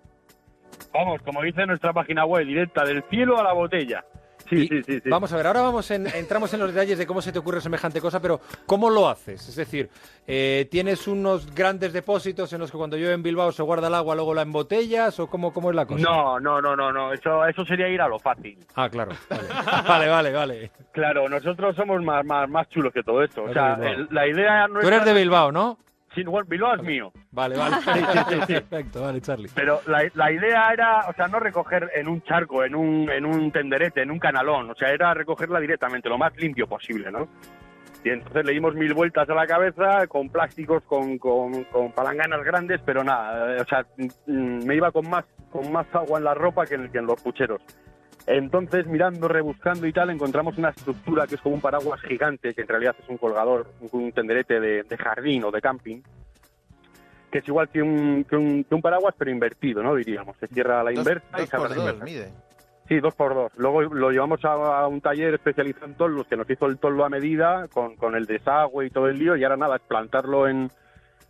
Vamos, como dice nuestra página web, directa del cielo a la botella. Sí, sí, sí, sí. Vamos a ver, ahora vamos en- entramos en los detalles de cómo se te ocurre semejante cosa, pero ¿cómo lo haces? Es decir, eh, ¿tienes unos grandes depósitos en los que cuando llueve en Bilbao se guarda el agua, luego la embotellas o cómo, cómo es la cosa? No, no, no, no, no. Eso, eso sería ir a lo fácil. Ah, claro. Vale, [LAUGHS] vale, vale. vale. Claro, nosotros somos más, más, más chulos que todo esto. O sea, el- la idea Tú nuestra... eres de Bilbao, ¿no? Bueno, Bilbao es mío. Vale, vale. [LAUGHS] [LAUGHS] Sí, sí, sí. Perfecto, vale, Charlie. Pero la, la idea era, o sea, no recoger en un charco, en un, en un tenderete, en un canalón. O sea, era recogerla directamente, lo más limpio posible, ¿no? Y entonces le dimos mil vueltas a la cabeza con plásticos, con, con, con palanganas grandes, pero nada, o sea, mm, me iba con más, con más agua en la ropa que en, que en los pucheros. Entonces, mirando, rebuscando y tal, encontramos una estructura que es como un paraguas gigante, que en realidad es un colgador, un, tenderete de, de jardín o de camping, que es igual que un, que un, que un paraguas, pero invertido, ¿no? Diríamos. Se cierra a la Dos- inversa y dos se abre la dos, inversa. mide. Sí, dos por dos. Luego lo llevamos a, a un taller especializado en toldos que nos hizo el toldo a medida con, con el desagüe y todo el lío y ahora nada, es plantarlo en,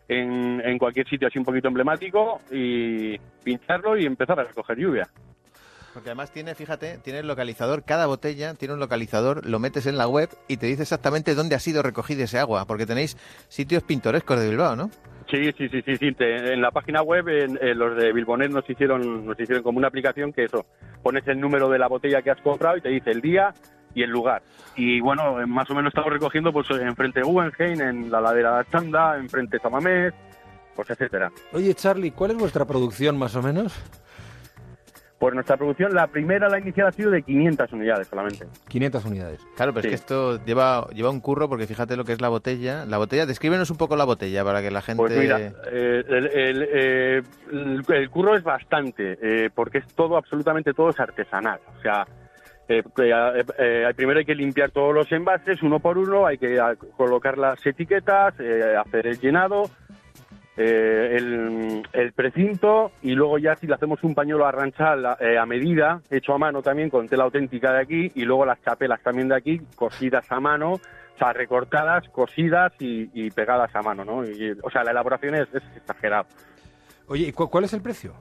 en, en cualquier sitio así un poquito emblemático y pincharlo y empezar a recoger lluvia. Porque además tiene, fíjate, tiene el localizador, cada botella tiene un localizador, lo metes en la web y te dice exactamente dónde ha sido recogida ese agua, porque tenéis sitios pintorescos de Bilbao, ¿no? Sí, sí, sí, sí, sí. Te- en la página web en- en los de Bilbonet nos hicieron, nos hicieron como una aplicación que eso, pones el número de la botella que has comprado y te dice el día y el lugar. Y bueno, más o menos estamos recogiendo pues enfrente de Guggenheim, en la ladera de Chanda, enfrente de Samamés, pues etcétera. Oye, Charlie, ¿cuál es vuestra producción más o menos? Pues nuestra producción, la primera, la inicial ha sido de 500 unidades solamente. 500 unidades. Claro, pero Sí. es que esto lleva, lleva un curro porque fíjate lo que es la botella. La botella, descríbenos un poco la botella para que la gente... Pues mira, eh, el, el, eh, el- el curro es bastante, eh, porque es todo, absolutamente todo es artesanal. O sea, Eh, eh, eh, primero hay que limpiar todos los envases uno por uno, hay que colocar las etiquetas, eh, hacer el llenado, eh, el, el precinto y luego ya si le hacemos un pañuelo a ranchal eh, a medida, hecho a mano también con tela auténtica de aquí y luego las chapelas también de aquí, cosidas a mano, o sea, recortadas, cosidas y, y pegadas a mano, ¿no? Y, o sea, la elaboración es, es exagerada. Oye, ¿y cu- cuál es el precio?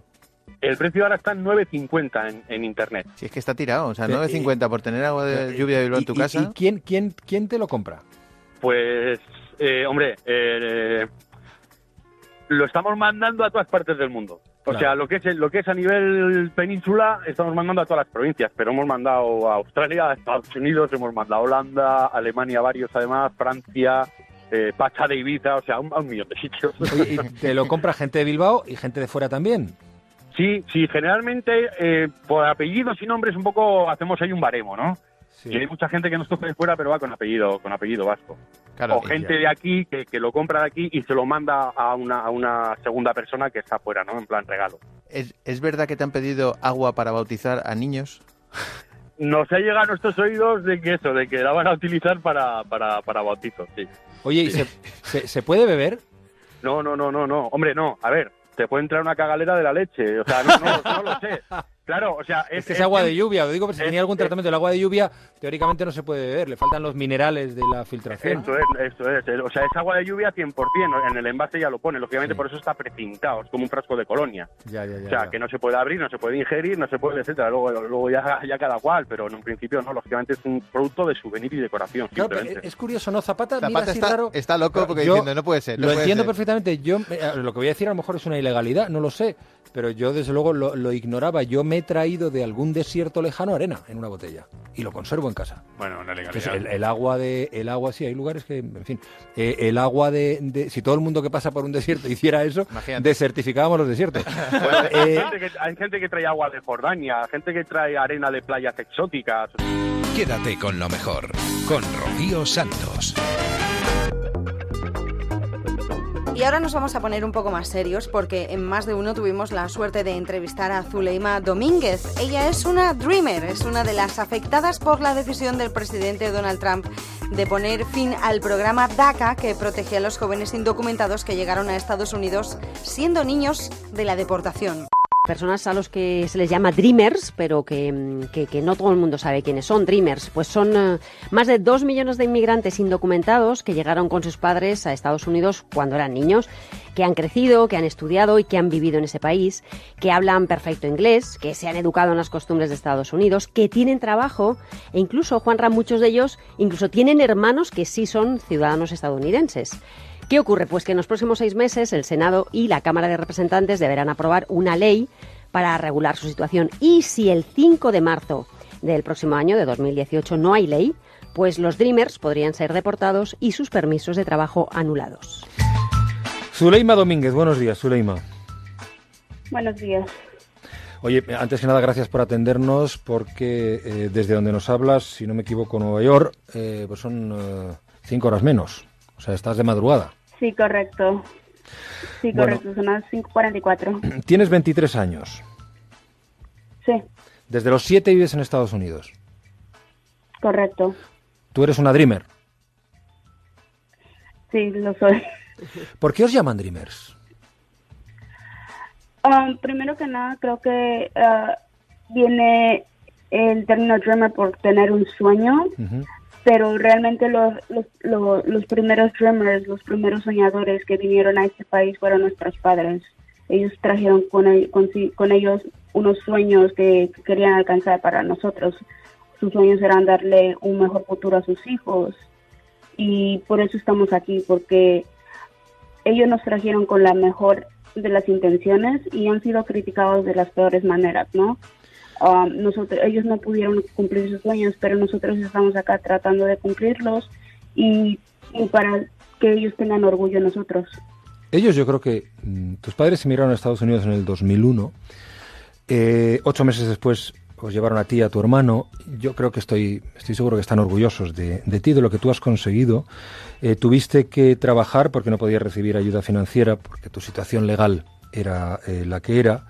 El precio ahora está en 9.50 en, en internet. Si es que está tirado, o sea, Pero, 9.50 por tener agua de lluvia de Bilbao en tu ¿Y- casa. ¿Y quién, quién, quién te lo compra? Pues, eh, hombre, eh, lo estamos mandando a todas partes del mundo. O Claro. sea, lo que es lo que es a nivel península, estamos mandando a todas las provincias, pero hemos mandado a Australia, a Estados Unidos, hemos mandado a Holanda, Alemania varios además, Francia, eh, Pacha de Ibiza, o sea, un, a un millón de sitios. Y te lo compra gente de Bilbao y gente de fuera también. Sí, sí, generalmente eh, por apellidos y nombres un poco hacemos ahí un baremo, ¿no? Y hay mucha gente que nos coge de fuera, pero va con apellido, con apellido vasco. Claro, o gente ya. de aquí que, que lo compra de aquí y se lo manda a una, a una segunda persona que está afuera, ¿no? En plan regalo. ¿Es, ¿Es verdad que te han pedido agua para bautizar a niños? [LAUGHS] Nos ha llegado a nuestros oídos de que eso, de que la van a utilizar para, para, para bautizos, sí. Oye, ¿y Sí. se, se, se puede beber? No, no, no, no, no. Hombre, no. A ver, te puede entrar una cagalera de la leche. O sea, no, no, no lo sé. [LAUGHS] Claro, o sea... Es que es agua de lluvia, lo digo porque si tenía algún tratamiento del agua de lluvia, teóricamente no se puede beber, le faltan los minerales de la filtración. Esto es, esto es. O sea, es agua de lluvia 100%. En el envase ya lo pone. Lógicamente por eso está precintado. Es como un frasco de colonia. Ya, ya, ya. O sea, ya. que no se puede abrir, no se puede ingerir, no se puede, etcétera. Luego, luego ya, ya cada cual, pero en un principio no. Lógicamente es un producto de souvenir y decoración, Claro, es curioso, ¿no? Zapata, mira Zapata así está- raro. está loco porque Yo diciendo, no puede ser, no lo puede entiendo ser. perfectamente. Yo eh, lo que voy a decir a lo mejor es una ilegalidad, no lo sé, pero yo desde luego lo, lo ignoraba. Yo me he traído de algún desierto lejano arena en una botella y lo conservo en casa. Bueno, una Entonces, legalidad. el, el agua de el agua sí hay lugares que en fin eh, el agua de, de- si todo el mundo que pasa por un desierto [LAUGHS] hiciera eso desertificábamos los desiertos [LAUGHS] hay, Eh, gente que, hay gente que trae agua de Jordania, gente que trae arena de playas exóticas. Quédate con lo mejor, con Rocío Santos. Y ahora nos vamos a poner un poco más serios porque en más de uno tuvimos la suerte de entrevistar a Zuleima Domínguez. Ella es una dreamer, es una de las afectadas por la decisión del presidente Donald Trump de poner fin al programa DACA que protegía a los jóvenes indocumentados que llegaron a Estados Unidos siendo niños de la deportación. Personas a los que se les llama Dreamers, pero que, que no todo el mundo sabe quiénes son Dreamers. Pues son eh, más de dos millones de inmigrantes indocumentados que llegaron con sus padres a Estados Unidos cuando eran niños, que han crecido, que han estudiado y que han vivido en ese país, que hablan perfecto inglés, que se han educado en las costumbres de Estados Unidos, que tienen trabajo e incluso, Juanra, muchos de ellos incluso tienen hermanos que sí son ciudadanos estadounidenses. ¿Qué ocurre? Pues que en los próximos seis meses el Senado y la Cámara de Representantes deberán aprobar una ley para regular su situación. Y si el 5 de marzo del próximo año, de 2018, no hay ley, pues los Dreamers podrían ser deportados y sus permisos de trabajo anulados. Zuleima Domínguez buenos días Zuleima Buenos días. Oye, antes que nada, gracias por atendernos, porque eh, desde donde nos hablas, si no me equivoco, Nueva York, eh, pues son eh, cinco horas menos. O sea, estás de madrugada. Sí, correcto. Sí, Bueno. correcto. Son las 5.44. [CLEARS THROAT] Tienes 23 años. Sí, Desde los 7 vives en Estados Unidos. correcto. Tú eres una Dreamer. Sí, lo soy. [LAUGHS] ¿Por qué os llaman Dreamers? Um, primero que nada, creo que ah, viene el término dreamer por tener un sueño, pero realmente los, los, lo- los primeros dreamers, los primeros soñadores que vinieron a este país fueron nuestros padres. Ellos trajeron con, el- con, con ellos unos sueños que querían alcanzar para nosotros. Sus sueños eran darle un mejor futuro a sus hijos y por eso estamos aquí, porque ellos nos trajeron con la mejor de las intenciones y han sido criticados de las peores maneras, ¿no? Um, nosotros, ellos no pudieron cumplir sus sueños, pero nosotros estamos acá tratando de cumplirlos y, para que ellos tengan orgullo nosotros. Ellos, yo creo que mm, tus padres emigraron a Estados Unidos en el 2001. Eh, ocho meses después os llevaron a ti y a tu hermano. Yo creo que estoy, estoy seguro que están orgullosos de, de ti, de lo que tú has conseguido. Eh, tuviste que trabajar porque no podías recibir ayuda financiera, porque tu situación legal era eh, la que era.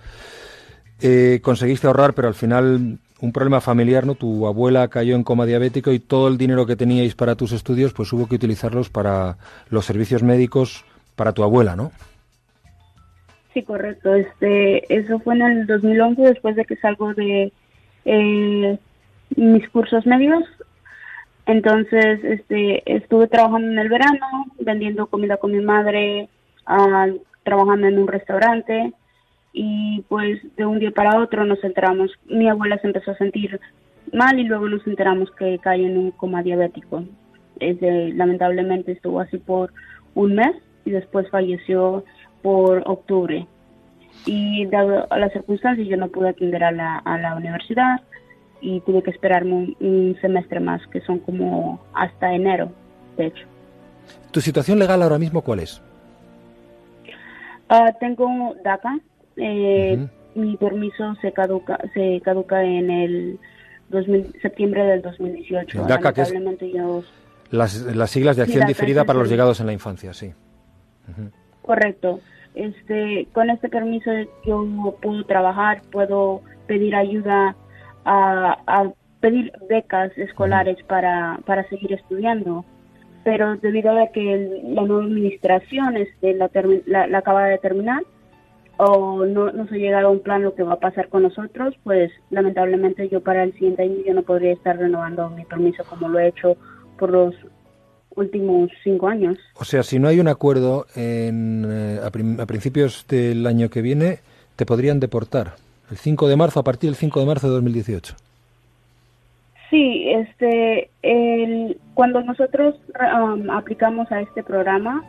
Eh, conseguiste ahorrar, pero al final un problema familiar, ¿no? Tu abuela cayó en coma diabético y todo el dinero que teníais para tus estudios, pues hubo que utilizarlos para los servicios médicos para tu abuela, ¿no? Sí, correcto. Este, eso fue en el 2011, después de que salgo de eh, mis cursos medios. Entonces, este, estuve trabajando en el verano, vendiendo comida con mi madre, ah, trabajando en un restaurante y pues de un día para otro nos enteramos, mi abuela se empezó a sentir mal y luego nos enteramos que cayó en un coma diabético. Este, lamentablemente estuvo así por un mes y después falleció por octubre. Y dado a las circunstancias yo no pude atender a la, a la universidad y tuve que esperarme un, un semestre más, que son como hasta enero, de hecho. ¿Tu situación legal ahora mismo cuál es? Ah, tengo DACA. Eh, Mi permiso se caduca, se caduca en el 2000 septiembre del 2018. El DACA, que es- yo Las, las siglas de Sí, acción la diferida para los llegados en la infancia, sí. Correcto. Este, con este permiso yo puedo trabajar, puedo pedir ayuda a, a pedir becas escolares para, para seguir estudiando. Pero debido a que el- la nueva administración este, la, la, la acaba de terminar o no, no se ha llegado a un plan lo que va a pasar con nosotros, pues lamentablemente yo para el siguiente año yo no podría estar renovando mi permiso como lo he hecho por los últimos cinco años. O sea, si no hay un acuerdo en, eh, a, a principios del año que viene, te podrían deportar. El 5 de marzo, a partir del 5 de marzo de 2018. Sí, este, el, cuando nosotros um, aplicamos a este programa,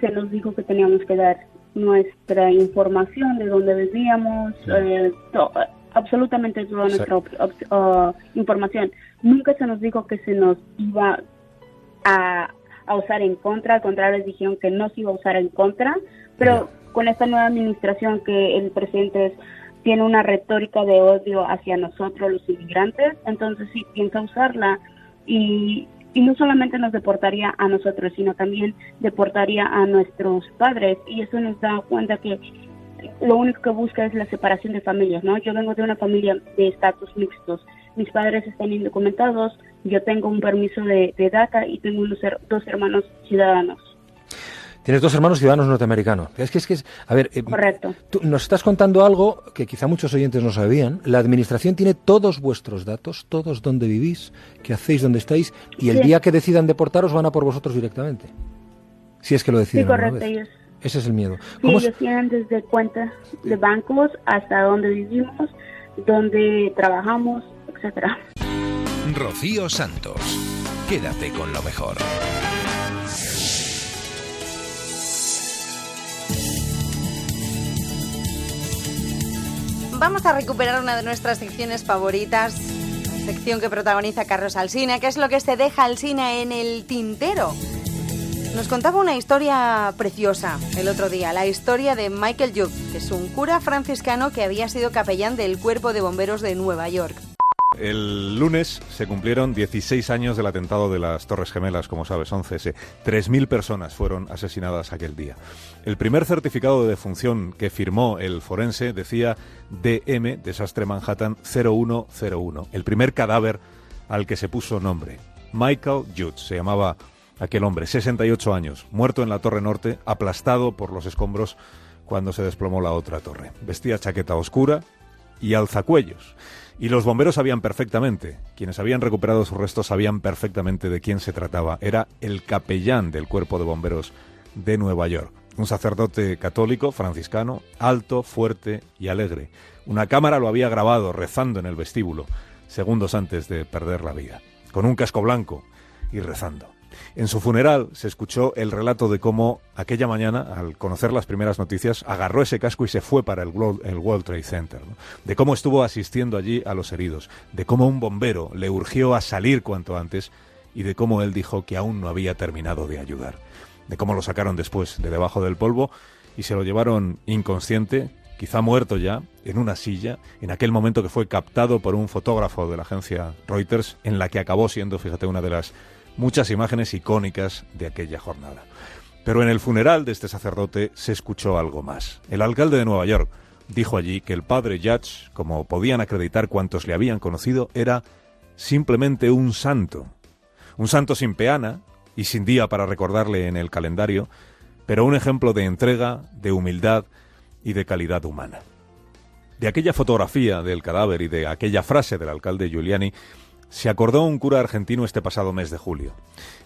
se nos dijo que teníamos que dar nuestra información de dónde vivíamos, eh, to- absolutamente toda nuestra uh, información. Nunca se nos dijo que se nos iba a, a usar en contra, al contrario, dijeron que no se iba a usar en contra, pero con esta nueva administración que el presidente es- tiene una retórica de odio hacia nosotros los inmigrantes, entonces sí piensa usarla y, y no solamente nos deportaría a nosotros, sino también deportaría a nuestros padres y eso nos da cuenta que lo único que busca es la separación de familias, ¿no? Yo vengo de una familia de estatus mixtos. Mis padres están indocumentados, yo tengo un permiso de, de DACA y tengo unos dos hermanos ciudadanos. Tienes dos hermanos ciudadanos norteamericanos. Es que es que es, a ver, eh, Correcto. tú nos estás contando algo que quizá muchos oyentes no sabían. La administración tiene todos vuestros datos, todos dónde vivís, qué hacéis, dónde estáis, y el Sí. día que decidan deportaros van a por vosotros directamente. Si es que lo Sí, deciden. alguna correcto. Ellos, Ese es el miedo. sí, ¿Cómo es- ellos tienen desde cuentas de bancos hasta donde vivimos, donde trabajamos, etcétera. Rocío Santos. Quédate con lo mejor. Vamos a recuperar una de nuestras secciones favoritas, sección que protagoniza Carlos Alsina, que es lo que se deja Alsina en el tintero. Nos contaba una historia preciosa el otro día, la historia de Michael Jupp, que es un cura franciscano que había sido capellán del Cuerpo de Bomberos de Nueva York. El lunes se cumplieron 16 años del atentado de las Torres Gemelas, como sabes, 11S. 3.000 personas fueron asesinadas aquel día. El primer certificado de defunción que firmó el forense decía DM, Desastre Manhattan 0101, el primer cadáver al que se puso nombre. Michael Judd se llamaba aquel hombre, 68 años, muerto en la Torre Norte, aplastado por los escombros cuando se desplomó la otra torre. Vestía chaqueta oscura y alzacuellos. Y los bomberos sabían perfectamente, quienes habían recuperado sus restos sabían perfectamente de quién se trataba. Era el capellán del cuerpo de bomberos de Nueva York. Un sacerdote católico, franciscano, alto, fuerte y alegre. Una cámara lo había grabado rezando en el vestíbulo, segundos antes de perder la vida, con un casco blanco y rezando. En su funeral se escuchó el relato de cómo aquella mañana, al conocer las primeras noticias, agarró ese casco y se fue para el World, el World Trade Center. De cómo estuvo asistiendo allí a los heridos, de cómo un bombero le urgió a salir cuanto antes y de cómo él dijo que aún no había terminado de ayudar. De cómo lo sacaron después de debajo del polvo y se lo llevaron inconsciente, quizá muerto ya, en una silla, en aquel momento que fue captado por un fotógrafo de la agencia Reuters, en la que acabó siendo, fíjate, una de las muchas imágenes icónicas de aquella jornada. Pero en el funeral de este sacerdote se escuchó algo más. El alcalde de Nueva York, dijo allí que el padre Judge, como podían acreditar cuantos le habían conocido, era simplemente un santo. Un santo sin peana y sin día para recordarle en el calendario, pero un ejemplo de entrega, de humildad y de calidad humana. De aquella fotografía del cadáver y de aquella frase del alcalde Giuliani se acordó un cura argentino este pasado mes de julio.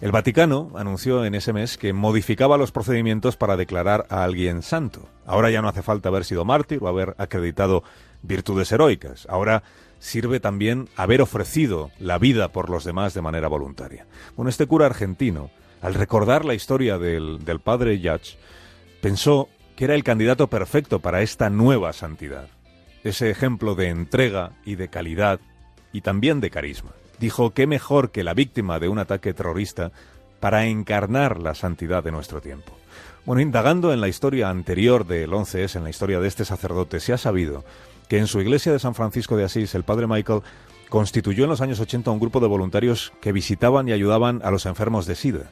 El Vaticano anunció en ese mes que modificaba los procedimientos para declarar a alguien santo. Ahora ya no hace falta haber sido mártir o haber acreditado virtudes heroicas. Ahora sirve también haber ofrecido la vida por los demás de manera voluntaria. Bueno, este cura argentino, al recordar la historia del, del padre Yach, pensó que era el candidato perfecto para esta nueva santidad. Ese ejemplo de entrega y de calidad y también de carisma. Dijo qué mejor que la víctima de un ataque terrorista para encarnar la santidad de nuestro tiempo. Bueno, indagando en la historia anterior del 11S, en la historia de este sacerdote, se ha sabido que en su iglesia de San Francisco de Asís, el padre Michael constituyó en los años 80 un grupo de voluntarios que visitaban y ayudaban a los enfermos de SIDA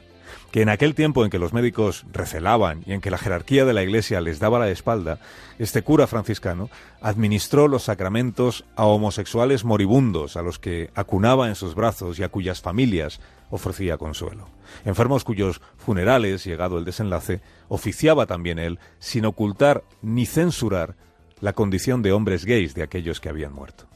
que en aquel tiempo en que los médicos recelaban y en que la jerarquía de la Iglesia les daba la espalda, este cura franciscano administró los sacramentos a homosexuales moribundos a los que acunaba en sus brazos y a cuyas familias ofrecía consuelo. Enfermos cuyos funerales, llegado el desenlace, oficiaba también él, sin ocultar ni censurar la condición de hombres gays de aquellos que habían muerto.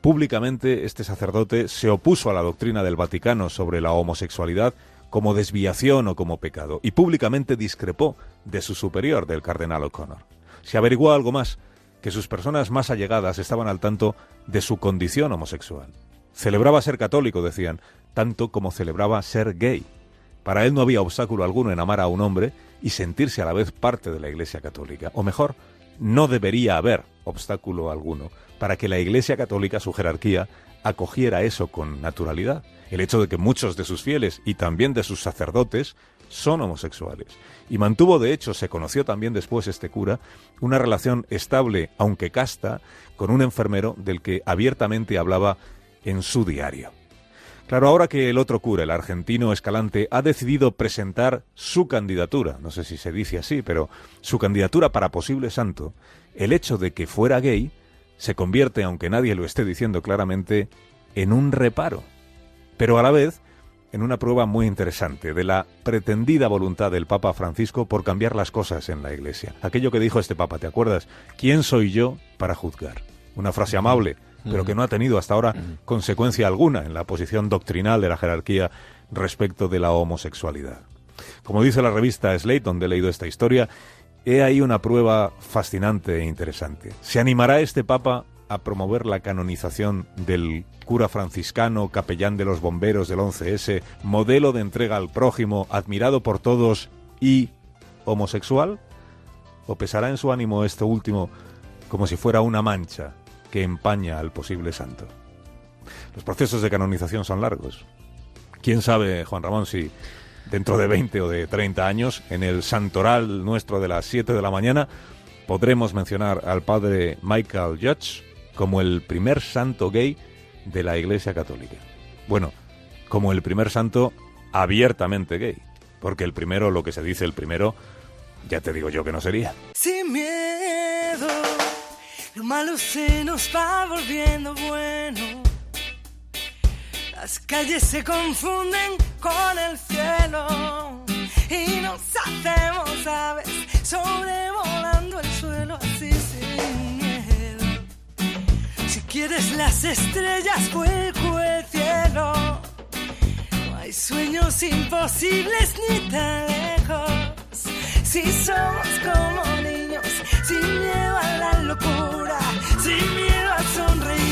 Públicamente este sacerdote se opuso a la doctrina del Vaticano sobre la homosexualidad como desviación o como pecado, y públicamente discrepó de su superior, del cardenal O'Connor. Se averiguó algo más, que sus personas más allegadas estaban al tanto de su condición homosexual. Celebraba ser católico, decían, tanto como celebraba ser gay. Para él no había obstáculo alguno en amar a un hombre y sentirse a la vez parte de la Iglesia católica. O mejor, no debería haber obstáculo alguno para que la Iglesia católica, su jerarquía, acogiera eso con naturalidad el hecho de que muchos de sus fieles y también de sus sacerdotes son homosexuales. Y mantuvo, de hecho, se conoció también después este cura, una relación estable, aunque casta, con un enfermero del que abiertamente hablaba en su diario. Claro, ahora que el otro cura, el argentino Escalante, ha decidido presentar su candidatura, no sé si se dice así, pero su candidatura para posible santo, el hecho de que fuera gay se convierte, aunque nadie lo esté diciendo claramente, en un reparo pero a la vez en una prueba muy interesante de la pretendida voluntad del Papa Francisco por cambiar las cosas en la Iglesia. Aquello que dijo este Papa, ¿te acuerdas? ¿Quién soy yo para juzgar? Una frase amable, pero que no ha tenido hasta ahora consecuencia alguna en la posición doctrinal de la jerarquía respecto de la homosexualidad. Como dice la revista Slate, donde he leído esta historia, he ahí una prueba fascinante e interesante. ¿Se animará este Papa a promover la canonización del cura franciscano, capellán de los bomberos del 11S, modelo de entrega al prójimo, admirado por todos y homosexual? ¿O pesará en su ánimo esto último como si fuera una mancha que empaña al posible santo? Los procesos de canonización son largos. ¿Quién sabe, Juan Ramón, si dentro de 20 o de 30 años, en el santoral nuestro de las 7 de la mañana, podremos mencionar al padre Michael Judge como el primer santo gay de la Iglesia Católica. Bueno, como el primer santo abiertamente gay, porque el primero, lo que se dice el primero, ya te digo yo que no sería. Sin miedo, lo malo se nos va volviendo bueno. Las calles se confunden con el cielo y nos hacemos aves sobrevolando quieres las estrellas, vuelco el cielo. No hay sueños imposibles ni tan lejos. Si somos como niños, sin miedo a la locura, sin miedo a sonreír,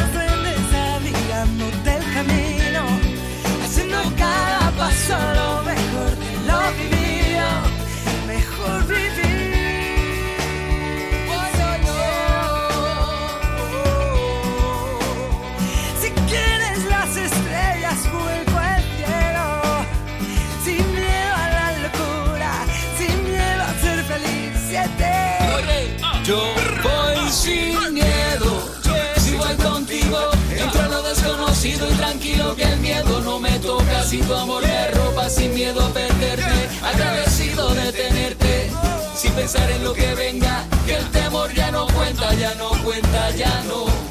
lo mejor lo vivido, mejor vivir. Toca. Si tu amor me ropa, sin miedo a perderte, agradecido de tenerte, sin pensar en lo que venga, que el temor ya no cuenta, ya no cuenta, ya no.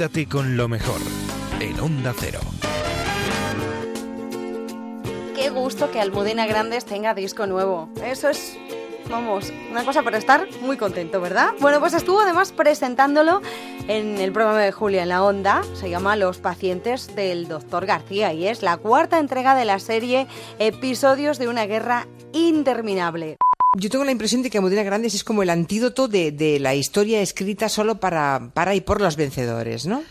Quédate con lo mejor en Onda Cero. Qué gusto que Almudena Grandes tenga disco nuevo. Eso es, vamos, una cosa para estar muy contento, ¿verdad? Bueno, pues estuvo además presentándolo en el programa de Julia en la Onda. Se llama Los pacientes del doctor García y es la cuarta entrega de la serie Episodios de una guerra interminable. Yo tengo la impresión de que Almudena Grandes es como el antídoto de, de la historia escrita solo para, para y por los vencedores, ¿no?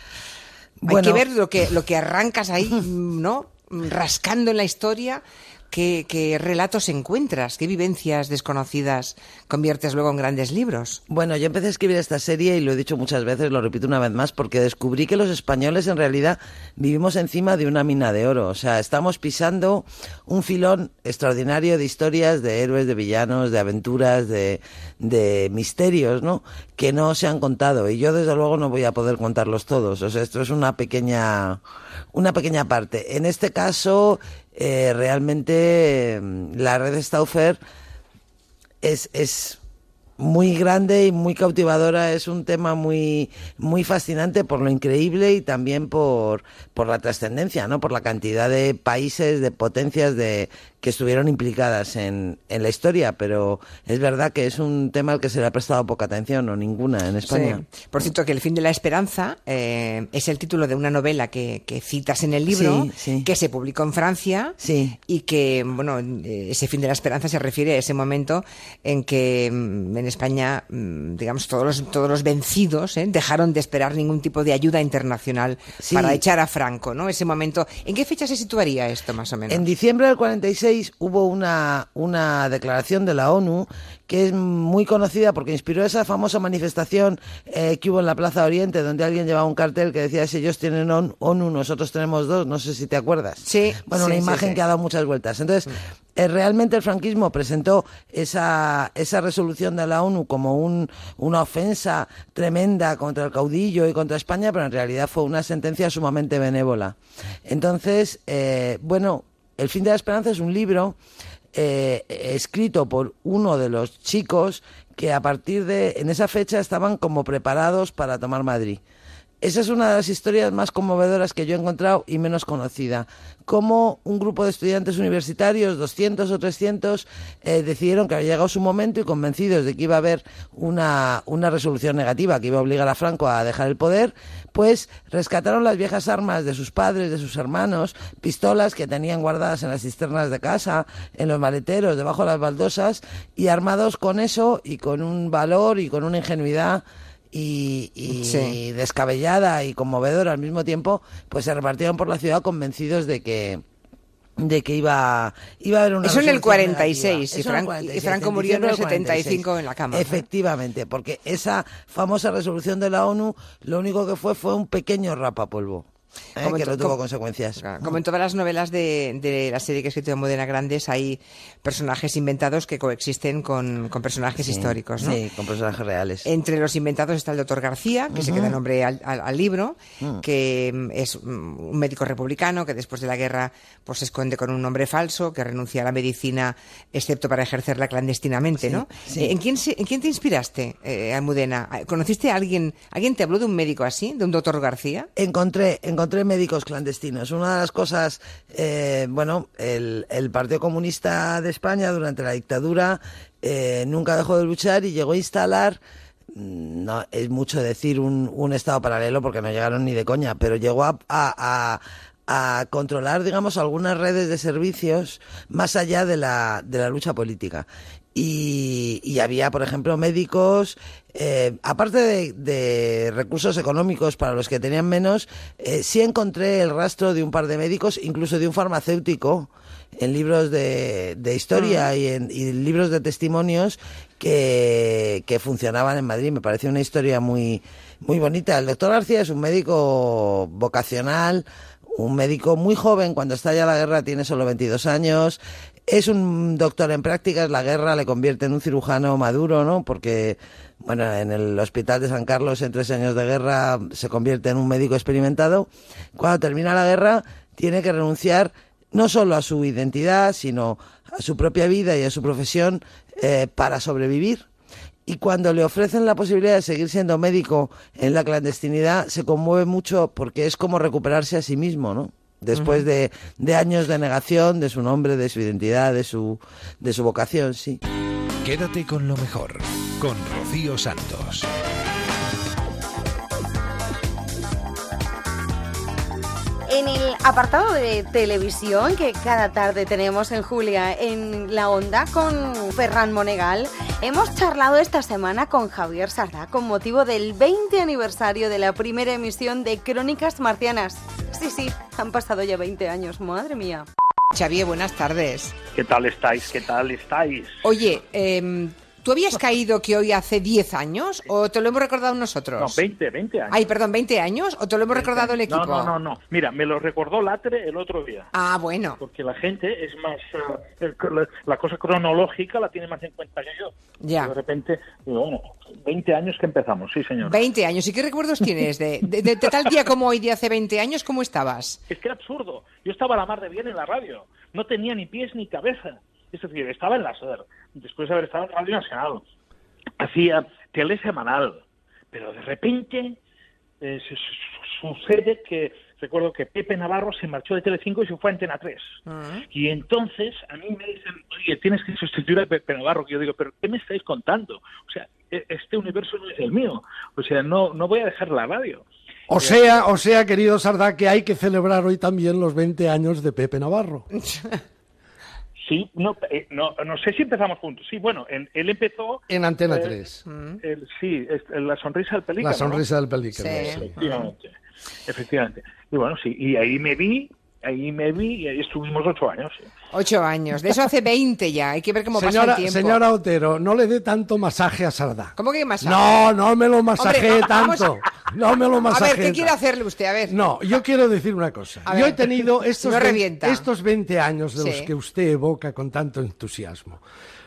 Hay que ver lo que, lo que arrancas ahí, ¿no? Rascando en la historia, qué, relatos encuentras, qué vivencias desconocidas conviertes luego en grandes libros. Bueno, yo empecé a escribir esta serie y lo he dicho muchas veces, lo repito una vez más, porque descubrí que los españoles en realidad vivimos encima de una mina de oro. O sea, estamos pisando un filón extraordinario de historias, de héroes, de villanos, de aventuras, de, de misterios, ¿no? Que no se han contado. Y yo, desde luego, no voy a poder contarlos todos. O sea, esto es una pequeña, una pequeña parte. En este caso, eh, realmente, mm, la red Stauffer es, es muy grande y muy cautivadora. Es un tema muy, muy fascinante por lo increíble y también por, por la trascendencia, ¿no? Por la cantidad de países, de potencias de, que estuvieron implicadas en, en la historia. Pero es verdad que es un tema al que se le ha prestado poca atención o ninguna en España. Sí. Por cierto, que El fin de la esperanza eh, es el título de una novela que, que citas en el libro, Sí, sí. que se publicó en Francia y que, bueno, ese fin de la esperanza se refiere a ese momento en que mm, en España, mm, digamos, todos los, todos los vencidos eh, dejaron de esperar ningún tipo de ayuda internacional para echar a ¿no? Ese momento. ¿En qué fecha se situaría esto, más o menos? En diciembre del 46 hubo una, una declaración de la ONU que es muy conocida porque inspiró esa famosa manifestación eh, que hubo en la Plaza Oriente, donde alguien llevaba un cartel que decía, si ellos tienen on- ONU, nosotros tenemos dos, no sé si te acuerdas. Sí. Bueno, sí, una sí, imagen sí. que ha dado muchas vueltas. Entonces, eh, realmente el franquismo presentó esa, esa resolución de la ONU como un, una ofensa tremenda contra el caudillo y contra España, pero en realidad fue una sentencia sumamente benévola. Entonces, eh, bueno, El fin de la esperanza es un libro eh, escrito por uno de los chicos que a partir de, en esa fecha estaban como preparados para tomar Madrid. Esa es una de las historias más conmovedoras que yo he encontrado y menos conocida. Cómo un grupo de estudiantes universitarios, 200 o 300, eh, decidieron que había llegado su momento y convencidos de que iba a haber una, una resolución negativa que iba a obligar a Franco a dejar el poder, pues rescataron las viejas armas de sus padres, de sus hermanos, pistolas que tenían guardadas en las cisternas de casa, en los maleteros, debajo de las baldosas, y armados con eso y con un valor y con una ingenuidad y, y Sí. descabellada y conmovedora al mismo tiempo, pues se repartieron por la ciudad convencidos de que de que iba, iba a haber una Eso en el resolución 46, negativa. y en el y 46, Franco murió en el diciembre del 75 en la cama. Efectivamente, porque esa famosa resolución de la ONU lo único que fue fue un pequeño rapapolvo, ¿eh? Como que no tuvo como- consecuencias. Como en todas las novelas de, de la serie que he escrito en Modena Grandes, hay personajes inventados que coexisten con, con personajes Sí, históricos, ¿no? Sí, con personajes reales. Entre los inventados está el doctor García, que se queda nombre al, al- al libro, Mm. que mm, es mm, un médico republicano que después de la guerra pues se esconde con un nombre falso, que renuncia a la medicina excepto para ejercerla clandestinamente, Sí, ¿no? sí. ¿En quién, se- en quién te inspiraste, eh, Almudena? ¿Conociste a alguien, alguien te habló de un médico así, de un doctor García? Encontré, encontré médicos clandestinos. Una de las cosas, eh, bueno, el, el Partido Comunista de España durante la dictadura eh, nunca dejó de luchar y llegó a instalar, mm, no es mucho decir un, Estado paralelo porque no llegaron ni de coña, pero llegó a, controlar, digamos, algunas redes de servicios más allá de la, de la lucha política. Y había, por ejemplo, médicos, eh, aparte de, de recursos económicos para los que tenían menos, eh, sí encontré el rastro de un par de médicos, incluso de un farmacéutico, en libros de, de historia y en y libros de testimonios que, que funcionaban en Madrid. Me parece una historia muy, muy bonita. El doctor García es un médico vocacional, un médico muy joven, cuando estalla la guerra tiene solo 22 años, es un doctor en prácticas, la guerra le convierte en un cirujano maduro, ¿no? Porque, bueno, en el hospital de San Carlos en tres años de guerra se convierte en un médico experimentado. Cuando termina la guerra tiene que renunciar no solo a su identidad, sino a su propia vida y a su profesión eh, para sobrevivir. Y cuando le ofrecen la posibilidad de seguir siendo médico en la clandestinidad, se conmueve mucho porque es como recuperarse a sí mismo, ¿no? Después Ujú. de, de años de negación de su nombre, de su identidad, de su, de su vocación, sí. Quédate con lo mejor, con Rocío Santos. En el apartado de televisión que cada tarde tenemos en Julia en la onda con Ferran Monegal, hemos charlado esta semana con Javier Sardá con motivo del 20 aniversario de la primera emisión de Crónicas Marcianas. Sí, sí, han pasado ya 20 años, madre mía. Xavier, buenas tardes. ¿Qué tal estáis? ¿Qué tal estáis? Oye, em, ¿tú habías caído que hoy hace 10 años o te lo hemos recordado nosotros? No, 20, 20 años. Ay, perdón, 20 años o te lo hemos recordado el equipo? No, no, no, no. Mira, me lo recordó Latre el otro día. Ah, bueno. Porque la gente es más... eh, la, cosa cronológica la tiene más en cuenta que yo. Ya. De repente, bueno, 20 años que empezamos, sí, señor. 20 años. ¿Y qué recuerdos tienes de, de- de- de tal día como hoy, de hace 20 años? ¿Cómo estabas? Es que era absurdo. Yo estaba a la mar de bien en la radio. No tenía ni pies ni cabeza. Es decir, estaba en la SER. Después de haber estado en Radio Nacional. Hacía tele semanal. Pero de repente eh, sucede que... Recuerdo que Pepe Navarro se marchó de Telecinco y se fue a Antena 3. Y entonces a mí me dicen, oye, tienes que sustituir a Pepe Navarro. Que yo digo, pero ¿qué me estáis contando? O sea, e- este universo no es el mío. O sea, no, no voy a dejar la radio. O sea, o sea, querido Sardá, que hay que celebrar hoy también los 20 años de Pepe Navarro. [LAUGHS] Sí, no, eh, no, no sé si empezamos juntos. Sí, bueno, en- él empezó... En Antena eh, 3. el- sí, la sonrisa del pelícano. La sonrisa ¿no? del pelícano, Sí. sí. Efectivamente, efectivamente. Y bueno, sí, y ahí me vi, ahí me vi y ahí estuvimos ocho años. sí. Ocho años. De eso hace 20 ya. Hay que ver cómo pasa Señora, el tiempo. señora Otero, no le dé tanto masaje a Sardá. ¿Cómo que masaje? No, no me lo masajee Hombre, tanto. No me lo A masajee ver, ¿qué quiere hacerle usted? A ver. No, yo quiero decir una cosa. A yo ver, he tenido [LAUGHS] estos, no 20, revienta. estos 20 años de los Sí. que usted evoca con tanto entusiasmo.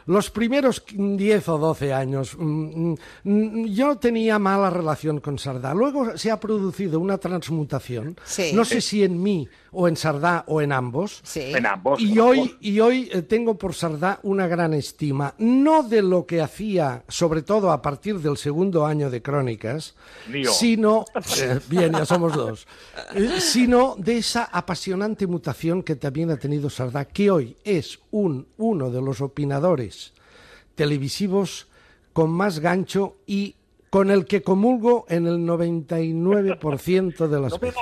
Los primeros 10 o 12 años mm, mm, yo tenía mala relación con Sardá. Luego se ha producido una transmutación, Sí. no sé si en mí o en Sardá o en ambos. En ambos. Y hoy, y hoy eh, tengo por Sardá una gran estima, no de lo que hacía, sobre todo a partir del segundo año de Crónicas, sino, eh, bien, ya somos dos, eh, sino de esa apasionante mutación que también ha tenido Sardá, que hoy es un, uno de los opinadores televisivos con más gancho y con el que comulgo en el 99% de las veces.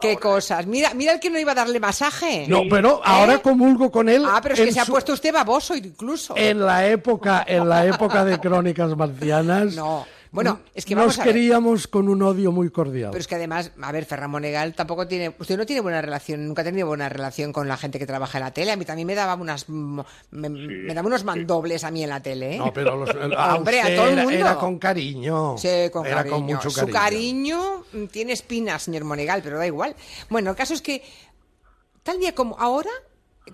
¿Qué cosas? Mira, mira el que no iba a darle masaje. No, pero ahora comulgo con él. Ah, pero es que se ha puesto usted baboso incluso. En la época, en la época de Crónicas Marcianas. No. Bueno, es que Nos vamos a ver. queríamos con un odio muy cordial. Pero es que además, a ver, Ferran Monegal tampoco tiene, usted no tiene buena relación, nunca ha tenido buena relación con la gente que trabaja en la tele. A mí también me daba unas, me, me daba unos mandobles a mí en la tele. ¿eh? No, pero los- [LAUGHS] a Hombre, a todo el era- mundo. era con cariño. Sí, con Era cariño. con mucho Su cariño. cariño mm, tiene espinas, señor Monegal, pero da igual. Bueno, el caso es que tal día como ahora,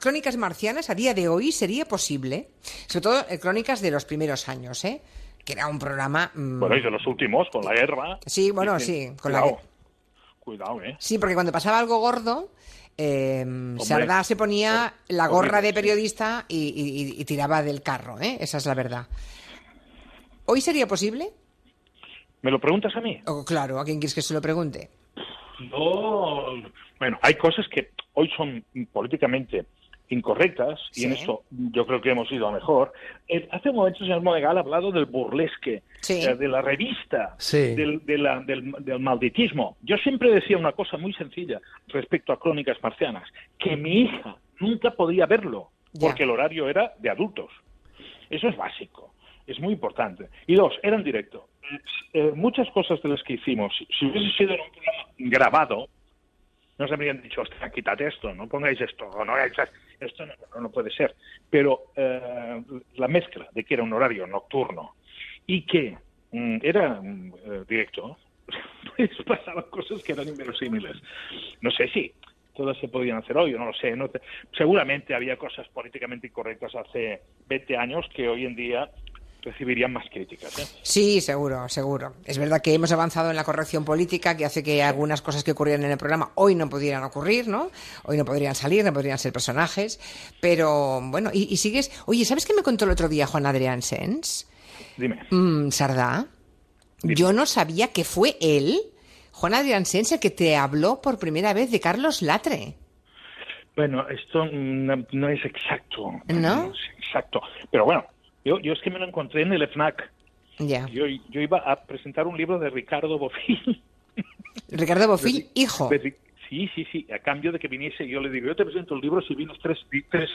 Crónicas Marcianas a día de hoy sería posible, sobre todo eh, Crónicas de los primeros años, ¿eh? Que era un programa... mm, Bueno, y de los últimos, con la guerra. Sí, bueno, sí, con la cuidado, Cuidado, ¿eh? Sí, porque cuando pasaba algo gordo, eh, Sardá se ponía la gorra de periodista y, y- y tiraba del carro, ¿eh? Esa es la verdad. ¿Hoy sería posible? ¿Me lo preguntas a mí? O, claro, ¿a quién quieres que se lo pregunte? No. Bueno, hay cosas que hoy son políticamente incorrectas y en eso yo creo que hemos ido a mejor. Eh, hace un momento el señor Monegal ha hablado del burlesque, Sí. eh, de la revista, Sí. del, de la- del, del malditismo. Yo siempre decía una cosa muy sencilla respecto a Crónicas Marcianas, que mi hija nunca podía verlo Ya. porque el horario era de adultos. Eso es básico, es muy importante. Y dos, era en directo. Eh, muchas cosas de las que hicimos, si- si hubiese sido en un programa grabado, nos habrían dicho, hostia, quítate esto, no pongáis esto, no esto, no, no, no puede ser. Pero eh, la mezcla de que era un horario nocturno y que mm, era mm, eh, directo, [LAUGHS] pues pasaban cosas que eran inverosímiles. No sé si todas se podían hacer hoy, no lo sé. no te- seguramente había cosas políticamente incorrectas hace 20 años que hoy en día recibirían más críticas. ¿eh? Sí, seguro, seguro. Es verdad que hemos avanzado en la corrección política que hace que algunas cosas que ocurrían en el programa hoy no pudieran ocurrir, ¿no? Hoy no podrían salir, no podrían ser personajes. Pero bueno, y, y sigues. Oye, ¿sabes qué me contó el otro día Juan Adrián Sens? Dime. Mm, Sardá. Yo no sabía que fue él, Juan Adrián Sens, el que te habló por primera vez de Carlos Latre. Bueno, esto no, no es exacto. ¿No? es exacto. Pero bueno, yo, yo es que me lo encontré en el FNAC. Ya. Yo, yo iba a presentar un libro de Ricardo Bofill. [LAUGHS] Ricardo Bofill, hijo. De Sí, sí, sí. A cambio de que viniese, yo le digo, yo te presento el libro si vienes tres, tres,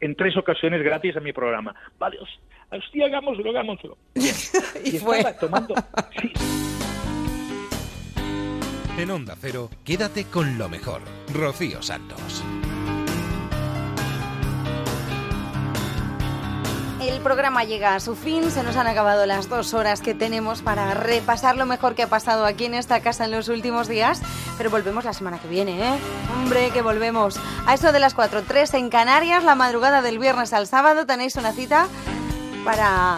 en tres ocasiones gratis a mi programa. Vale, hos- hostia, hagámoslo, hagámoslo. Bien. [LAUGHS] Y estaba fue. tomando... Sí, En Onda Cero, quédate con lo mejor. Rocío Santos. El programa llega a su fin, se nos han acabado las dos horas que tenemos para repasar lo mejor que ha pasado aquí en esta casa en los últimos días, pero volvemos la semana que viene, ¿eh? Hombre, que volvemos. A eso de las 4, 3 en Canarias, la madrugada del viernes al sábado, tenéis una cita para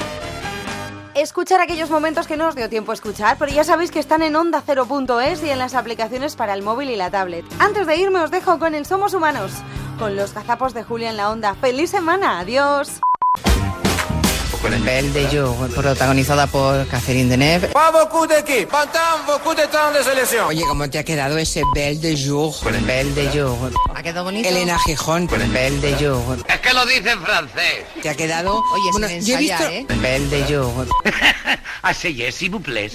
escuchar aquellos momentos que no os dio tiempo a escuchar, pero ya sabéis que están en onda 0.es y en las aplicaciones para el móvil y la tablet. Antes de irme os dejo con el Somos Humanos, con los gazapos de Julia en la onda. ¡Feliz semana! ¡Adiós! Belle de Jour, protagonizada por Catherine Deneuve. Oye, ¿cómo te ha quedado ese Belle de Jour? Belle de Jour. ¿Ha quedado bonito? Elena Gijón. Belle de Jour. Es que lo dice en francés. ¿Te ha quedado? Oye, Bueno, sin ensayar, visto- ¿eh? Belle de Jour. [LAUGHS] Así es, s'il vous plaît.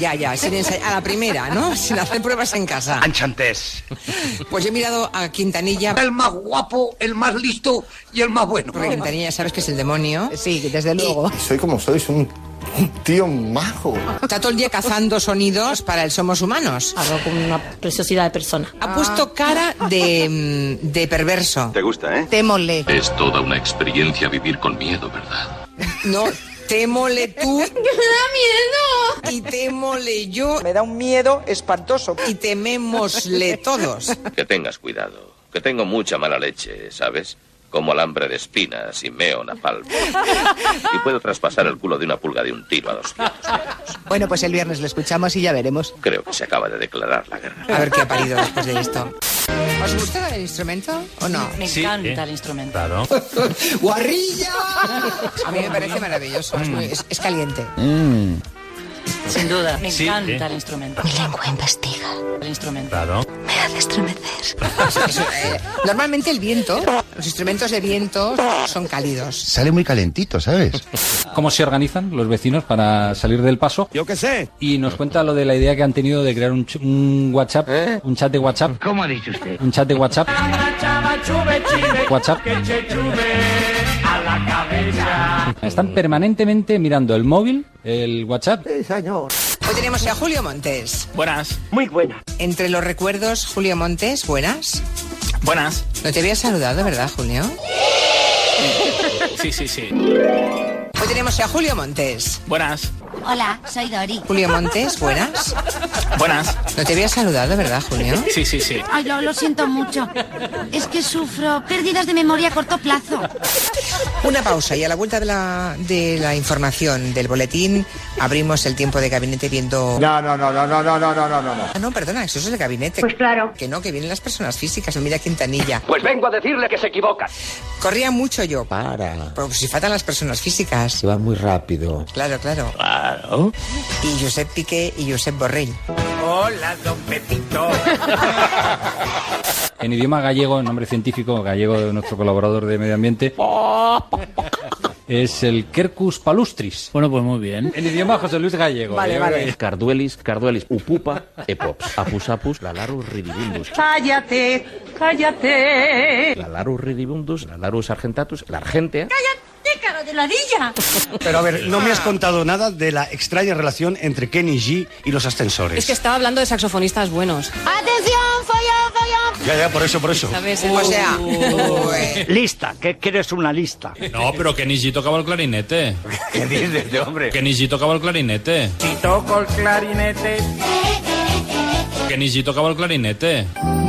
Ya, ya, sin ensay- a la primera, ¿no? Sin hacer pruebas en casa. Enchantés. Pues yo he mirado a Quintanilla. El más guapo, el más listo y el más bueno. Porque Quintanilla, ¿sabes que es el demonio? Sí, desde luego. Soy como soy, soy un, un tío majo. Está todo el día cazando sonidos para el Somos Humanos. Hablo con una preciosidad de persona. Ha puesto cara de, de perverso. ¿Te gusta, eh? Témosle. Es toda una experiencia vivir con miedo, ¿verdad? No, témole tú. [LAUGHS] ¡Me da miedo! Y témole yo. Me da un miedo espantoso. Y temémosle todos. Que tengas cuidado, que tengo mucha mala leche, ¿sabes? Como alambre de espinas y meo napalm. Y puedo traspasar el culo de una pulga de un tiro a dos kilómetros. Bueno, pues el viernes lo escuchamos y ya veremos. Creo que se acaba de declarar la guerra. A ver qué ha parido después de esto. ¿Os gusta el instrumento o no? Me encanta el instrumento. Claro. [LAUGHS] ¡Guarrilla! A mí me parece maravilloso. Es, muy- es- es caliente. Sin duda. Me Sí, encanta el instrumento. Mi lengua investiga. El instrumento. Claro. Me hace estremecer. Eh, [LAUGHS] normalmente el viento, los instrumentos de viento son cálidos. Sale muy calentito, ¿sabes? ¿Cómo se organizan los vecinos para salir del paso? Yo qué sé. Y nos cuenta lo de la idea que han tenido de crear un, ch- un WhatsApp, un chat de WhatsApp. ¿Cómo ha dicho usted? Un chat de WhatsApp. [LAUGHS] WhatsApp. La cabeza. Están permanentemente mirando el móvil, el WhatsApp. Sí, señor. Hoy tenemos a Julio Montes. Buenas. Muy buenas. Entre los recuerdos, Julio Montes, buenas. Buenas. No te había saludado, ¿verdad, Julio? Sí, sí, sí. Hoy tenemos a Julio Montes. Buenas. Hola, soy Dori. Julio Montes, buenas. Buenas. No te había saludado, ¿verdad, Julio? Sí, sí, sí. Ay, lo, lo siento mucho. Es que sufro pérdidas de memoria a corto plazo. Una pausa y a la vuelta de la, de la información del boletín abrimos el tiempo de gabinete viendo... No, no, no, no, no, no, no, no, no, no. Ah, no, perdona, eso es el gabinete. Pues claro. Que no, que vienen las personas físicas. Mira Quintanilla. Pues vengo a decirle que se equivoca. Corría mucho yo. Para. Pero si faltan las personas físicas. Se va muy rápido. Claro, claro. Claro. Y Josep Piqué y Josep Borrell. Hola, don Pepito. [LAUGHS] En idioma gallego, el nombre científico gallego de nuestro colaborador de medio ambiente [LAUGHS] es el Quercus palustris. Bueno, pues muy bien. En idioma José Luis Gallego. Vale, vale. Carduelis, Carduelis, Upupa, Epops, Apusapus, Lalarus ridibundus, Cállate, cállate. Lalarus ridibundus, Lalarus argentatus, la argentea. ¡Cállate, cara de ladilla! Pero a ver, no me has contado nada de la extraña relación entre Kenny G y los ascensores. Es que estaba hablando de saxofonistas buenos. ¡Atención, follón, follón! Ya, ya, por eso, por eso. ¿Sabes? O sea, ué. Lista, ¿qué quieres una lista? No, pero Kenny G tocaba el clarinete. ¿Qué dices de hombre? Kenny G tocaba el clarinete. Si toco el clarinete. Kenny G tocaba el clarinete.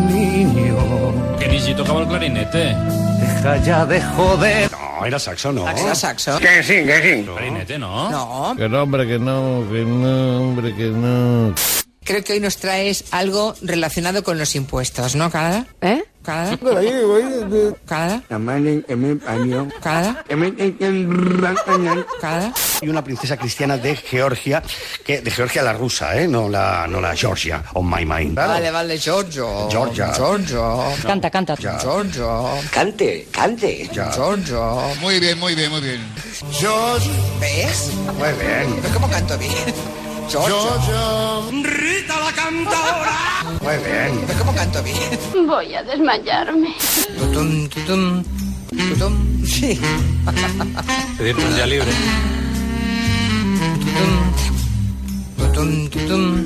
Niño, Kenny G tocaba el clarinete. Deja ya de joder. No, era saxo, ¿no? ¿Era saxo? Que sí, que sí. Clarinete, ¿no? No. Que no, hombre, que no, que no, hombre, que no. Creo que hoy nos traes algo relacionado con los impuestos, ¿no, Canadá? ¿Eh? ¿Canadá? ¿Canadá? ¿Canadá? ¿Canadá? Y una princesa cristiana de Georgia, que de Georgia la rusa, ¿eh? No la, no la Georgia, on my mind. Vale, vale, Giorgio. Georgia. Giorgio. Canta, canta. Giorgio. Cante, cante. Giorgio. Muy bien, muy bien, muy bien. ¿Ves? Muy bien, ¿Pero cómo canto bien? Giorgio. Rita la cantadora. muy bien. ¿Pero cómo canto bien? Voy a desmayarme. Tutum, tutum, tutum. Sí. Pedirte un día libre. Tutum, tutum.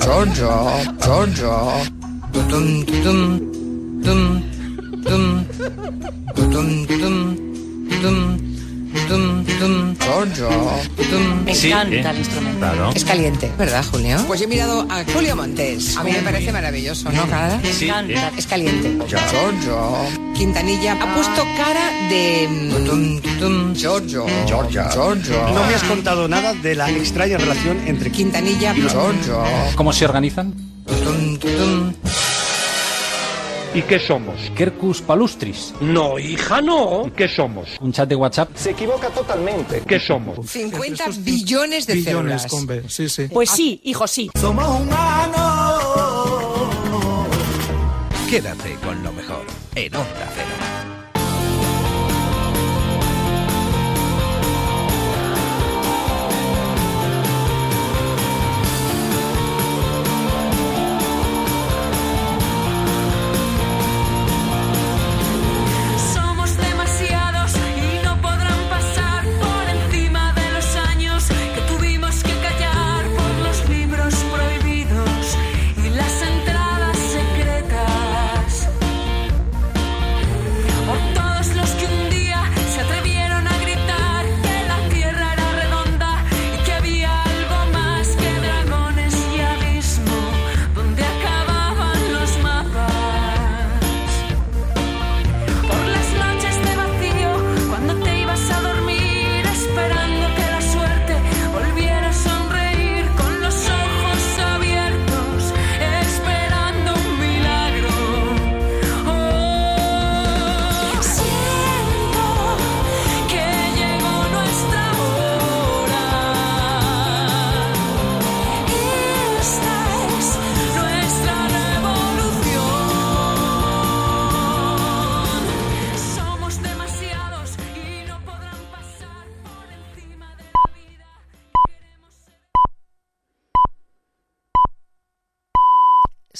Giorgio. Giorgio. Tutum, tutum. Tum, tum. Tutum, tutum. Tum, tum, tum. Giorgio. Tum. Me Sí, encanta ¿eh? el instrumento. Claro. Es caliente, ¿verdad, Julio? Pues yo he mirado a Julio Montes. A mí me parece maravilloso, ¿no? Me Sí, encanta. Es caliente. Giorgio. Quintanilla ha puesto cara de... Tutum. Giorgio. Georgia. Giorgio. No me has contado nada de la extraña relación entre Quintanilla. Giorgio. ¿Cómo se organizan? ¿Y qué somos? Quercus palustris. No, hija, no. ¿Qué somos? Un chat de WhatsApp. Se equivoca totalmente. ¿Qué somos? 50 billones de células. Sí, sí. Pues sí, hijo, sí. Quédate con lo mejor en Onda Cero.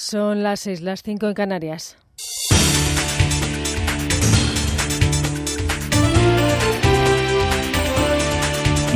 Son las seis, las cinco en Canarias.